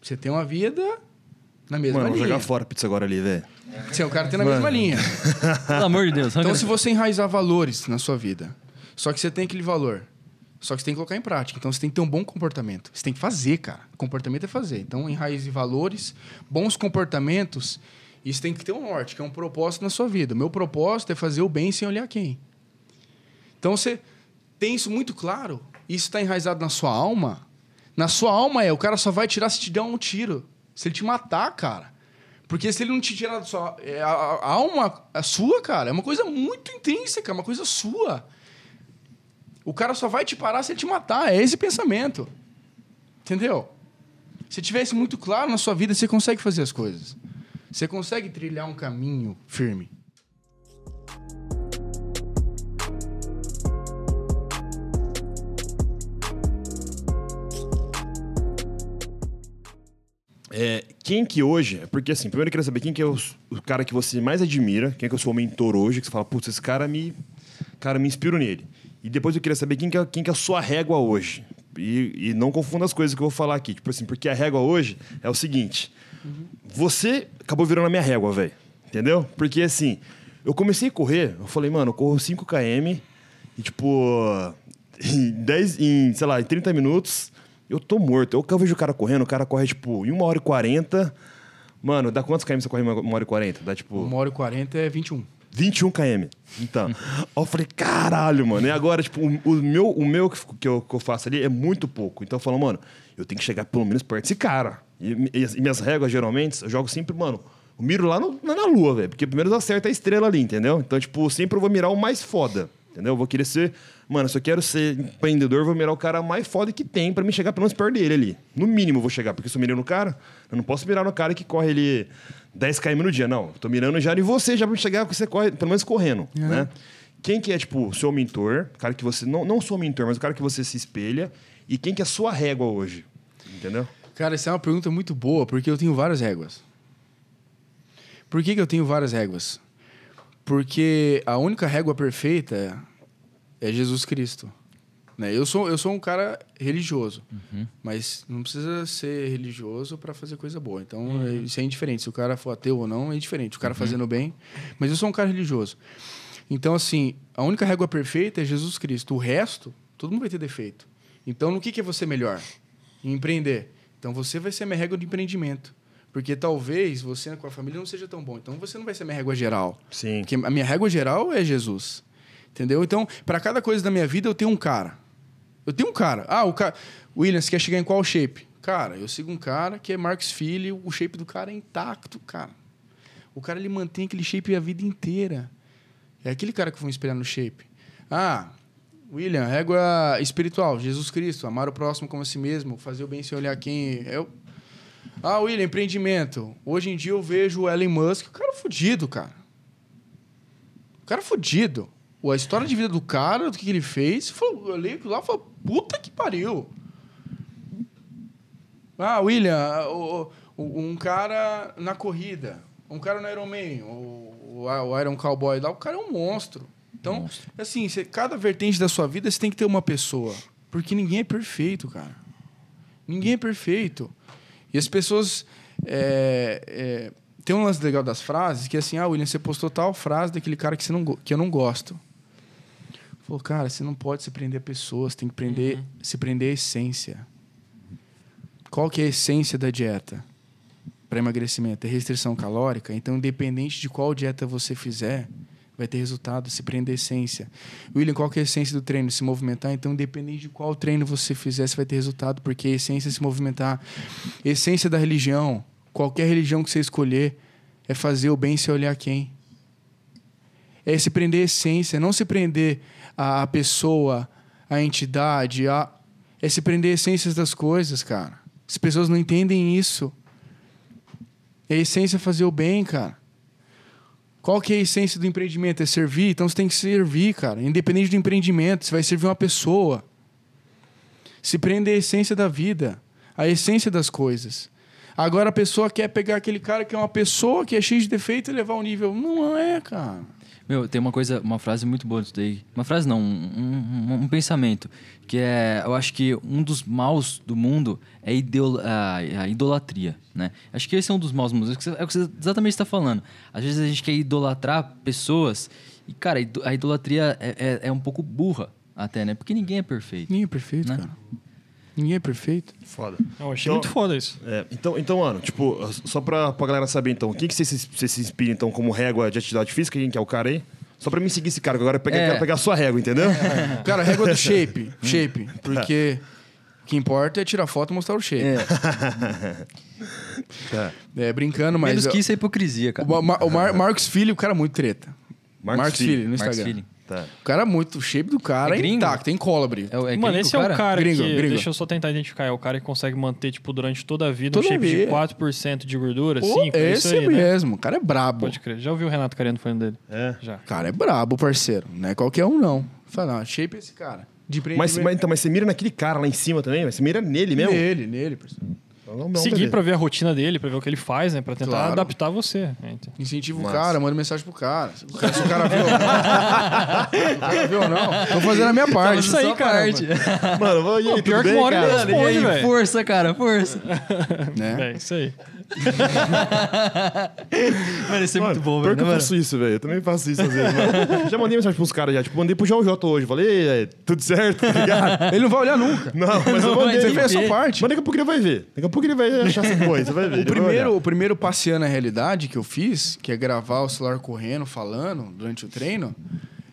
Você tem uma vida na mesma Mano, vou linha. jogar fora a pizza agora ali, velho. Você é um cara que tem na Mano. mesma linha. Pelo amor de Deus. Então, se você enraizar valores na sua vida, só que você tem aquele valor, só que você tem que colocar em prática. Então, você tem que ter um bom comportamento. Você tem que fazer, cara. Comportamento é fazer. Então, enraize valores, bons comportamentos Isso tem que ter um norte, que é um propósito na sua vida. Meu propósito é fazer o bem sem olhar quem. Então você tem isso muito claro, isso está enraizado na sua alma. Na sua alma é, o cara só vai tirar se te der um tiro. Se ele te matar, cara. Porque se ele não te tirar da sua. é, a, alma a sua, cara, é uma coisa muito intrínseca, é uma coisa sua. O cara só vai te parar se ele te matar. É esse pensamento. Entendeu? Se tivesse muito claro na sua vida, você consegue fazer as coisas. Você consegue trilhar um caminho firme. É, quem que hoje. Porque assim, primeiro eu queria saber quem que é o, o cara que você mais admira, quem que é o seu mentor hoje, que você fala, putz, esse cara me. Cara, me inspiro nele. E depois eu queria saber quem que é, quem que é a sua régua hoje. E, e não confunda as coisas que eu vou falar aqui. Tipo assim, porque a régua hoje é o seguinte: você acabou virando a minha régua, velho. Entendeu? Porque assim, eu comecei a correr, eu falei, mano, eu corro 5 km e tipo. Em 10, em, sei lá, em 30 minutos, eu tô morto. Eu, eu vejo o cara correndo, o cara corre, tipo, em 1 hora e 40. Mano, dá quantos km você corre em 1 hora e 40? Dá, tipo... Uma hora e quarenta é 21. 21 km. Então, eu falei, caralho, mano. E agora, tipo, o, o meu, o meu que, que, eu, que eu faço ali é muito pouco. Então eu falo, mano, eu tenho que chegar pelo menos perto desse cara. E, e e minhas réguas, geralmente, eu jogo sempre, mano, eu miro lá no- na lua, velho. Porque primeiro eu acerto a estrela ali, entendeu? Então, tipo, sempre eu vou mirar o mais foda. Entendeu? Eu vou querer ser. Mano, se eu quero ser empreendedor, vou mirar o cara mais foda que tem pra me chegar pelo menos perto dele ali. No mínimo eu vou chegar, porque se eu mirei no cara, eu não posso mirar no cara que corre ele 10 km no dia, não. Eu tô mirando já em você, já pra chegar que você corre, pelo menos correndo, né? Quem que é, tipo, o seu mentor, o cara que você. Não, não sou mentor, mas o cara que você se espelha, e quem que é a sua régua hoje? Entendeu? Cara, essa é uma pergunta muito boa, porque eu tenho várias réguas. Por que, que eu tenho várias réguas? Porque a única régua perfeita é Jesus Cristo. Né? Eu, sou, eu sou um cara religioso, mas não precisa ser religioso para fazer coisa boa. Então, é- isso é indiferente. Se o cara for ateu ou não, é indiferente. O cara fazendo bem. Mas eu sou um cara religioso. Então, assim, a única régua perfeita é Jesus Cristo. O resto, todo mundo vai ter defeito. Então, no que, que é você melhor? Em empreender. Então, você vai ser a minha régua de empreendimento. Porque talvez você com a família não seja tão bom. Então, você não vai ser a minha régua geral. Sim. Porque a minha régua geral é Jesus. Entendeu? Então, para cada coisa da minha vida, eu tenho um cara. Eu tenho um cara. Ah, o cara. William, você quer chegar em qual shape? Cara, eu sigo um cara que é Marcos Filho, o shape do cara é intacto, cara. O cara ele mantém aquele shape a vida inteira. É aquele cara que eu vou inspirar no shape. Ah, William, régua espiritual, Jesus Cristo, amar o próximo como a si mesmo, fazer o bem sem olhar quem. Eu... Ah, William, empreendimento. Hoje em dia eu vejo o Elon Musk, o cara é fudido, cara. O cara é fudido. A história de vida do cara, do que ele fez, eu olhei lá e falei, puta que pariu. Ah, William, o- o- um cara na corrida, um cara no Ironman, o, o, o Iron Cowboy lá, o cara é um monstro. Então, assim, você- cada vertente da sua vida você tem que ter uma pessoa. Porque ninguém é perfeito, cara. Ninguém é perfeito. E as pessoas. é, é, tem um lance legal das frases que é assim: ah, William, você postou tal frase daquele cara que, você não, que eu não gosto. Falou, cara, você não pode se prender a pessoas, tem que prender, se prender à essência. Qual que é a essência da dieta para emagrecimento? É restrição calórica. Então, independente de qual dieta você fizer, vai ter resultado. Se prender à essência. William, qual que é a essência do treino? Se movimentar. Então, independente de qual treino você fizer, você vai ter resultado, porque a essência é se movimentar. Essência da religião. Qualquer religião que você escolher é fazer o bem sem olhar quem. É se prender à essência, não se prender à pessoa, à entidade, a... é se prender à essência das coisas, cara. As pessoas não entendem isso. É a essência fazer o bem, cara. Qual que é a essência do empreendimento? É servir? Então você tem que servir, cara. Independente do empreendimento, você vai servir uma pessoa. Se prende à essência da vida, à essência das coisas. Agora a pessoa quer pegar aquele cara que é uma pessoa que é cheio de defeito e levar ao nível. Não é, cara. Meu, tem uma coisa, uma frase muito boa disso daí. Uma frase não, um, um- um pensamento. Que é, eu acho que um dos maus do mundo é idol- a, a idolatria, né? Acho que esse é um dos maus do mundo. É o que você- é o que você exatamente está falando. Às vezes a gente quer idolatrar pessoas e, cara, a idolatria é, é, é um pouco burra até, né? Porque ninguém é perfeito. Ninguém é perfeito, Né? cara. Ninguém é perfeito. Foda. Eu achei Então- muito foda isso. É, então, então, mano, tipo, só pra, pra galera saber, então, quem que você, se- você se inspira, então, como régua de atividade física? Quem que é o cara aí? Só pra mim seguir esse cara, que agora eu, peguei- É. quero pegar a sua régua, entendeu? Cara, régua do shape. shape. Porque o que importa é tirar foto e mostrar o shape. Tá. É, brincando, mas. Menos que isso é hipocrisia, cara. O, Mar- o Mar- Marcos Filho, o cara é muito treta. Marcos Marcos, Filho. Filho, no Marcos Instagram. Filho. Tá. O cara é muito. O shape do cara É é, gringo? intacto, tem cólabre. É, é Mano, esse é o cara Gringo, que. gringo. Deixa eu só tentar identificar. É o cara que consegue manter, tipo, durante toda a vida Toda um shape a de vida. 4% de gordura, Pô, 5%. é isso esse aí, né? mesmo. O cara é brabo. Pode crer. Já ouviu o Renato Cariano falando dele? É. Já. O cara é brabo, parceiro. Não é qualquer um, não. Fala, não, shape é esse cara. De Mas, mas, então, mas você mira naquele cara lá em cima também? Mas você mira nele mesmo? Nele, nele, parceiro. Então, não, não, Seguir pra ver a rotina dele, pra ver o que ele faz, né? Pra tentar Claro. adaptar você. Então, Incentiva o cara, manda mensagem pro cara. Se o cara, se o cara viu ou não. Se o cara viu ou não. Tô fazendo a minha parte. isso aí, cara. parte. Mano, vou- e aí, Pô, pior tudo que bem, uma hora ele cara? responde. E aí, velho. força, cara, força. Né? É, isso aí. Mano, isso é Mano, muito bom, pior velho. que eu faço isso, velho. Eu também faço isso às vezes. já mandei mensagem pros caras já. Tipo, mandei pro João J hoje. Falei, "Ei, é, tudo certo, tá ligado? Ele não vai olhar nunca. Não, mas eu Não, mandei. mas Você fez a sua parte. Mas daqui a pouco ele vai ver. Daqui a pouco ele vai achar essa coisa, vai ver. O primeiro, o primeiro passeando a realidade que eu fiz, que é gravar o celular correndo, falando durante o treino,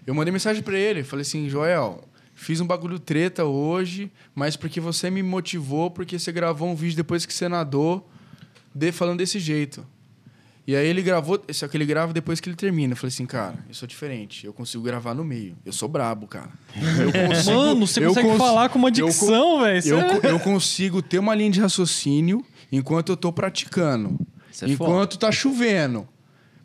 eu mandei mensagem pra ele. Falei assim, Joel, fiz um bagulho treta hoje, mas porque você me motivou, porque você gravou um vídeo depois que você nadou, de, falando desse jeito. E aí ele gravou, só que ele grava depois que ele termina. Eu falei assim, cara, eu sou diferente, eu consigo gravar no meio. Eu sou brabo, cara. Eu consigo- Mano, você eu consegue cons- falar com uma eu dicção, velho. Eu, é- co- eu consigo ter uma linha de raciocínio enquanto eu tô praticando. É enquanto tá chovendo.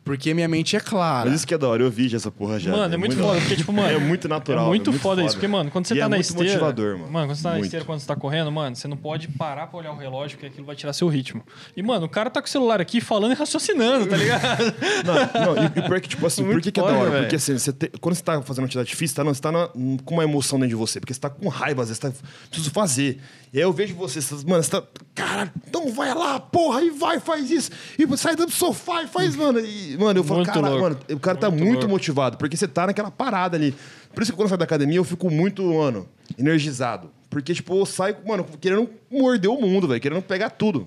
Porque minha mente é clara. Mas isso que é da hora, eu vi já essa porra já. Mano, é muito foda, porque, tipo, mano. É muito natural. É muito, é foda, isso, porque, mano, quando você E tá é na muito esteira. motivador, mano. quando você tá na Muito. esteira, quando você tá correndo, mano, você não pode parar pra olhar o relógio, porque aquilo vai tirar seu ritmo. E, mano, o cara tá com o celular aqui falando e raciocinando, tá ligado? Não, não, e, e pior que, tipo assim, por Muito que, que é da foda, hora? velho. Porque assim, você te- quando você tá fazendo atividade difícil, tá, não, você tá na- com uma emoção dentro de você, porque você tá com raiva, às vezes você tá. Preciso fazer. E aí eu vejo você, você tá- mano, você tá. Caralho, então vai lá, porra, e vai, faz isso. E sai do sofá e faz, mano. E, mano, eu falo, Muito caralho, louco. mano, o cara tá Muito motivado, porque você tá naquela parada ali. Por isso que quando eu saio da academia, eu fico muito, mano, energizado. Porque, tipo, eu saio, mano, querendo morder o mundo, velho, querendo pegar tudo.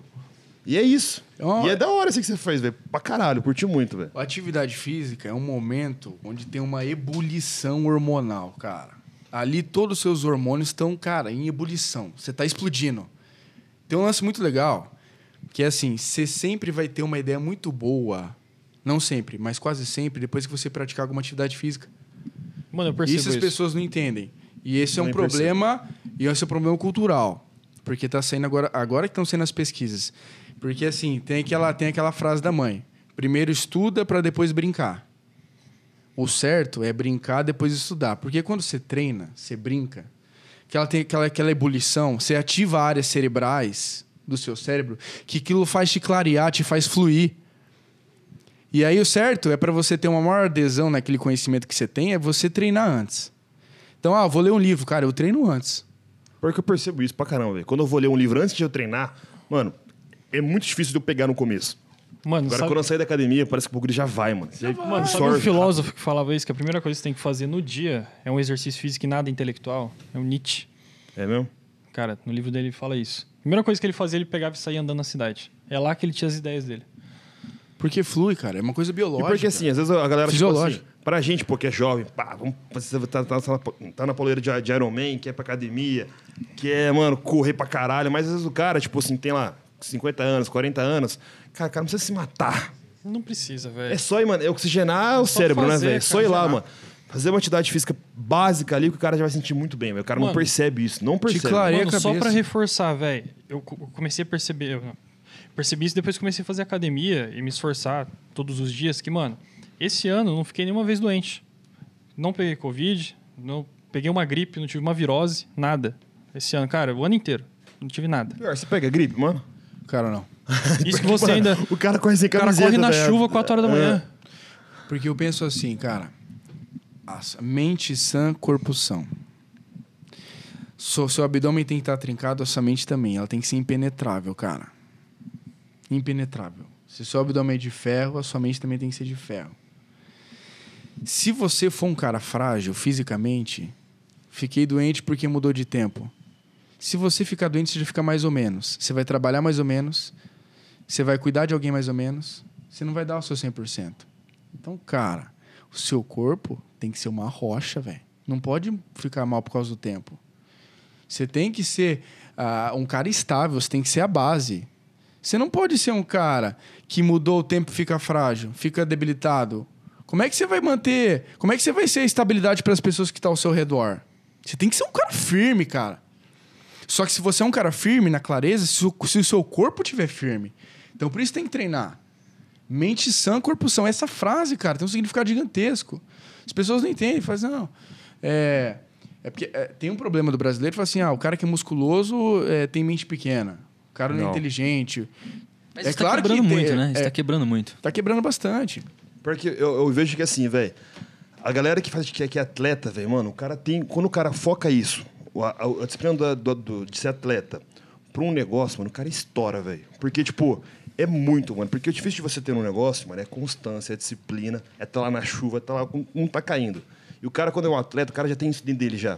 E é isso. Ó. E é da hora isso que você fez, velho. Pra caralho, curti muito, velho. A atividade física é um momento onde tem uma ebulição hormonal, cara. Ali todos os seus hormônios estão, cara, em ebulição. Você tá explodindo. Tem um lance muito legal, que é assim, você sempre vai ter uma ideia muito boa, não sempre, mas quase sempre, depois que você praticar alguma atividade física. Mano, eu percebo Isso isso. as pessoas não entendem. E esse é um problema, e esse é um problema cultural. Porque tá saindo agora, agora que estão sendo as pesquisas. Porque assim, tem aquela, tem aquela frase da mãe: primeiro estuda para depois brincar. O certo é brincar depois estudar. Porque quando você treina, você brinca, que ela tem aquela, aquela ebulição, você ativa áreas cerebrais do seu cérebro, que aquilo faz te clarear, te faz fluir. E aí o certo é para você ter uma maior adesão naquele conhecimento que você tem, é você treinar antes. Então, ah, vou ler um livro, cara, eu treino antes. Porque eu percebo isso pra caramba, velho. Quando eu vou ler um livro antes de eu treinar, mano, é muito difícil de eu pegar no começo. Mano, Agora, sabe, quando eu sair da academia, parece que o bagulho já vai, mano. Você mano, sabe um filósofo que falava isso? Que a primeira coisa que você tem que fazer no dia é um exercício físico e nada intelectual. É o Nietzsche. É mesmo? Cara, no livro dele ele fala isso. A primeira coisa que ele fazia, ele pegava e saía andando na cidade. É lá que ele tinha as ideias dele. Porque flui, cara, é uma coisa E biológica. porque assim, às vezes a galera, tipo Fisiológico. assim, pra gente, pô, que é jovem, pá, vamos, você tá, tá, tá, tá na poleira de, de Iron Man, que é pra academia, que é, mano, correr pra caralho, mas às vezes o cara, tipo assim, tem lá 50 anos, 40 anos, cara, o cara não precisa se matar. Não precisa, velho. É só ir, mano, é oxigenar o só cérebro, fazer, né, velho? É só ir lá, mano. Fazer uma atividade física básica ali que o cara já vai sentir muito bem, velho. O cara não Mano, percebe isso, não percebe. a Mano, só pra reforçar, velho, eu comecei a perceber. Percebi isso depois que comecei a fazer academia e me esforçar todos os dias. Que, mano, esse ano eu não fiquei nenhuma vez doente. Não peguei Covid, não peguei uma gripe, não tive uma virose, nada. Esse ano, cara, o ano inteiro. Não tive nada. Pior, você pega gripe, mano? Cara, não. Isso que você ainda. O cara corre sem O cara camiseta, corre na velho. chuva 4 horas da manhã. Porque eu penso assim, cara, a mente sã, corpo são. So- seu abdômen tem que estar trincado, a sua mente também. Ela tem que ser impenetrável, cara. Impenetrável. Se seu abdômen é de ferro, a sua mente também tem que ser de ferro. Se você for um cara frágil fisicamente, fiquei doente porque mudou de tempo. Se você ficar doente, você já fica mais ou menos. Você vai trabalhar mais ou menos. Você vai cuidar de alguém mais ou menos. Você não vai dar o seu 100%. Então, cara, o seu corpo tem que ser uma rocha, velho. Não pode ficar mal por causa do tempo. Você tem que ser ah, um cara estável, você tem que ser a base. Você não pode ser um cara que mudou o tempo fica frágil, fica debilitado. Como é que você vai manter? Como é que você vai ser a estabilidade para as pessoas que estão ao seu redor? Você tem que ser um cara firme, cara. Só que se você é um cara firme, na clareza, se o, se o seu corpo estiver firme. Então por isso tem que treinar. Mente sã, corpo são. Essa frase, cara, tem um significado gigantesco. As pessoas não entendem, fazem, não. É, é porque é, tem um problema do brasileiro, fala assim, ah, o cara que é musculoso é, tem mente pequena. O cara não, é inteligente. Mas É isso claro tá quebrando que muito, tem- né? Isso é. tá quebrando muito. Tá quebrando bastante. Porque eu, eu vejo que assim, velho, a galera que faz que é, que é atleta, velho, mano, o cara tem. Quando o cara foca isso, o- a, a, a disciplina do- do- do- de ser atleta pra um negócio, mano, o cara estoura, velho. Porque, tipo, é muito, mano. Porque o difícil de você ter um negócio, mano, é constância, é disciplina, é estar lá na chuva, é tá lá, não- não tá caindo. E o cara, quando é um atleta, o cara já tem isso dentro dele já.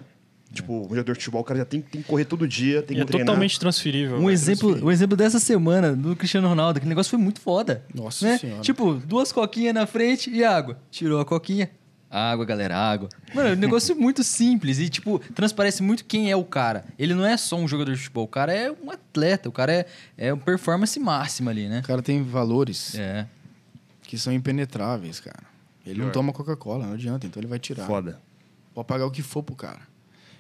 Tipo, o jogador de futebol, o cara já tem, tem que correr todo dia, tem E que é treinar. totalmente transferível. Um velho. exemplo, um exemplo dessa semana do Cristiano Ronaldo, aquele negócio foi muito foda. Nossa né? Senhora. Tipo, duas coquinhas na frente e água. Tirou a coquinha. Água, galera, água. Mano, o negócio é muito simples e, tipo, transparece muito quem é o cara. Ele não é só um jogador de futebol, o cara é um atleta, o cara é, é uma performance máxima ali, né? O cara tem valores É. que são impenetráveis, cara. Ele não toma Coca-Cola, não adianta, então ele vai tirar. Foda. Pode pagar o que for pro cara.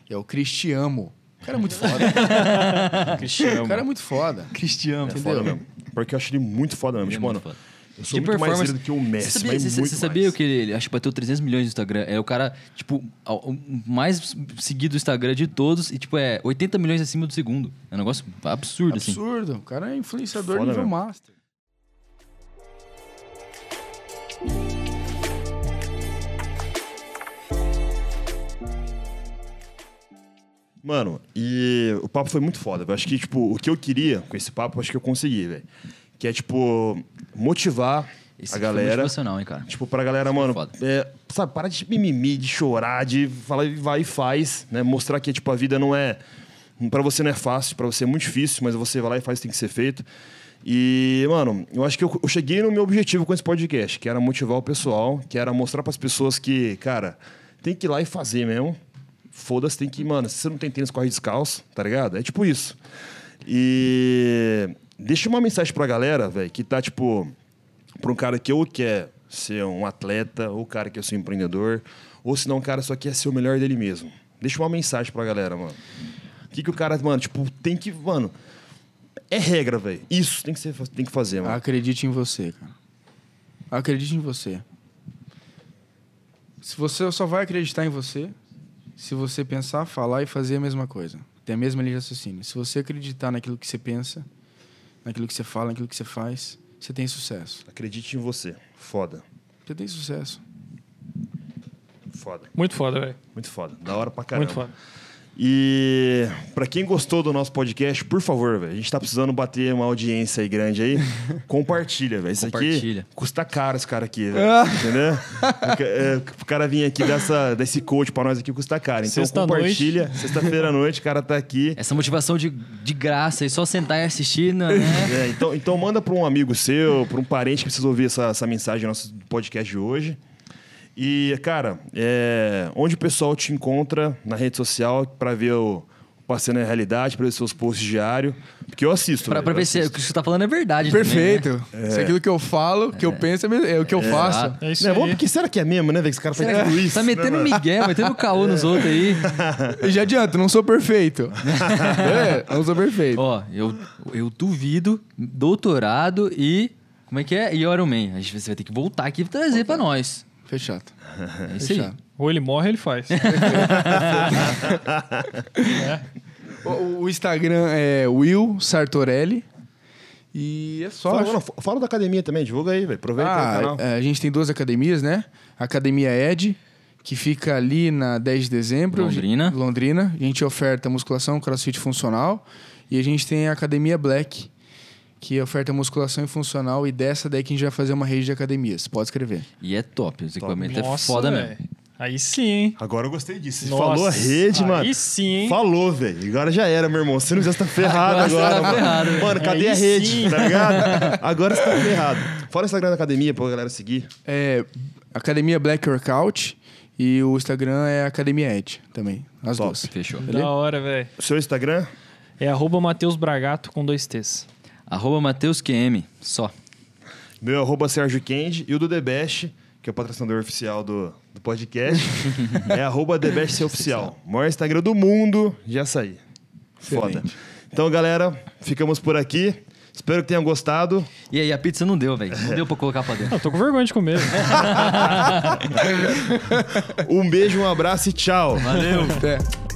É o Cristiano. O cara é muito foda. Cristiano. o cara é muito foda. Cristiano. É foda mesmo. Porque eu acho ele muito foda mesmo. Ele é Tipo, muito mano, foda. eu sou muito mais do que o Messi, Você sabia, mas você- muito você sabia mais. que ele, ele acho que bateu 300 milhões no Instagram? É o cara, tipo, mais seguido do Instagram de todos e, tipo, é 80 milhões acima do segundo. É um negócio absurdo, assim. Absurdo. O cara é influenciador Foda nível mesmo. master. Mano, e o papo foi muito foda. Eu acho que, tipo, o que eu queria com esse papo, acho que eu consegui, velho. Que é, tipo, motivar Esse a foi galera. motivacional, hein, cara. Tipo, pra galera, mano, é, sabe, para de mimimi, de chorar, de falar, vai e faz, né? Mostrar que, tipo, a vida não é... Pra você não é fácil, pra você é muito difícil, mas você vai lá e faz, tem que ser feito. E, mano, eu acho que eu, eu cheguei no meu objetivo com esse podcast, que era motivar o pessoal, que era mostrar pras pessoas que, cara, tem que ir lá e fazer mesmo. Foda-se, tem que, mano, se você não tem tênis, corre descalço, tá ligado? É tipo isso. E deixa uma mensagem pra galera, velho, que tá, tipo, pra um cara que ou quer ser um atleta, ou cara que quer ser um empreendedor, ou se não, o cara só quer ser o melhor dele mesmo. Deixa uma mensagem pra galera, mano. O que, que o cara, mano, tipo, tem que, mano. É regra, velho. Isso tem que, ser, tem que fazer, mano. Acredite em você, cara. Acredite em você. Se você só vai acreditar em você se você pensar, falar e fazer a mesma coisa. Ter a mesma linha de raciocínio. Se você acreditar naquilo que você pensa, naquilo que você fala, naquilo que você faz, você tem sucesso. Acredite em você. Foda. Você tem sucesso. Foda. Muito foda, velho. Muito foda. Da hora pra caramba. Muito foda. E pra quem gostou do nosso podcast, por favor, velho, a gente tá precisando bater uma audiência aí grande aí. Compartilha, velho. Isso aqui custa caro esse cara aqui, velho. Entendeu? É, o cara vir aqui dessa, desse coach pra nós aqui custa caro. Então Sexta-noite. compartilha. Sexta-feira à noite, o cara tá aqui. Essa motivação de, de graça e só sentar e assistir, né? É, então, então manda pra um amigo seu, pra um parente que precisa ouvir essa, essa mensagem do nosso podcast de hoje. E, cara, é, onde o pessoal te encontra na rede social pra ver o Passeio na Realidade, pra ver seus posts diários. Porque eu assisto. pra, velho, pra eu ver se o assisto. que você tá falando é verdade. também, né? Perfeito. Se aquilo que eu falo, que eu penso, é me- é o que eu faço. É isso Não, é bom porque será que é mesmo, né, velho? Que esse cara faz tudo isso. Tá metendo né, migué, metendo caô nos outros aí. E já adianto, não sou perfeito. é, não sou perfeito. Ó, eu, eu duvido, doutorado e. Como é que é? E Iron Man. A gente, você vai ter que voltar aqui e trazer pra nós. Fechado. É aí. Fechado. Ou ele morre, ou ele faz. O, o Instagram é Will Sartorelli. E é só. Fala, não, fala da academia também, divulga aí, velho. Aproveita o Ah, canal. é, a gente tem duas academias, né? A Academia Ed, que fica ali na 10 de dezembro. Londrina. Londrina. A gente oferta musculação, crossfit funcional. E a gente tem a Academia Black, que oferta musculação e funcional. E dessa daí que a gente vai fazer uma rede de academias. Pode escrever. E é top, os equipamentos é Nossa, foda velho. mesmo. Aí sim, hein? Agora eu gostei disso. Você Nossa, falou a rede, aí mano. sim, hein? Falou, velho. Agora já era, meu irmão. Se não fizesse, tá ferrado Agora você agora. tá mano. ferrado. Mano, cadê Aí a rede? sim. Tá ligado? Agora você tá ferrado. Fala o Instagram da academia pra galera seguir. É Academia Black Workout e o Instagram é Academia Ed também. As Top. duas. Fechou. Beleza? Da hora, velho. O seu Instagram? É arroba Matheus Bragato com dois T's. Arroba Matheus QM, só. Meu é arroba Sérgio Kendi e o do The Best, que é o patrocinador oficial do, do podcast, é arroba The Best Oficial. Maior Instagram do mundo de açaí. Foda. Então, galera, ficamos por aqui. Espero que tenham gostado. E aí, a pizza não deu, velho. Não deu pra colocar pra dentro. Eu tô com vergonha de comer. Um beijo, um abraço e tchau. Valeu. Até.